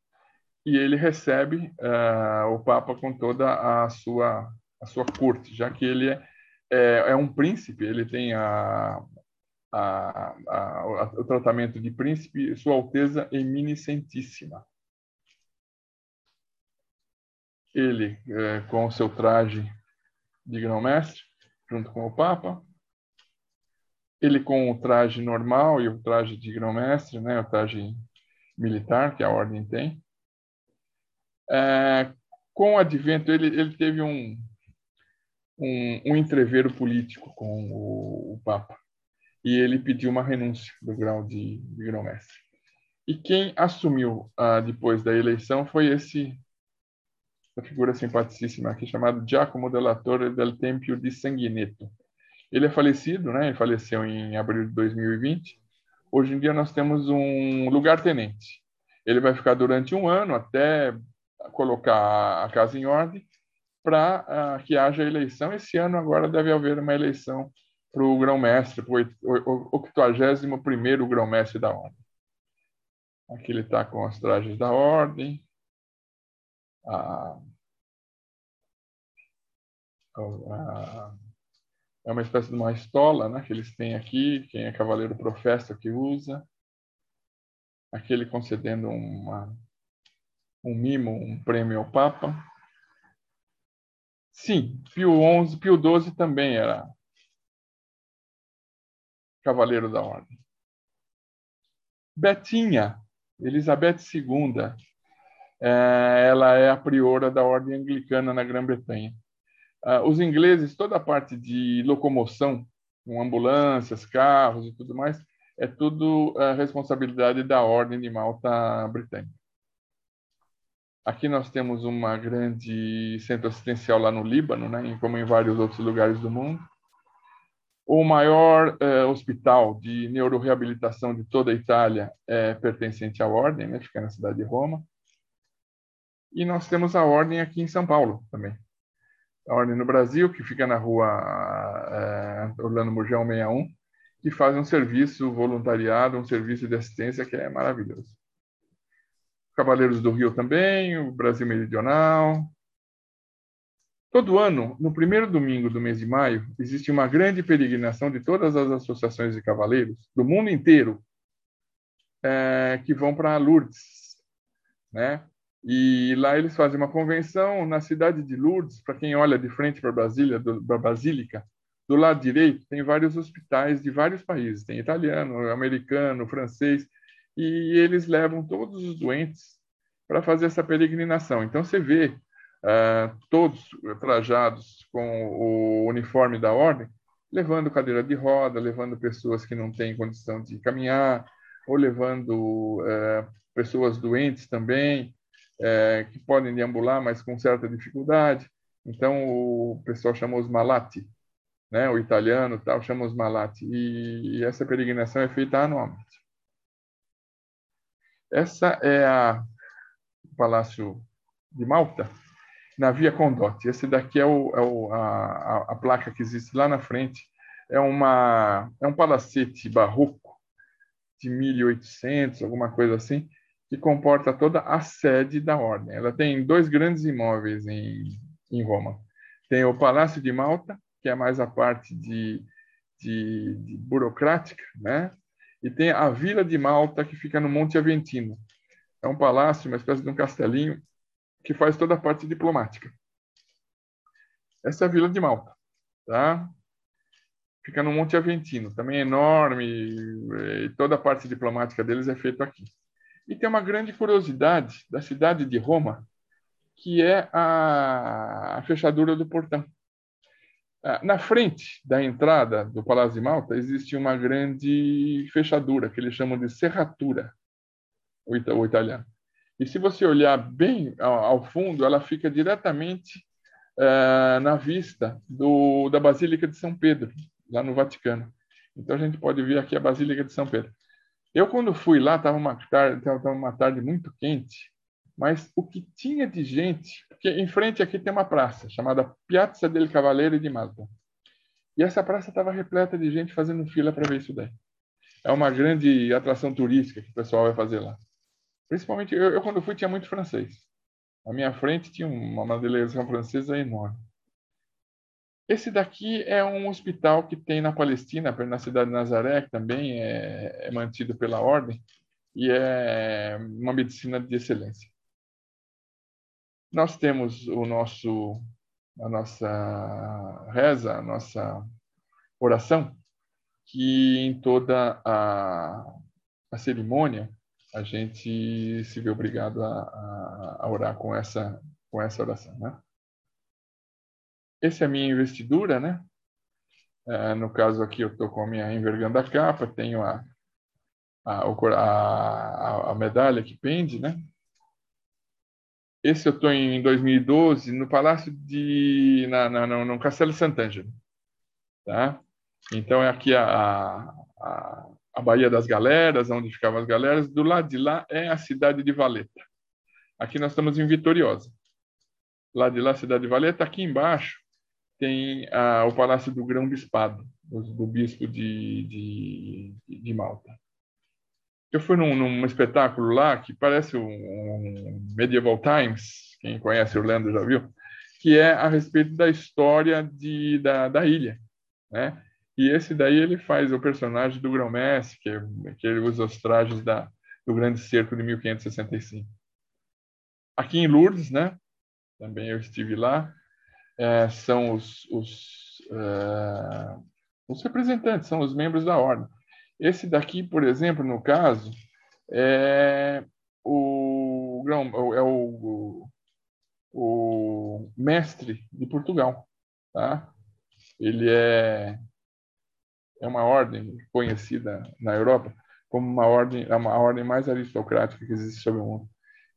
E ele recebe uh, o Papa com toda a sua a sua corte, já que ele é, é, é um príncipe, ele tem a, a, a, o tratamento de príncipe, Sua Alteza Eminiscentíssima. Ele, é, com o seu traje de grão-mestre, junto com o Papa. Ele com o traje normal e o traje de grão-mestre, né, o traje militar que a ordem tem. É, com o advento, ele, ele teve um, um, um político com o, o Papa e ele pediu uma renúncia do grau de, de grão-mestre. E quem assumiu ah, depois da eleição foi esse essa figura simpaticíssima aqui chamado Giacomo della Torre del Tempio di Sanguineto. Ele é falecido, né? Ele faleceu em abril de 2020. Hoje em dia nós temos um lugar-tenente. Ele vai ficar durante um ano até colocar a casa em ordem para ah, que haja eleição. Esse ano agora deve haver uma eleição para o grão-mestre, para o 81º grão-mestre da ordem. Aqui ele está com as trajes da ordem. A, a, é uma espécie de uma estola né, que eles têm aqui, quem é cavaleiro professa que usa. Aquele concedendo uma, um mimo, um prêmio ao Papa. Sim, Pio XI, Pio XII também era cavaleiro da ordem. Betinha, Elizabeth II, é, ela é a priora da ordem anglicana na Grã-Bretanha. Ah, os ingleses, toda a parte de locomoção, com ambulâncias, carros e tudo mais, é tudo a responsabilidade da ordem de Malta britânica. Aqui nós temos uma grande centro assistencial lá no Líbano, né, como em vários outros lugares do mundo o maior eh, hospital de neuroreabilitação de toda a Itália é pertencente à Ordem, né? fica na cidade de Roma. E nós temos a Ordem aqui em São Paulo também. A Ordem no Brasil, que fica na rua eh, Orlando Murgel 61, que faz um serviço voluntariado, um serviço de assistência que é maravilhoso. Cavaleiros do Rio também, o Brasil Meridional, Todo ano, no primeiro domingo do mês de maio, existe uma grande peregrinação de todas as associações de cavaleiros do mundo inteiro é, que vão para Lourdes, né? E lá eles fazem uma convenção na cidade de Lourdes. Para quem olha de frente para Brasília, para a Basílica, do lado direito tem vários hospitais de vários países, tem italiano, americano, francês, e eles levam todos os doentes para fazer essa peregrinação. Então você vê uh, todos trajados com o uniforme da ordem, levando cadeira de roda, levando pessoas que não têm condição de caminhar, ou levando uh, pessoas doentes também, uh, que podem deambular, mas com certa dificuldade. Então o pessoal chama os malati, né? O italiano tal chama os malati, e, e essa peregrinação é feita anualmente. Essa é a Palácio de Malta, na Via Condotti. Esse daqui é, o, é o, a, a, placa que existe lá na frente. É, uma, é um palacete barroco de 1800, alguma coisa assim, que comporta toda a sede da ordem. Ela tem dois grandes imóveis em, em Roma. Tem o Palácio de Malta, que é mais a parte de, de, de burocrática, né? E tem a Vila de Malta, que fica no Monte Aventino, é um palácio, uma espécie de um castelinho, que faz toda a parte diplomática. Essa é a Vila de Malta, tá? Fica no Monte Aventino, também é enorme, e toda a parte diplomática deles é feita aqui. E tem uma grande curiosidade da cidade de Roma, que é a, fechadura do portão. Ah, na frente da entrada do Palácio de Malta existe uma grande fechadura, que eles chamam de serratura o italiano. E se você olhar bem ao fundo, ela fica diretamente uh, na vista do, da Basílica de São Pedro, lá no Vaticano. Então a gente pode ver aqui a Basílica de São Pedro. Eu, quando fui lá, estava uma, tarde, uma tarde muito quente, mas o que tinha de gente, porque em frente aqui tem uma praça chamada Piazza del Cavaliere di Malta. E essa praça estava repleta de gente fazendo fila para ver isso daí. É uma grande atração turística que o pessoal vai fazer lá. Principalmente, eu, eu, quando fui tinha muito francês. À minha frente tinha uma, uma delegação francesa enorme. Esse daqui é um hospital que tem na Palestina, na cidade de Nazaré, que também é, é mantido pela ordem, e é uma medicina de excelência. Nós temos o nosso, a nossa reza, a nossa oração, que em toda a, a cerimônia a gente se vê obrigado a, a, orar com essa, com essa oração. Né? Essa é a minha investidura, né? É, no caso aqui, eu estou com a minha envergando a capa, tenho a, a, a, a medalha que pende, né? Esse eu estou em 2012 no Palácio de na, na, no, no Castelo Sant'Angelo, tá? Então é aqui a, a, a Baía das Galeras, onde ficavam as galeras. Do lado de lá é a cidade de Valeta. Aqui nós estamos em Vitoriosa. Lá de lá, a cidade de Valeta. Aqui embaixo tem ah, o Palácio do Grão-Bispado, do Bispo de, de, de, Malta. Eu fui num, num, espetáculo lá que parece um, um Medieval Times, quem conhece Orlando já viu, que é a respeito da história de, da, da ilha. Né? E esse daí ele faz o personagem do Grão-Mestre, que, que ele usa os trajes da, do Grande Cerco de 1565. Aqui em Lourdes, né? Também eu estive lá. É, são os, os, é, os representantes, são os membros da ordem. Esse daqui, por exemplo, no caso, é o, é o, o mestre de Portugal. Tá? Ele é é uma ordem conhecida na Europa como uma ordem, é uma ordem mais aristocrática que existe sobre o mundo.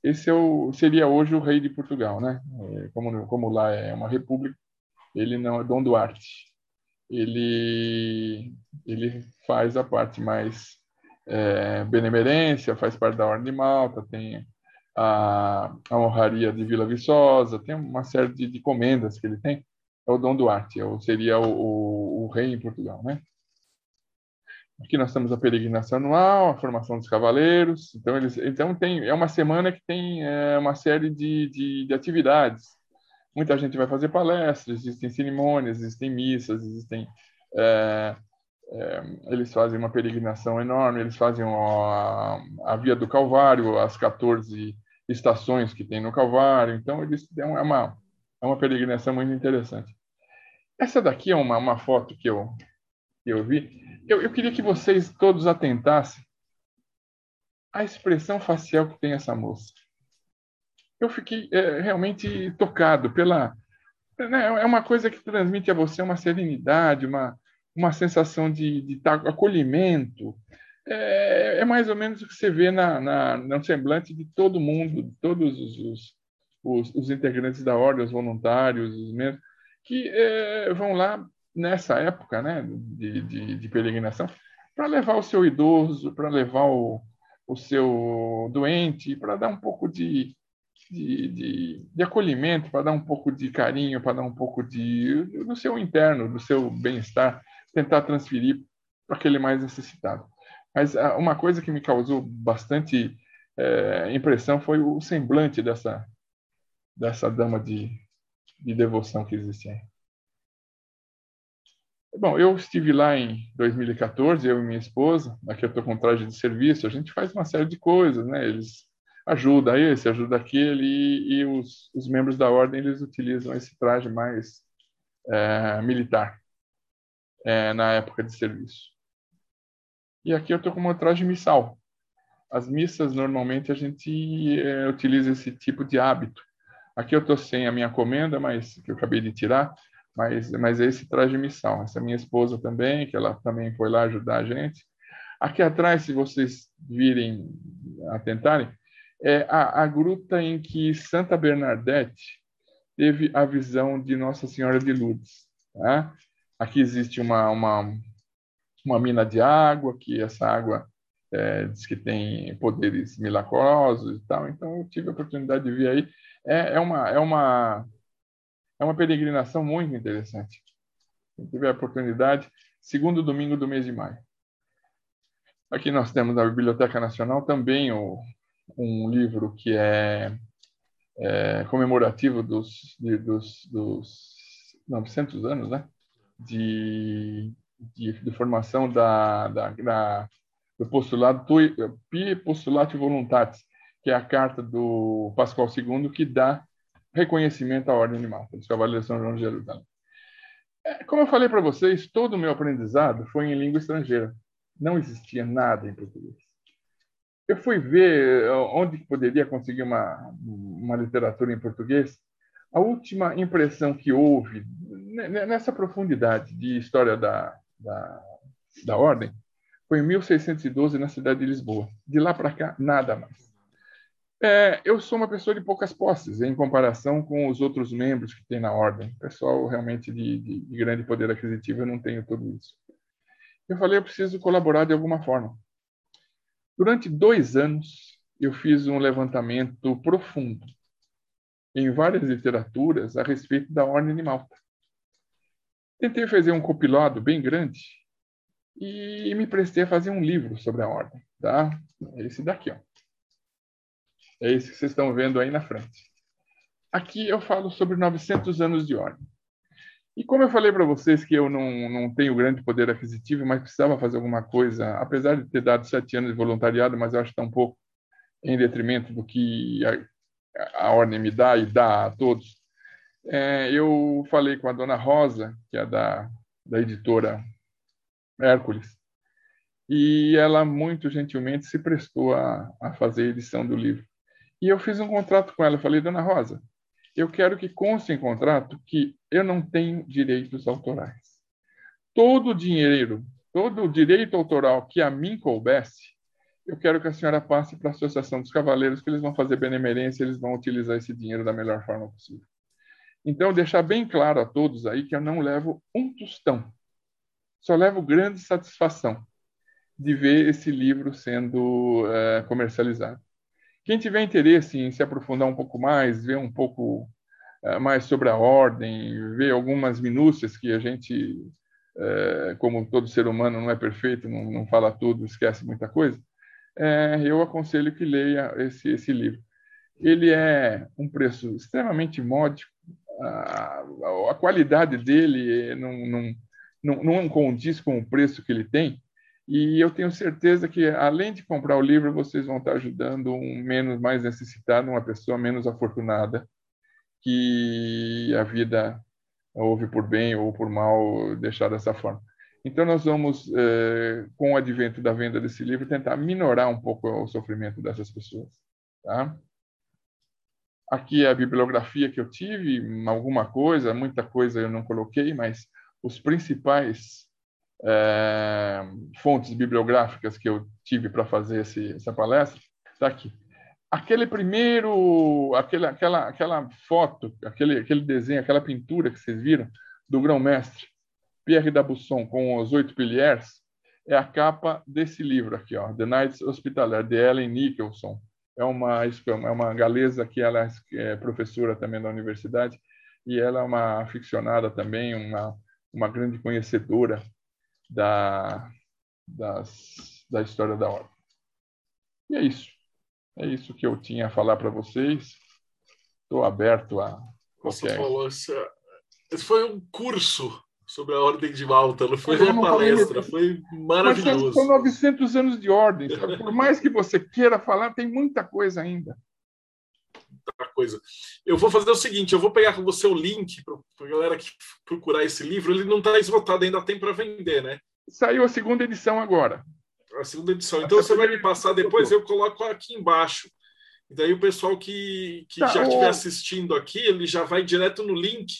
Esse é o, seria hoje o rei de Portugal, né? É, como, como lá é uma república, ele não é Dom Duarte. Ele, ele faz a parte mais é, benemerência, faz parte da Ordem de Malta, tem a, a honraria de Vila Viçosa, tem uma série de, de comendas que ele tem. É o Dom Duarte, é, seria o, o, o rei em Portugal, né? Aqui nós temos a peregrinação anual, a formação dos cavaleiros. Então, eles, então tem, é uma semana que tem é, uma série de, de, de, atividades. Muita gente vai fazer palestras, existem cerimônias, existem missas, existem. É, é, eles fazem uma peregrinação enorme, eles fazem a, a Via do Calvário, as 14 estações que tem no Calvário. Então, eles, é, uma, é uma peregrinação muito interessante. Essa daqui é uma, uma foto que eu, que eu vi. Eu, eu queria que vocês todos atentassem à expressão facial que tem essa moça. Eu fiquei é, realmente tocado pela. Né, é uma coisa que transmite a você uma serenidade, uma, uma sensação de, de acolhimento. É, é, mais ou menos o que você vê na, na, no semblante de todo mundo, de todos os, os, os integrantes da ordem, os voluntários, os membros, que é, vão lá nessa época né, de, de, de peregrinação para levar o seu idoso, para levar o, o seu doente, para dar um pouco de, de, de, de acolhimento, para dar um pouco de carinho, para dar um pouco de do seu interno, do seu bem-estar, tentar transferir para aquele mais necessitado. Mas ah, uma coisa que me causou bastante é, impressão foi o semblante dessa dessa dama de, de devoção que existe aí. Bom, eu estive lá em 2014, eu e minha esposa, aqui eu estou com traje de serviço, a gente faz uma série de coisas, né? Eles ajudam esse, ajuda aquele, e, e os, os, membros da ordem, eles utilizam esse traje mais é, militar é, na época de serviço. E aqui eu estou com uma traje missal. As missas, normalmente, a gente é, utiliza esse tipo de hábito. Aqui eu estou sem a minha comenda, mas que eu acabei de tirar, mas, mas esse traje missal. Essa é minha esposa também, que ela também foi lá ajudar a gente. Aqui atrás, se vocês virem, atentarem, é a, a gruta em que Santa Bernadette teve a visão de Nossa Senhora de Lourdes. Tá? Aqui existe uma, uma, uma mina de água, que essa água é, diz que tem poderes milagrosos e tal. Então, eu tive a oportunidade de vir aí. É, é, uma, é, uma, é uma peregrinação muito interessante. Quem tiver oportunidade, segundo domingo do mês de maio. Aqui nós temos na Biblioteca Nacional também o, um livro que é, é comemorativo dos, de, dos, dos 900 anos né? de, de, de formação da, da, da, do postulado Pi Postulati Voluntatis, que é a carta do Pascoal II que dá reconhecimento à ordem animal, dos Cavaleiros São João de Jerusalém. É, como eu falei para vocês, todo o meu aprendizado foi em língua estrangeira. Não existia nada em português. Eu fui ver onde poderia conseguir uma, uma literatura em português. A última impressão que houve nessa profundidade de história da, da, da ordem foi em 1612 na cidade de Lisboa. De lá para cá, nada mais. É, eu sou uma pessoa de poucas posses em comparação com os outros membros que tem na ordem. Pessoal realmente de, de, de grande poder aquisitivo, eu não tenho tudo isso. Eu falei, eu preciso colaborar de alguma forma. Durante dois anos, eu fiz um levantamento profundo em várias literaturas a respeito da ordem de Malta. Tentei fazer um compilado bem grande e me prestei a fazer um livro sobre a ordem, tá? Esse daqui, ó. É esse que vocês estão vendo aí na frente. Aqui eu falo sobre 900 anos de ordem. E como eu falei para vocês que eu não, não tenho grande poder aquisitivo, mas precisava fazer alguma coisa, apesar de ter dado sete anos de voluntariado, mas eu acho que está um pouco em detrimento do que a, a ordem me dá e dá a todos. É, eu falei com a dona Rosa, que é da, da editora Hércules, e ela muito gentilmente se prestou a, a fazer a edição do livro. E eu fiz um contrato com ela. Falei, dona Rosa, eu quero que conste em contrato que eu não tenho direitos autorais. Todo o dinheiro, todo o direito autoral que a mim coubesse, eu quero que a senhora passe para a Associação dos Cavaleiros, que eles vão fazer benemerência, eles vão utilizar esse dinheiro da melhor forma possível. Então, deixar bem claro a todos aí que eu não levo um tostão. Só levo grande satisfação de ver esse livro sendo uh, comercializado. Quem tiver interesse em se aprofundar um pouco mais, ver um pouco uh, mais sobre a ordem, ver algumas minúcias que a gente, uh, como todo ser humano não é perfeito, não, fala tudo, esquece muita coisa, uh, eu aconselho que leia esse, esse livro. Ele é um preço extremamente módico, a, a qualidade dele não, não, não, não condiz com o preço que ele tem, e eu tenho certeza que, além de comprar o livro, vocês vão estar ajudando um menos mais necessitado, uma pessoa menos afortunada que a vida houve por bem ou por mal deixar dessa forma. Então, nós vamos, eh, com o advento da venda desse livro, tentar minorar um pouco o sofrimento dessas pessoas. Tá? Aqui é a bibliografia que eu tive, alguma coisa, muita coisa eu não coloquei, mas os principais é, fontes bibliográficas que eu tive para fazer esse, essa palestra está aqui. Aquele primeiro, aquele, aquela, aquela foto, aquele, aquele desenho, aquela pintura que vocês viram do grão-mestre Pierre Dabusson com os oito piliers é a capa desse livro aqui, ó, The Knights Hospitaller, de Ellen Nicholson. É uma, é uma galesa que ela é professora também da universidade e ela é uma aficionada também, uma, uma grande conhecedora da, das, da história da ordem. E é isso. É isso que eu tinha a falar para vocês. Estou aberto a qualquer... Você falou, esse foi um curso sobre a Ordem de Malta, não foi uma palestra, foi maravilhoso. Mas são 900 anos de ordem, sabe? por mais que você queira falar, tem muita coisa ainda. Muita coisa. Eu vou fazer o seguinte, eu vou pegar com você o link para a galera que procurar esse livro, ele não está esgotado, ainda tem para vender, né? Saiu a segunda edição agora. A segunda edição. Então você vai me passar depois, eu coloco aqui embaixo. E daí o pessoal que, que tá, já estiver assistindo aqui, ele já vai direto no link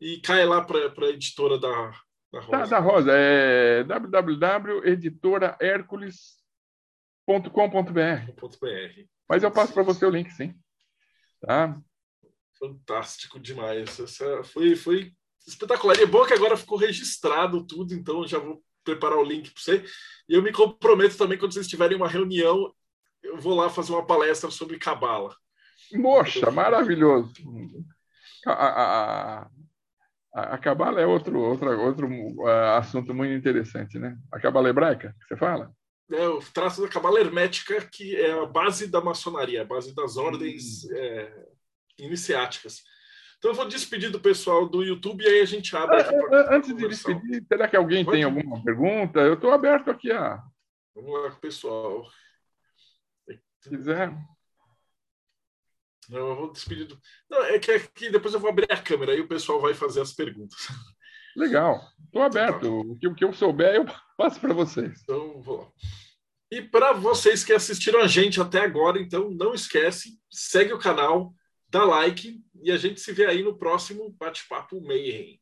e cai lá para a editora da, da Rosa. Da, da Rosa, é www.editorahercules.com.br. Mas eu passo para você o link, sim. Tá? Fantástico demais. Essa foi, foi espetacular. E é bom que agora ficou registrado tudo, então já vou preparar o link para você. E eu me comprometo também, quando vocês tiverem uma reunião, eu vou lá fazer uma palestra sobre Cabala. Moxa, maravilhoso. A, a, a, cabala é outro, outro, outro uh, assunto muito interessante, né? A cabala hebraica, que você fala? É, o traço da cabala hermética, que é a base da maçonaria, a base das ordens hum. é, iniciáticas. Então, eu vou despedir do pessoal do YouTube e aí a gente abre aqui pra, Antes de despedir, será que alguém Pode? tem alguma pergunta? Eu estou aberto aqui a. Vamos lá, pessoal. Se quiser. Não, eu vou despedir. Do... Não, é que aqui depois eu vou abrir a câmera e o pessoal vai fazer as perguntas. Legal. Estou aberto. O que, o que eu souber, eu passo para vocês. Então, vou. E para vocês que assistiram a gente até agora, então não esquece, segue o canal, dá like e a gente se vê aí no próximo Bate-Papo Mayhem.